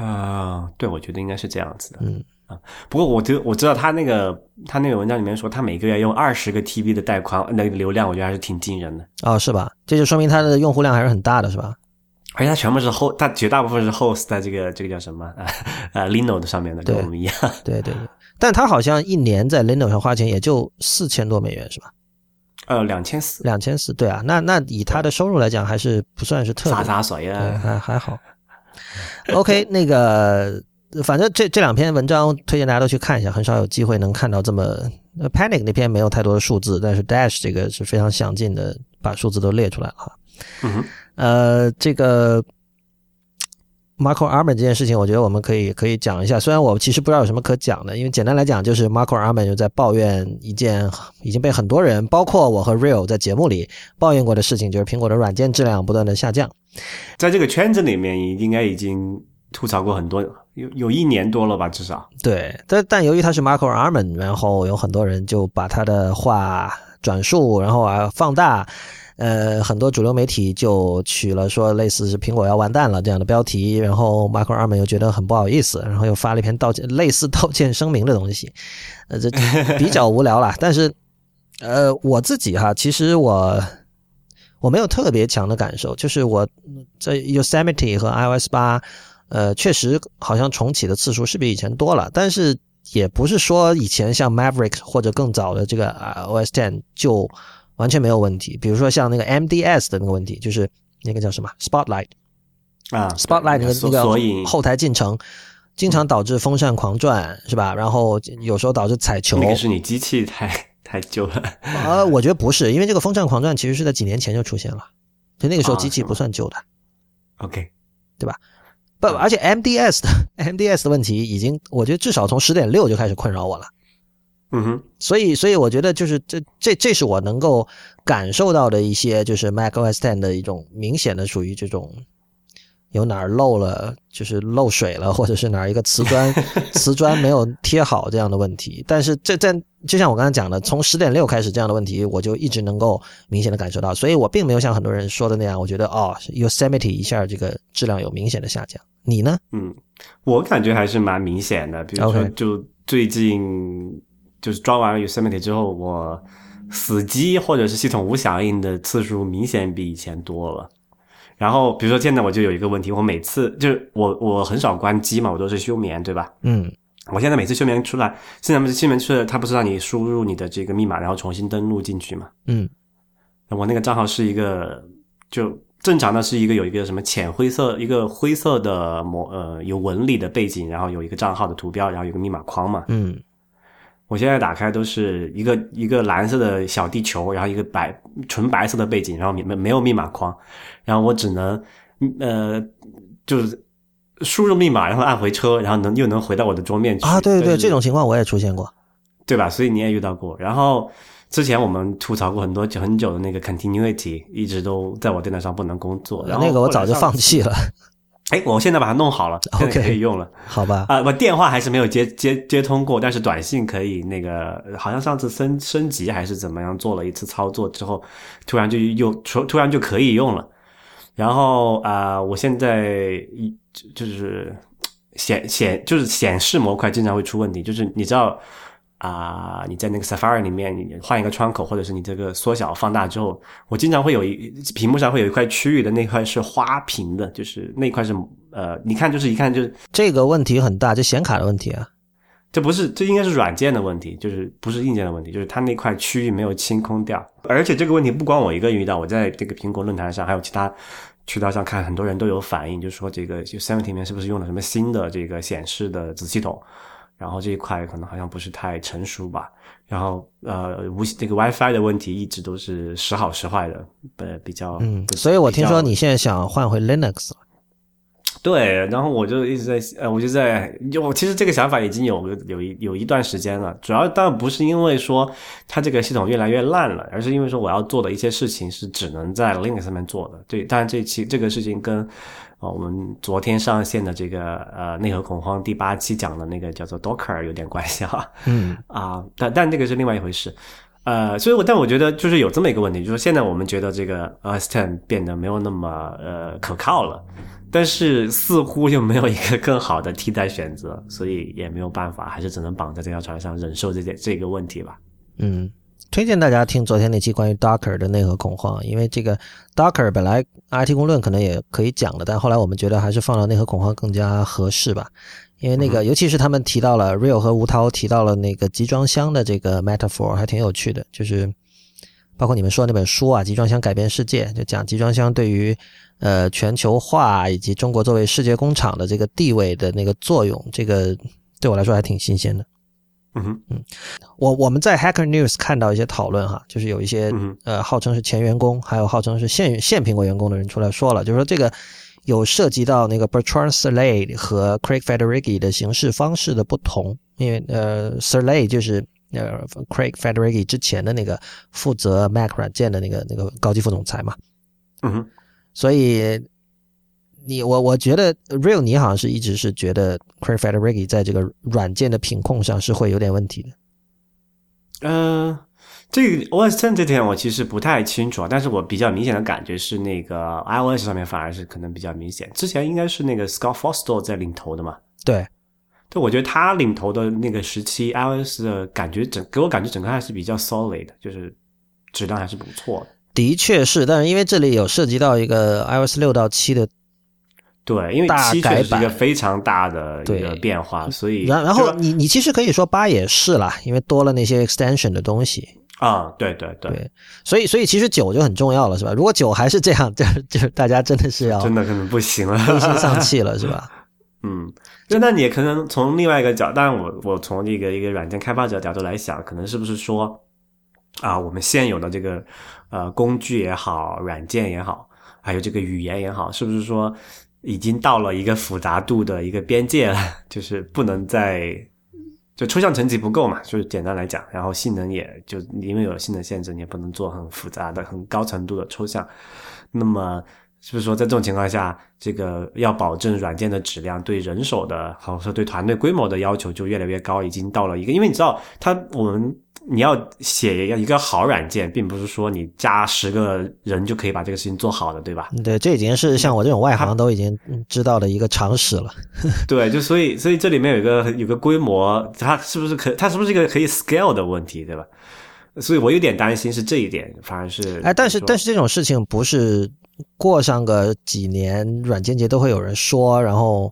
B: 啊，对，我觉得应该是这样子的。
A: 嗯
B: 啊，不过我知我知道他那个他那个文章里面说，他每个月用二十个 TB 的带宽，那个流量，我觉得还是挺惊人的。
A: 哦，是吧？这就说明它的用户量还是很大的，是吧？
B: 而且它全部是 host，它绝大部分是 host 在这个这个叫什么啊啊 Linode 上面的，跟我们一样。
A: 对对对，但他好像一年在 Linode 上花钱也就四千多美元，是吧？
B: 呃，两千四，
A: 两千四，对啊，那那以他的收入来讲，还是不算是特别
B: 洒洒水
A: 啊，还还好。OK，那个反正这这两篇文章推荐大家都去看一下，很少有机会能看到这么 Panic 那篇没有太多的数字，但是 Dash 这个是非常详尽的把数字都列出来了哈。
B: 嗯
A: 呃，这个 Marco Arman 这件事情，我觉得我们可以可以讲一下。虽然我其实不知道有什么可讲的，因为简单来讲就是 Marco Arman 就在抱怨一件已经被很多人，包括我和 Real 在节目里抱怨过的事情，就是苹果的软件质量不断的下降。
B: 在这个圈子里面，应该已经吐槽过很多，有有一年多了吧，至少。
A: 对，但但由于他是 Marco Arman，然后有很多人就把他的话转述，然后啊放大，呃，很多主流媒体就取了说类似是苹果要完蛋了这样的标题，然后 Marco Arman 又觉得很不好意思，然后又发了一篇道歉，类似道歉声明的东西，呃，这比较无聊了。但是，呃，我自己哈，其实我。我没有特别强的感受，就是我在 Yosemite 和 iOS 八，呃，确实好像重启的次数是比以前多了，但是也不是说以前像 Maverick 或者更早的这个 OS Ten 就完全没有问题。比如说像那个 MDS 的那个问题，就是那个叫什么 Spotlight
B: 啊
A: ，Spotlight 那个那个后台进程，经常导致风扇狂转，是吧？然后有时候导致踩球。
B: 那个是你机器太太旧了。
A: 呃，我觉得不是，因为这个风扇狂转其实是在几年前就出现了，就那个时候机器不算旧的。
B: OK，
A: 对吧？不，而且 MDS 的 MDS 的问题已经，我觉得至少从十点六就开始困扰我了。
B: 嗯哼，
A: 所以，所以我觉得就是这这这是我能够感受到的一些，就是 macOS Ten 的一种明显的属于这种有哪儿漏了，就是漏水了，或者是哪儿一个瓷砖 瓷砖没有贴好这样的问题。但是这在就像我刚才讲的，从十点六开始这样的问题，我就一直能够明显的感受到。所以我并没有像很多人说的那样，我觉得哦，Yosemite 一下这个质量有明显的下降。你呢？
B: 嗯，我感觉还是蛮明显的。比如说，就最近。就是装完了 Yosemite 之后，我死机或者是系统无响应的次数明显比以前多了。然后，比如说现在我就有一个问题，我每次就是我我很少关机嘛，我都是休眠，对吧？
A: 嗯。
B: 我现在每次休眠出来，现在不是休眠出来，它不是让你输入你的这个密码，然后重新登录进去嘛？
A: 嗯。
B: 我那个账号是一个，就正常的是一个有一个什么浅灰色一个灰色的模呃有纹理的背景，然后有一个账号的图标，然后有个密码框嘛？
A: 嗯。
B: 我现在打开都是一个一个蓝色的小地球，然后一个白纯白色的背景，然后没没有密码框，然后我只能呃就是输入密码，然后按回车，然后能又能回到我的桌面去
A: 啊。对对对，这种情况我也出现过，
B: 对吧？所以你也遇到过。然后之前我们吐槽过很多很久的那个 continuity，一直都在我电脑上不能工作。然后
A: 那个我早就放弃了。
B: 哎，我现在把它弄好了
A: ，OK，
B: 可以用了，
A: 好吧？
B: 啊，我电话还是没有接接接通过，但是短信可以。那个好像上次升升级还是怎么样，做了一次操作之后，突然就又突突然就可以用了。然后啊，我现在一就是显显就是显示模块经常会出问题，就是你知道。啊，你在那个 Safari 里面，你换一个窗口，或者是你这个缩小放大之后，我经常会有一屏幕上会有一块区域的那块是花屏的，就是那块是呃，你看就是一看就是
A: 这个问题很大，就显卡的问题啊，
B: 这不是这应该是软件的问题，就是不是硬件的问题，就是它那块区域没有清空掉，而且这个问题不光我一个遇到，我在这个苹果论坛上还有其他渠道上看，很多人都有反映，就是说这个就 Seven 里面是不是用了什么新的这个显示的子系统。然后这一块可能好像不是太成熟吧，然后呃无这个 WiFi 的问题一直都是时好时坏的，呃比较
A: 嗯，所以我听说你现在想换回 Linux 了。
B: 对，然后我就一直在呃，我就在就其实这个想法已经有有一有一段时间了，主要当然不是因为说它这个系统越来越烂了，而是因为说我要做的一些事情是只能在 Linux 上面做的。对，当然这期这个事情跟。啊，我们昨天上线的这个呃内核恐慌第八期讲的那个叫做 Docker 有点关系哈，
A: 嗯。
B: 啊，但但那个是另外一回事，呃，所以我但我觉得就是有这么一个问题，就是现在我们觉得这个 a s t e n 变得没有那么呃可靠了，但是似乎又没有一个更好的替代选择，所以也没有办法，还是只能绑在这条船上忍受这件这个问题吧，
A: 嗯。推荐大家听昨天那期关于 Docker 的内核恐慌，因为这个 Docker 本来 IT 公论可能也可以讲的，但后来我们觉得还是放到内核恐慌更加合适吧。因为那个，尤其是他们提到了 Real 和吴涛提到了那个集装箱的这个 metaphor，还挺有趣的。就是包括你们说那本书啊，《集装箱改变世界》，就讲集装箱对于呃全球化以及中国作为世界工厂的这个地位的那个作用，这个对我来说还挺新鲜的。
B: 嗯哼，嗯，
A: 我我们在 Hacker News 看到一些讨论哈，就是有一些呃号称是前员工，还有号称是现现苹果员工的人出来说了，就是说这个有涉及到那个 Bertrand Serle 和 Craig Federighi 的行事方式的不同，因为呃 Serle 就是呃 Craig Federighi 之前的那个负责 Mac 软件的那个那个高级副总裁嘛，
B: 嗯哼，
A: 所以。你我我觉得 Real 你好像是一直是觉得 Craig Federighi 在这个软件的品控上是会有点问题的。
B: 嗯，这个 OS Ten 这点我其实不太清楚啊，但是我比较明显的感觉是那个 iOS 上面反而是可能比较明显。之前应该是那个 Scott Forstall 在领头的嘛？
A: 对，
B: 对，我觉得他领头的那个时期，iOS 的感觉整给我感觉整个还是比较 solid，就是质量还是不错的。
A: 的确是，但是因为这里有涉及到一个 iOS 六到七的。
B: 对，因为七确实是一个非常大的一个变化，所以
A: 然然后你你其实可以说八也是啦，因为多了那些 extension 的东西
B: 啊，对对
A: 对，所以所以其实九就很重要了，是吧？如果九还是这样，就就大家真的是要
B: 真的可能不行了，
A: 灰心丧气了，是吧？
B: 嗯，那那你也可能从另外一个角，当然我我从这个一个软件开发者角度来想，可能是不是说啊，我们现有的这个呃工具也好，软件也好，还有这个语言也好，是不是说已经到了一个复杂度的一个边界了，就是不能再就抽象层级不够嘛？就是简单来讲，然后性能也就因为有性能限制，你也不能做很复杂的、很高程度的抽象，那么。是不是说在这种情况下，这个要保证软件的质量，对人手的，或者说对团队规模的要求就越来越高，已经到了一个，因为你知道，它我们你要写一个好软件，并不是说你加十个人就可以把这个事情做好的，对吧？
A: 对，这已经是像我这种外行都已经知道的一个常识了。
B: 对，就所以所以这里面有一个有个规模，它是不是可，它是不是一个可以 scale 的问题，对吧？所以我有点担心是这一点，反而是
A: 哎，但是但是这种事情不是。过上个几年，软件界都会有人说，然后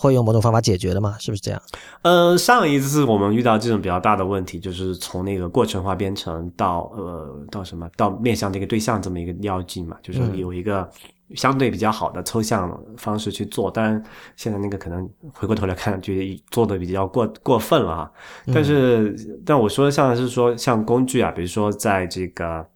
A: 会用某种方法解决的嘛？是不是这样？
B: 呃，上一次我们遇到这种比较大的问题，就是从那个过程化编程到呃到什么到面向这个对象这么一个要进嘛，就是有一个相对比较好的抽象方式去做。当然，现在那个可能回过头来看，觉得做的比较过过分了啊。但是，但我说像是说像工具啊，比如说在这个。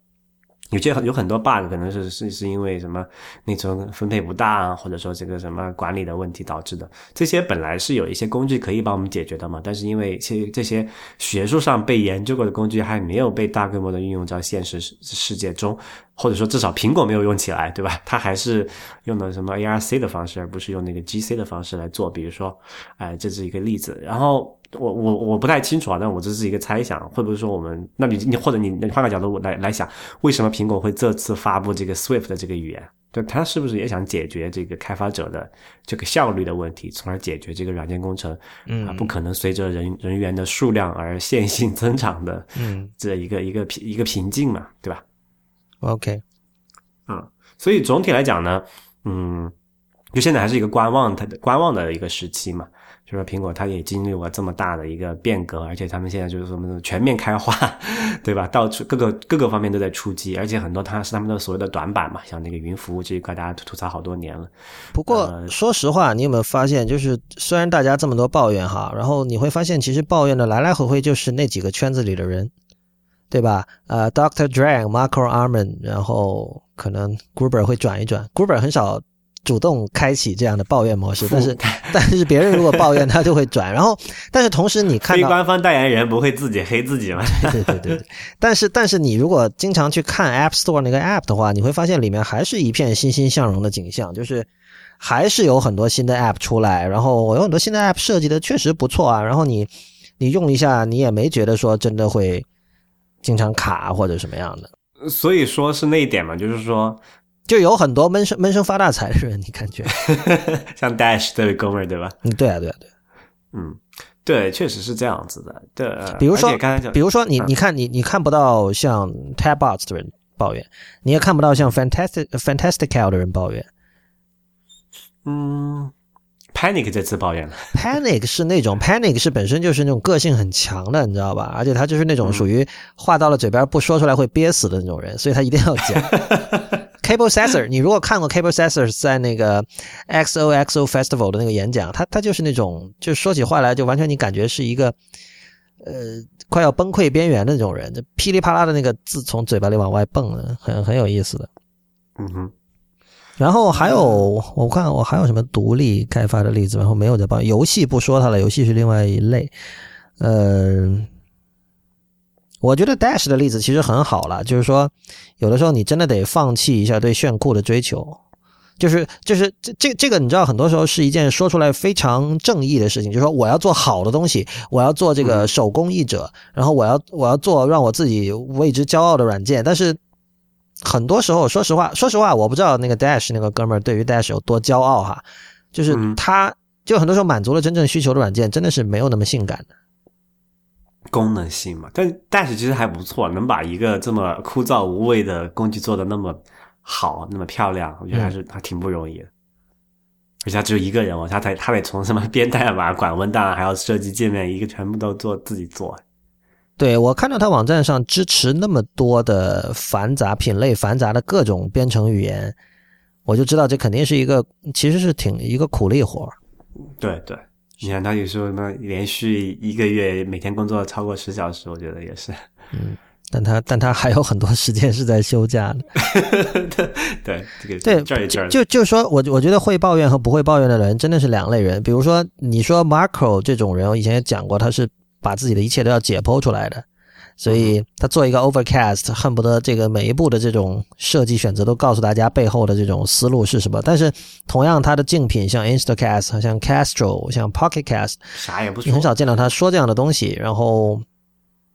B: 有些有很多 bug，可能是是是因为什么内存分配不当，或者说这个什么管理的问题导致的。这些本来是有一些工具可以帮我们解决的嘛，但是因为这这些学术上被研究过的工具还没有被大规模的运用到现实世界中，或者说至少苹果没有用起来，对吧？它还是用的什么 ARC 的方式，而不是用那个 GC 的方式来做。比如说，哎，这是一个例子。然后。我我我不太清楚啊，但我这是一个猜想，会不会说我们？那你你或者你你换个角度来来想，为什么苹果会这次发布这个 Swift 的这个语言？对，它是不是也想解决这个开发者的这个效率的问题，从而解决这个软件工程啊不可能随着人人员的数量而线性增长的嗯这一个一个瓶一个瓶颈嘛，对吧
A: ？OK，
B: 啊，所以总体来讲呢，嗯，就现在还是一个观望它的观望的一个时期嘛。就说苹果它也经历过这么大的一个变革，而且他们现在就是什么全面开花，对吧？到处各个各个方面都在出击，而且很多它是他们的所谓的短板嘛，像那个云服务这一块，大家吐槽好多年了。
A: 不过说实话，你有没有发现，就是虽然大家这么多抱怨哈，然后你会发现，其实抱怨的来来回回就是那几个圈子里的人，对吧？呃，Doctor Drang、Marco Arman，然后可能 Gruber 会转一转，Gruber 很少。主动开启这样的抱怨模式，但是 但是别人如果抱怨，他就会转。然后，但是同时你看到
B: 非官方代言人不会自己黑自己吗？
A: 对对对对。但是但是你如果经常去看 App Store 那个 App 的话，你会发现里面还是一片欣欣向荣的景象，就是还是有很多新的 App 出来。然后我有很多新的 App 设计的确实不错啊。然后你你用一下，你也没觉得说真的会经常卡或者什么样的。
B: 所以说是那一点嘛，就是说。
A: 就有很多闷声闷声发大财的人，你感觉
B: 像 Dash 这位哥们儿对吧？
A: 嗯，对啊，对啊，对，
B: 嗯，对，确实是这样子的。对，
A: 比如说，
B: 刚才讲，
A: 比如说你你看你你看不到像 Tabbots 的人抱怨，你也看不到像 Fantastic Fantastical 的人抱怨。
B: 嗯，Panic 这次抱怨了。
A: Panic 是那种 Panic 是本身就是那种个性很强的，你知道吧？而且他就是那种属于话到了嘴边不说出来会憋死的那种人，所以他一定要讲。Cable Sensor，你如果看过 Cable Sensor 在那个 XOXO Festival 的那个演讲，他他就是那种，就说起话来就完全你感觉是一个，呃，快要崩溃边缘的那种人，就噼里啪啦的那个字从嘴巴里往外蹦的，很很有意思的。
B: 嗯哼。
A: 然后还有，我看我还有什么独立开发的例子，然后没有在帮游戏不说它了，游戏是另外一类，呃。我觉得 Dash 的例子其实很好了，就是说，有的时候你真的得放弃一下对炫酷的追求，就是就是这这这个你知道，很多时候是一件说出来非常正义的事情，就是说我要做好的东西，我要做这个手工艺者，然后我要我要做让我自己为之骄傲的软件。但是很多时候，说实话，说实话，我不知道那个 Dash 那个哥们儿对于 Dash 有多骄傲哈，就是他就很多时候满足了真正需求的软件，真的是没有那么性感的。
B: 功能性嘛，但但是其实还不错，能把一个这么枯燥无味的工具做的那么好，那么漂亮，我觉得还是还挺不容易的。而且他只有一个人哦，他得他得从什么编代码、管文档，还要设计界面，一个全部都做自己做。
A: 对我看到他网站上支持那么多的繁杂品类、繁杂的各种编程语言，我就知道这肯定是一个其实是挺一个苦力活。
B: 对对，你看他有时候那连续一个月每天工作超过十小时，我觉得也是。
A: 嗯，但他但他还有很多时间是在休假的。
B: 对这个
A: 对，
B: 这儿一阵儿
A: 就就说我我觉得会抱怨和不会抱怨的人真的是两类人。比如说，你说 Marco 这种人，我以前也讲过，他是把自己的一切都要解剖出来的，所以他做一个 Overcast，恨不得这个每一步的这种设计选择都告诉大家背后的这种思路是什么。但是同样，他的竞品像 Instacast、像 Castro、像 Pocket Cast，
B: 啥也不说
A: 你很，少见到他说这样的东西。然后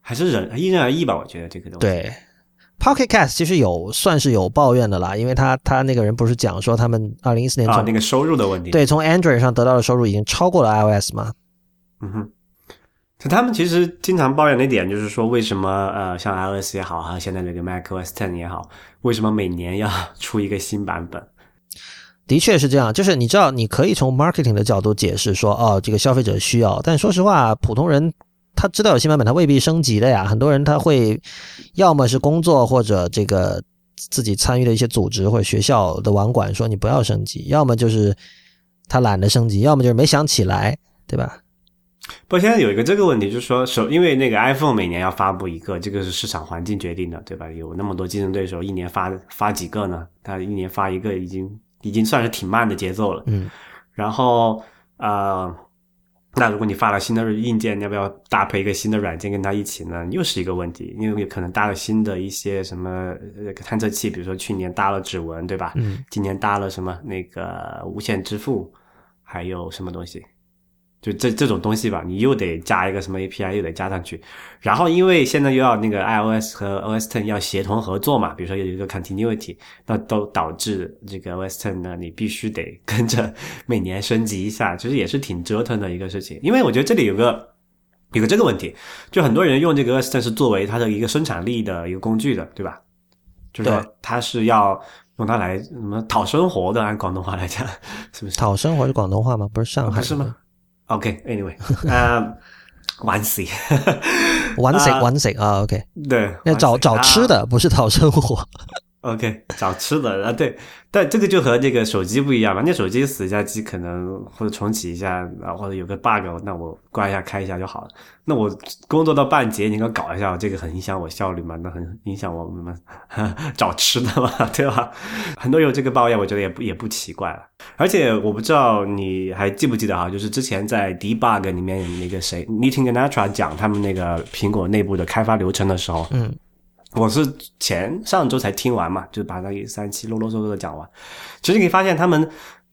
B: 还是人因人而异吧。我觉得这个东西。
A: 对 Pocket Cast 其实有算是有抱怨的啦，因为他他那个人不是讲说他们二零一四年
B: 啊，那个收入的问题。，
A: 对，从 Android 上得到的收入已经超过了 iOS 嘛？
B: 嗯哼。就他们其实经常抱怨的一点就是说，为什么呃，像 iOS 也好，还有现在这个 macOS Ten 也好，为什么每年要出一个新版本？
A: 的确是这样，就是你知道，你可以从 marketing 的角度解释说，哦，这个消费者需要，但说实话，普通人他知道有新版本，他未必升级的呀。很多人他会要么是工作或者这个自己参与的一些组织或者学校的网管说你不要升级，要么就是他懒得升级，要么就是没想起来，对吧？
B: 不过现在有一个这个问题，就是说，首因为那个 iPhone 每年要发布一个，这个是市场环境决定的，对吧？有那么多竞争对手，一年发发几个呢？它一年发一个，已经已经算是挺慢的节奏了。
A: 嗯，
B: 然后呃，那如果你发了新的硬件，要不要搭配一个新的软件跟它一起呢？又是一个问题，因为可能搭了新的一些什么呃探测器，比如说去年搭了指纹，对吧？
A: 嗯，
B: 今年搭了什么那个无线支付，还有什么东西？就这这种东西吧，你又得加一个什么 API，又得加上去。然后因为现在又要那个 iOS 和 OS Ten 要协同合作嘛，比如说有一个 continuity，那都导致这个 OS Ten 呢，你必须得跟着 每年升级一下，其实也是挺折腾的一个事情。因为我觉得这里有个有个这个问题，就很多人用这个 OS Ten 是作为它的一个生产力的一个工具的，对吧？就是说它是要用它来什么讨生活的，按广东话来讲，是不是？
A: 讨生活是广东话吗？不是上海、
B: 不是吗？？OK，Anyway，、啊，玩死，
A: 玩食
B: 啊
A: 玩食啊，OK，
B: 对，
A: 要找找吃。的，不是讨生活。
B: OK，找吃的啊，对，但这个就和这个手机不一样嘛。那手机死一下机，可能或者重启一下啊，或者有个 bug，那我关一下开一下就好了。那我工作到半截，你给我搞一下，这个很影响我效率嘛？那很影响我们 找吃的嘛，对吧？很多有这个抱怨，我觉得也不也不奇怪了。而且我不知道你还记不记得哈，就是之前在 debug 里面那个谁 Meeting and Natra 讲他们那个苹果内部的开发流程的时候，
A: 嗯，
B: 我是前上周才听完嘛，就把那一三期啰啰嗦嗦的讲完。其实你可以发现，他们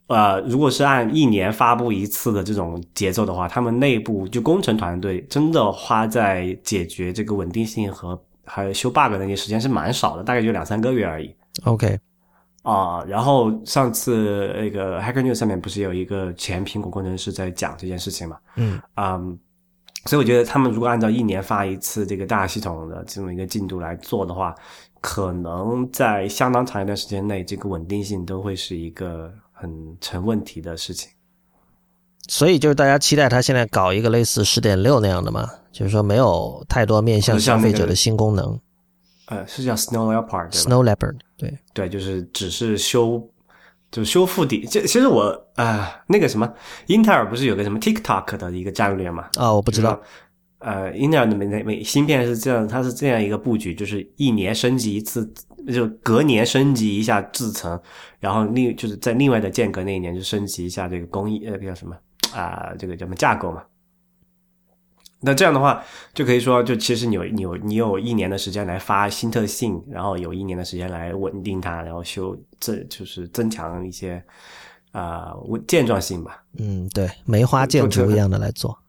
B: 呃，如果是按一年发布一次的这种节奏的话，他们内部就工程团队真的花在解决这个稳定性和还有修 bug 的那些时间是蛮少的，大概就两三个月而已。
A: OK，
B: 啊、然后上次那个 Hacker News 上面不是有一个前苹果工程师在讲这件事情嘛？
A: 嗯
B: 嗯，所以我觉得他们如果按照一年发一次这个大系统的这么一个进度来做的话，可能在相当长一段时间内，这个稳定性都会是一个很成问题的事情。
A: 所以就是大家期待它现在搞一个类似十点六那样的嘛，就是说没有太多面向消费者的新功能。
B: 呃，是叫 Snow
A: Leopard，Snow Leopard，对，
B: 对，就是只是修，就是修复底。这其实我啊、呃那个什么，英特尔不是有个什么 TikTok 的一个战略嘛？
A: 啊、我不知道。
B: 呃，英特尔的每每芯片是这样，它是这样一个布局，就是一年升级一次，就隔年升级一下制程，然后另就是在另外的间隔那一年就升级一下这个工艺，呃，叫什么啊、这个叫什么架构嘛。那这样的话，就可以说，就其实你有你有你有一年的时间来发新特性，然后有一年的时间来稳定它，然后修这就是增强一些啊、呃健壮性吧。
A: 嗯，对，梅花建筑一样的来做。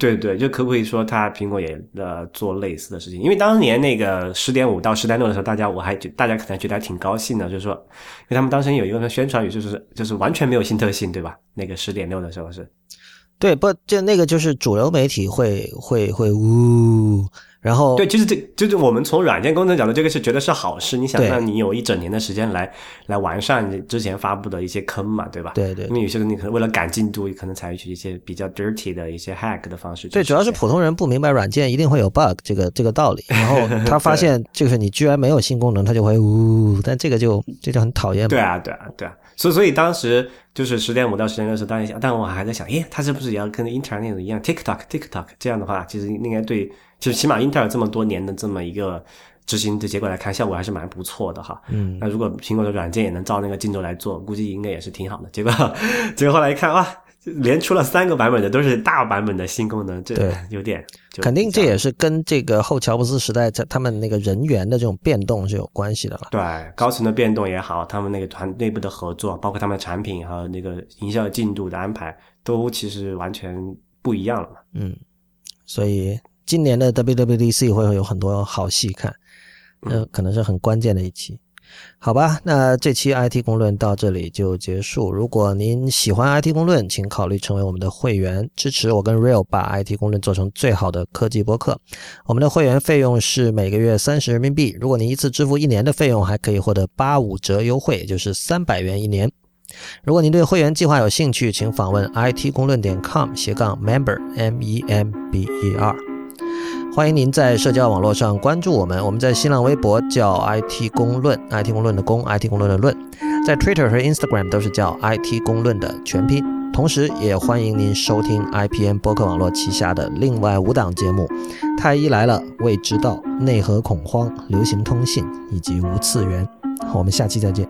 B: 对对，就可不可以说它苹果也呃做类似的事情？因为当年那个十点五到十点六的时候，大家我还觉大家可能觉得还挺高兴的，就是说，因为他们当时有一个宣传语，就是就是完全没有新特性，对吧？那个十点六的时候是，
A: 对，不，就那个就是主流媒体会会会呜，然后
B: 对，就是这就是我们从软件工程角度，这个是觉得是好事。你想让你有一整年的时间来来完善你之前发布的一些坑嘛，对吧？
A: 对对
B: 因为有些人你可能为了赶进度，可能采取一些比较 dirty 的一些 hack 的方式去
A: 对，主要是普通人不明白软件一定会有 bug 这个这个道理，然后 他发现就是你居然没有新功能，他就会呜，但这个就这就很讨厌嘛。
B: 对啊，对啊，对啊，所以所以当时就是十点五到十点六时，当然想，但我还在想，诶，他是不是也要跟英特尔那种一样，TikTok TikTok 这样的话，其实应该对，就起码英特尔这么多年的这么一个执行的结果来看，效果还是蛮不错的哈。
A: 嗯，
B: 那如果苹果的软件也能照那个进度来做，估计应该也是挺好的。结果结果后来一看，哇！连出了三个版本的都是大版本的新功能，这有点
A: 肯定这也是跟这个后乔布斯时代在他们那个人员的这种变动是有关系的了。
B: 对，高层的变动也好，他们那个团内部的合作，包括他们的产品和那个营销进度的安排，都其实完全不一样了。
A: 嗯，所以今年的 WWDC 会有很多好戏看，呃，可能是很关键的一期。好吧，那这期 IT 公论到这里就结束。如果您喜欢 IT 公论，请考虑成为我们的会员，支持我跟 Real 把 IT 公论做成最好的科技播客。我们的会员费用是每个月三十人民币，如果您一次支付一年的费用，还可以获得八五折优惠，也就是三百元一年。如果您对会员计划有兴趣，请访问 IT 公论点 com 斜杠 member m e m b e r。欢迎您在社交网络上关注我们，我们在新浪微博叫 IT 公论，IT 公论的公，IT 公论的论，在 Twitter 和 Instagram 都是叫 IT 公论的全拼。同时，也欢迎您收听 IPN 播客网络旗下的另外五档节目：太医来了、未知道、内核恐慌、流行通信以及无次元。我们下期再见。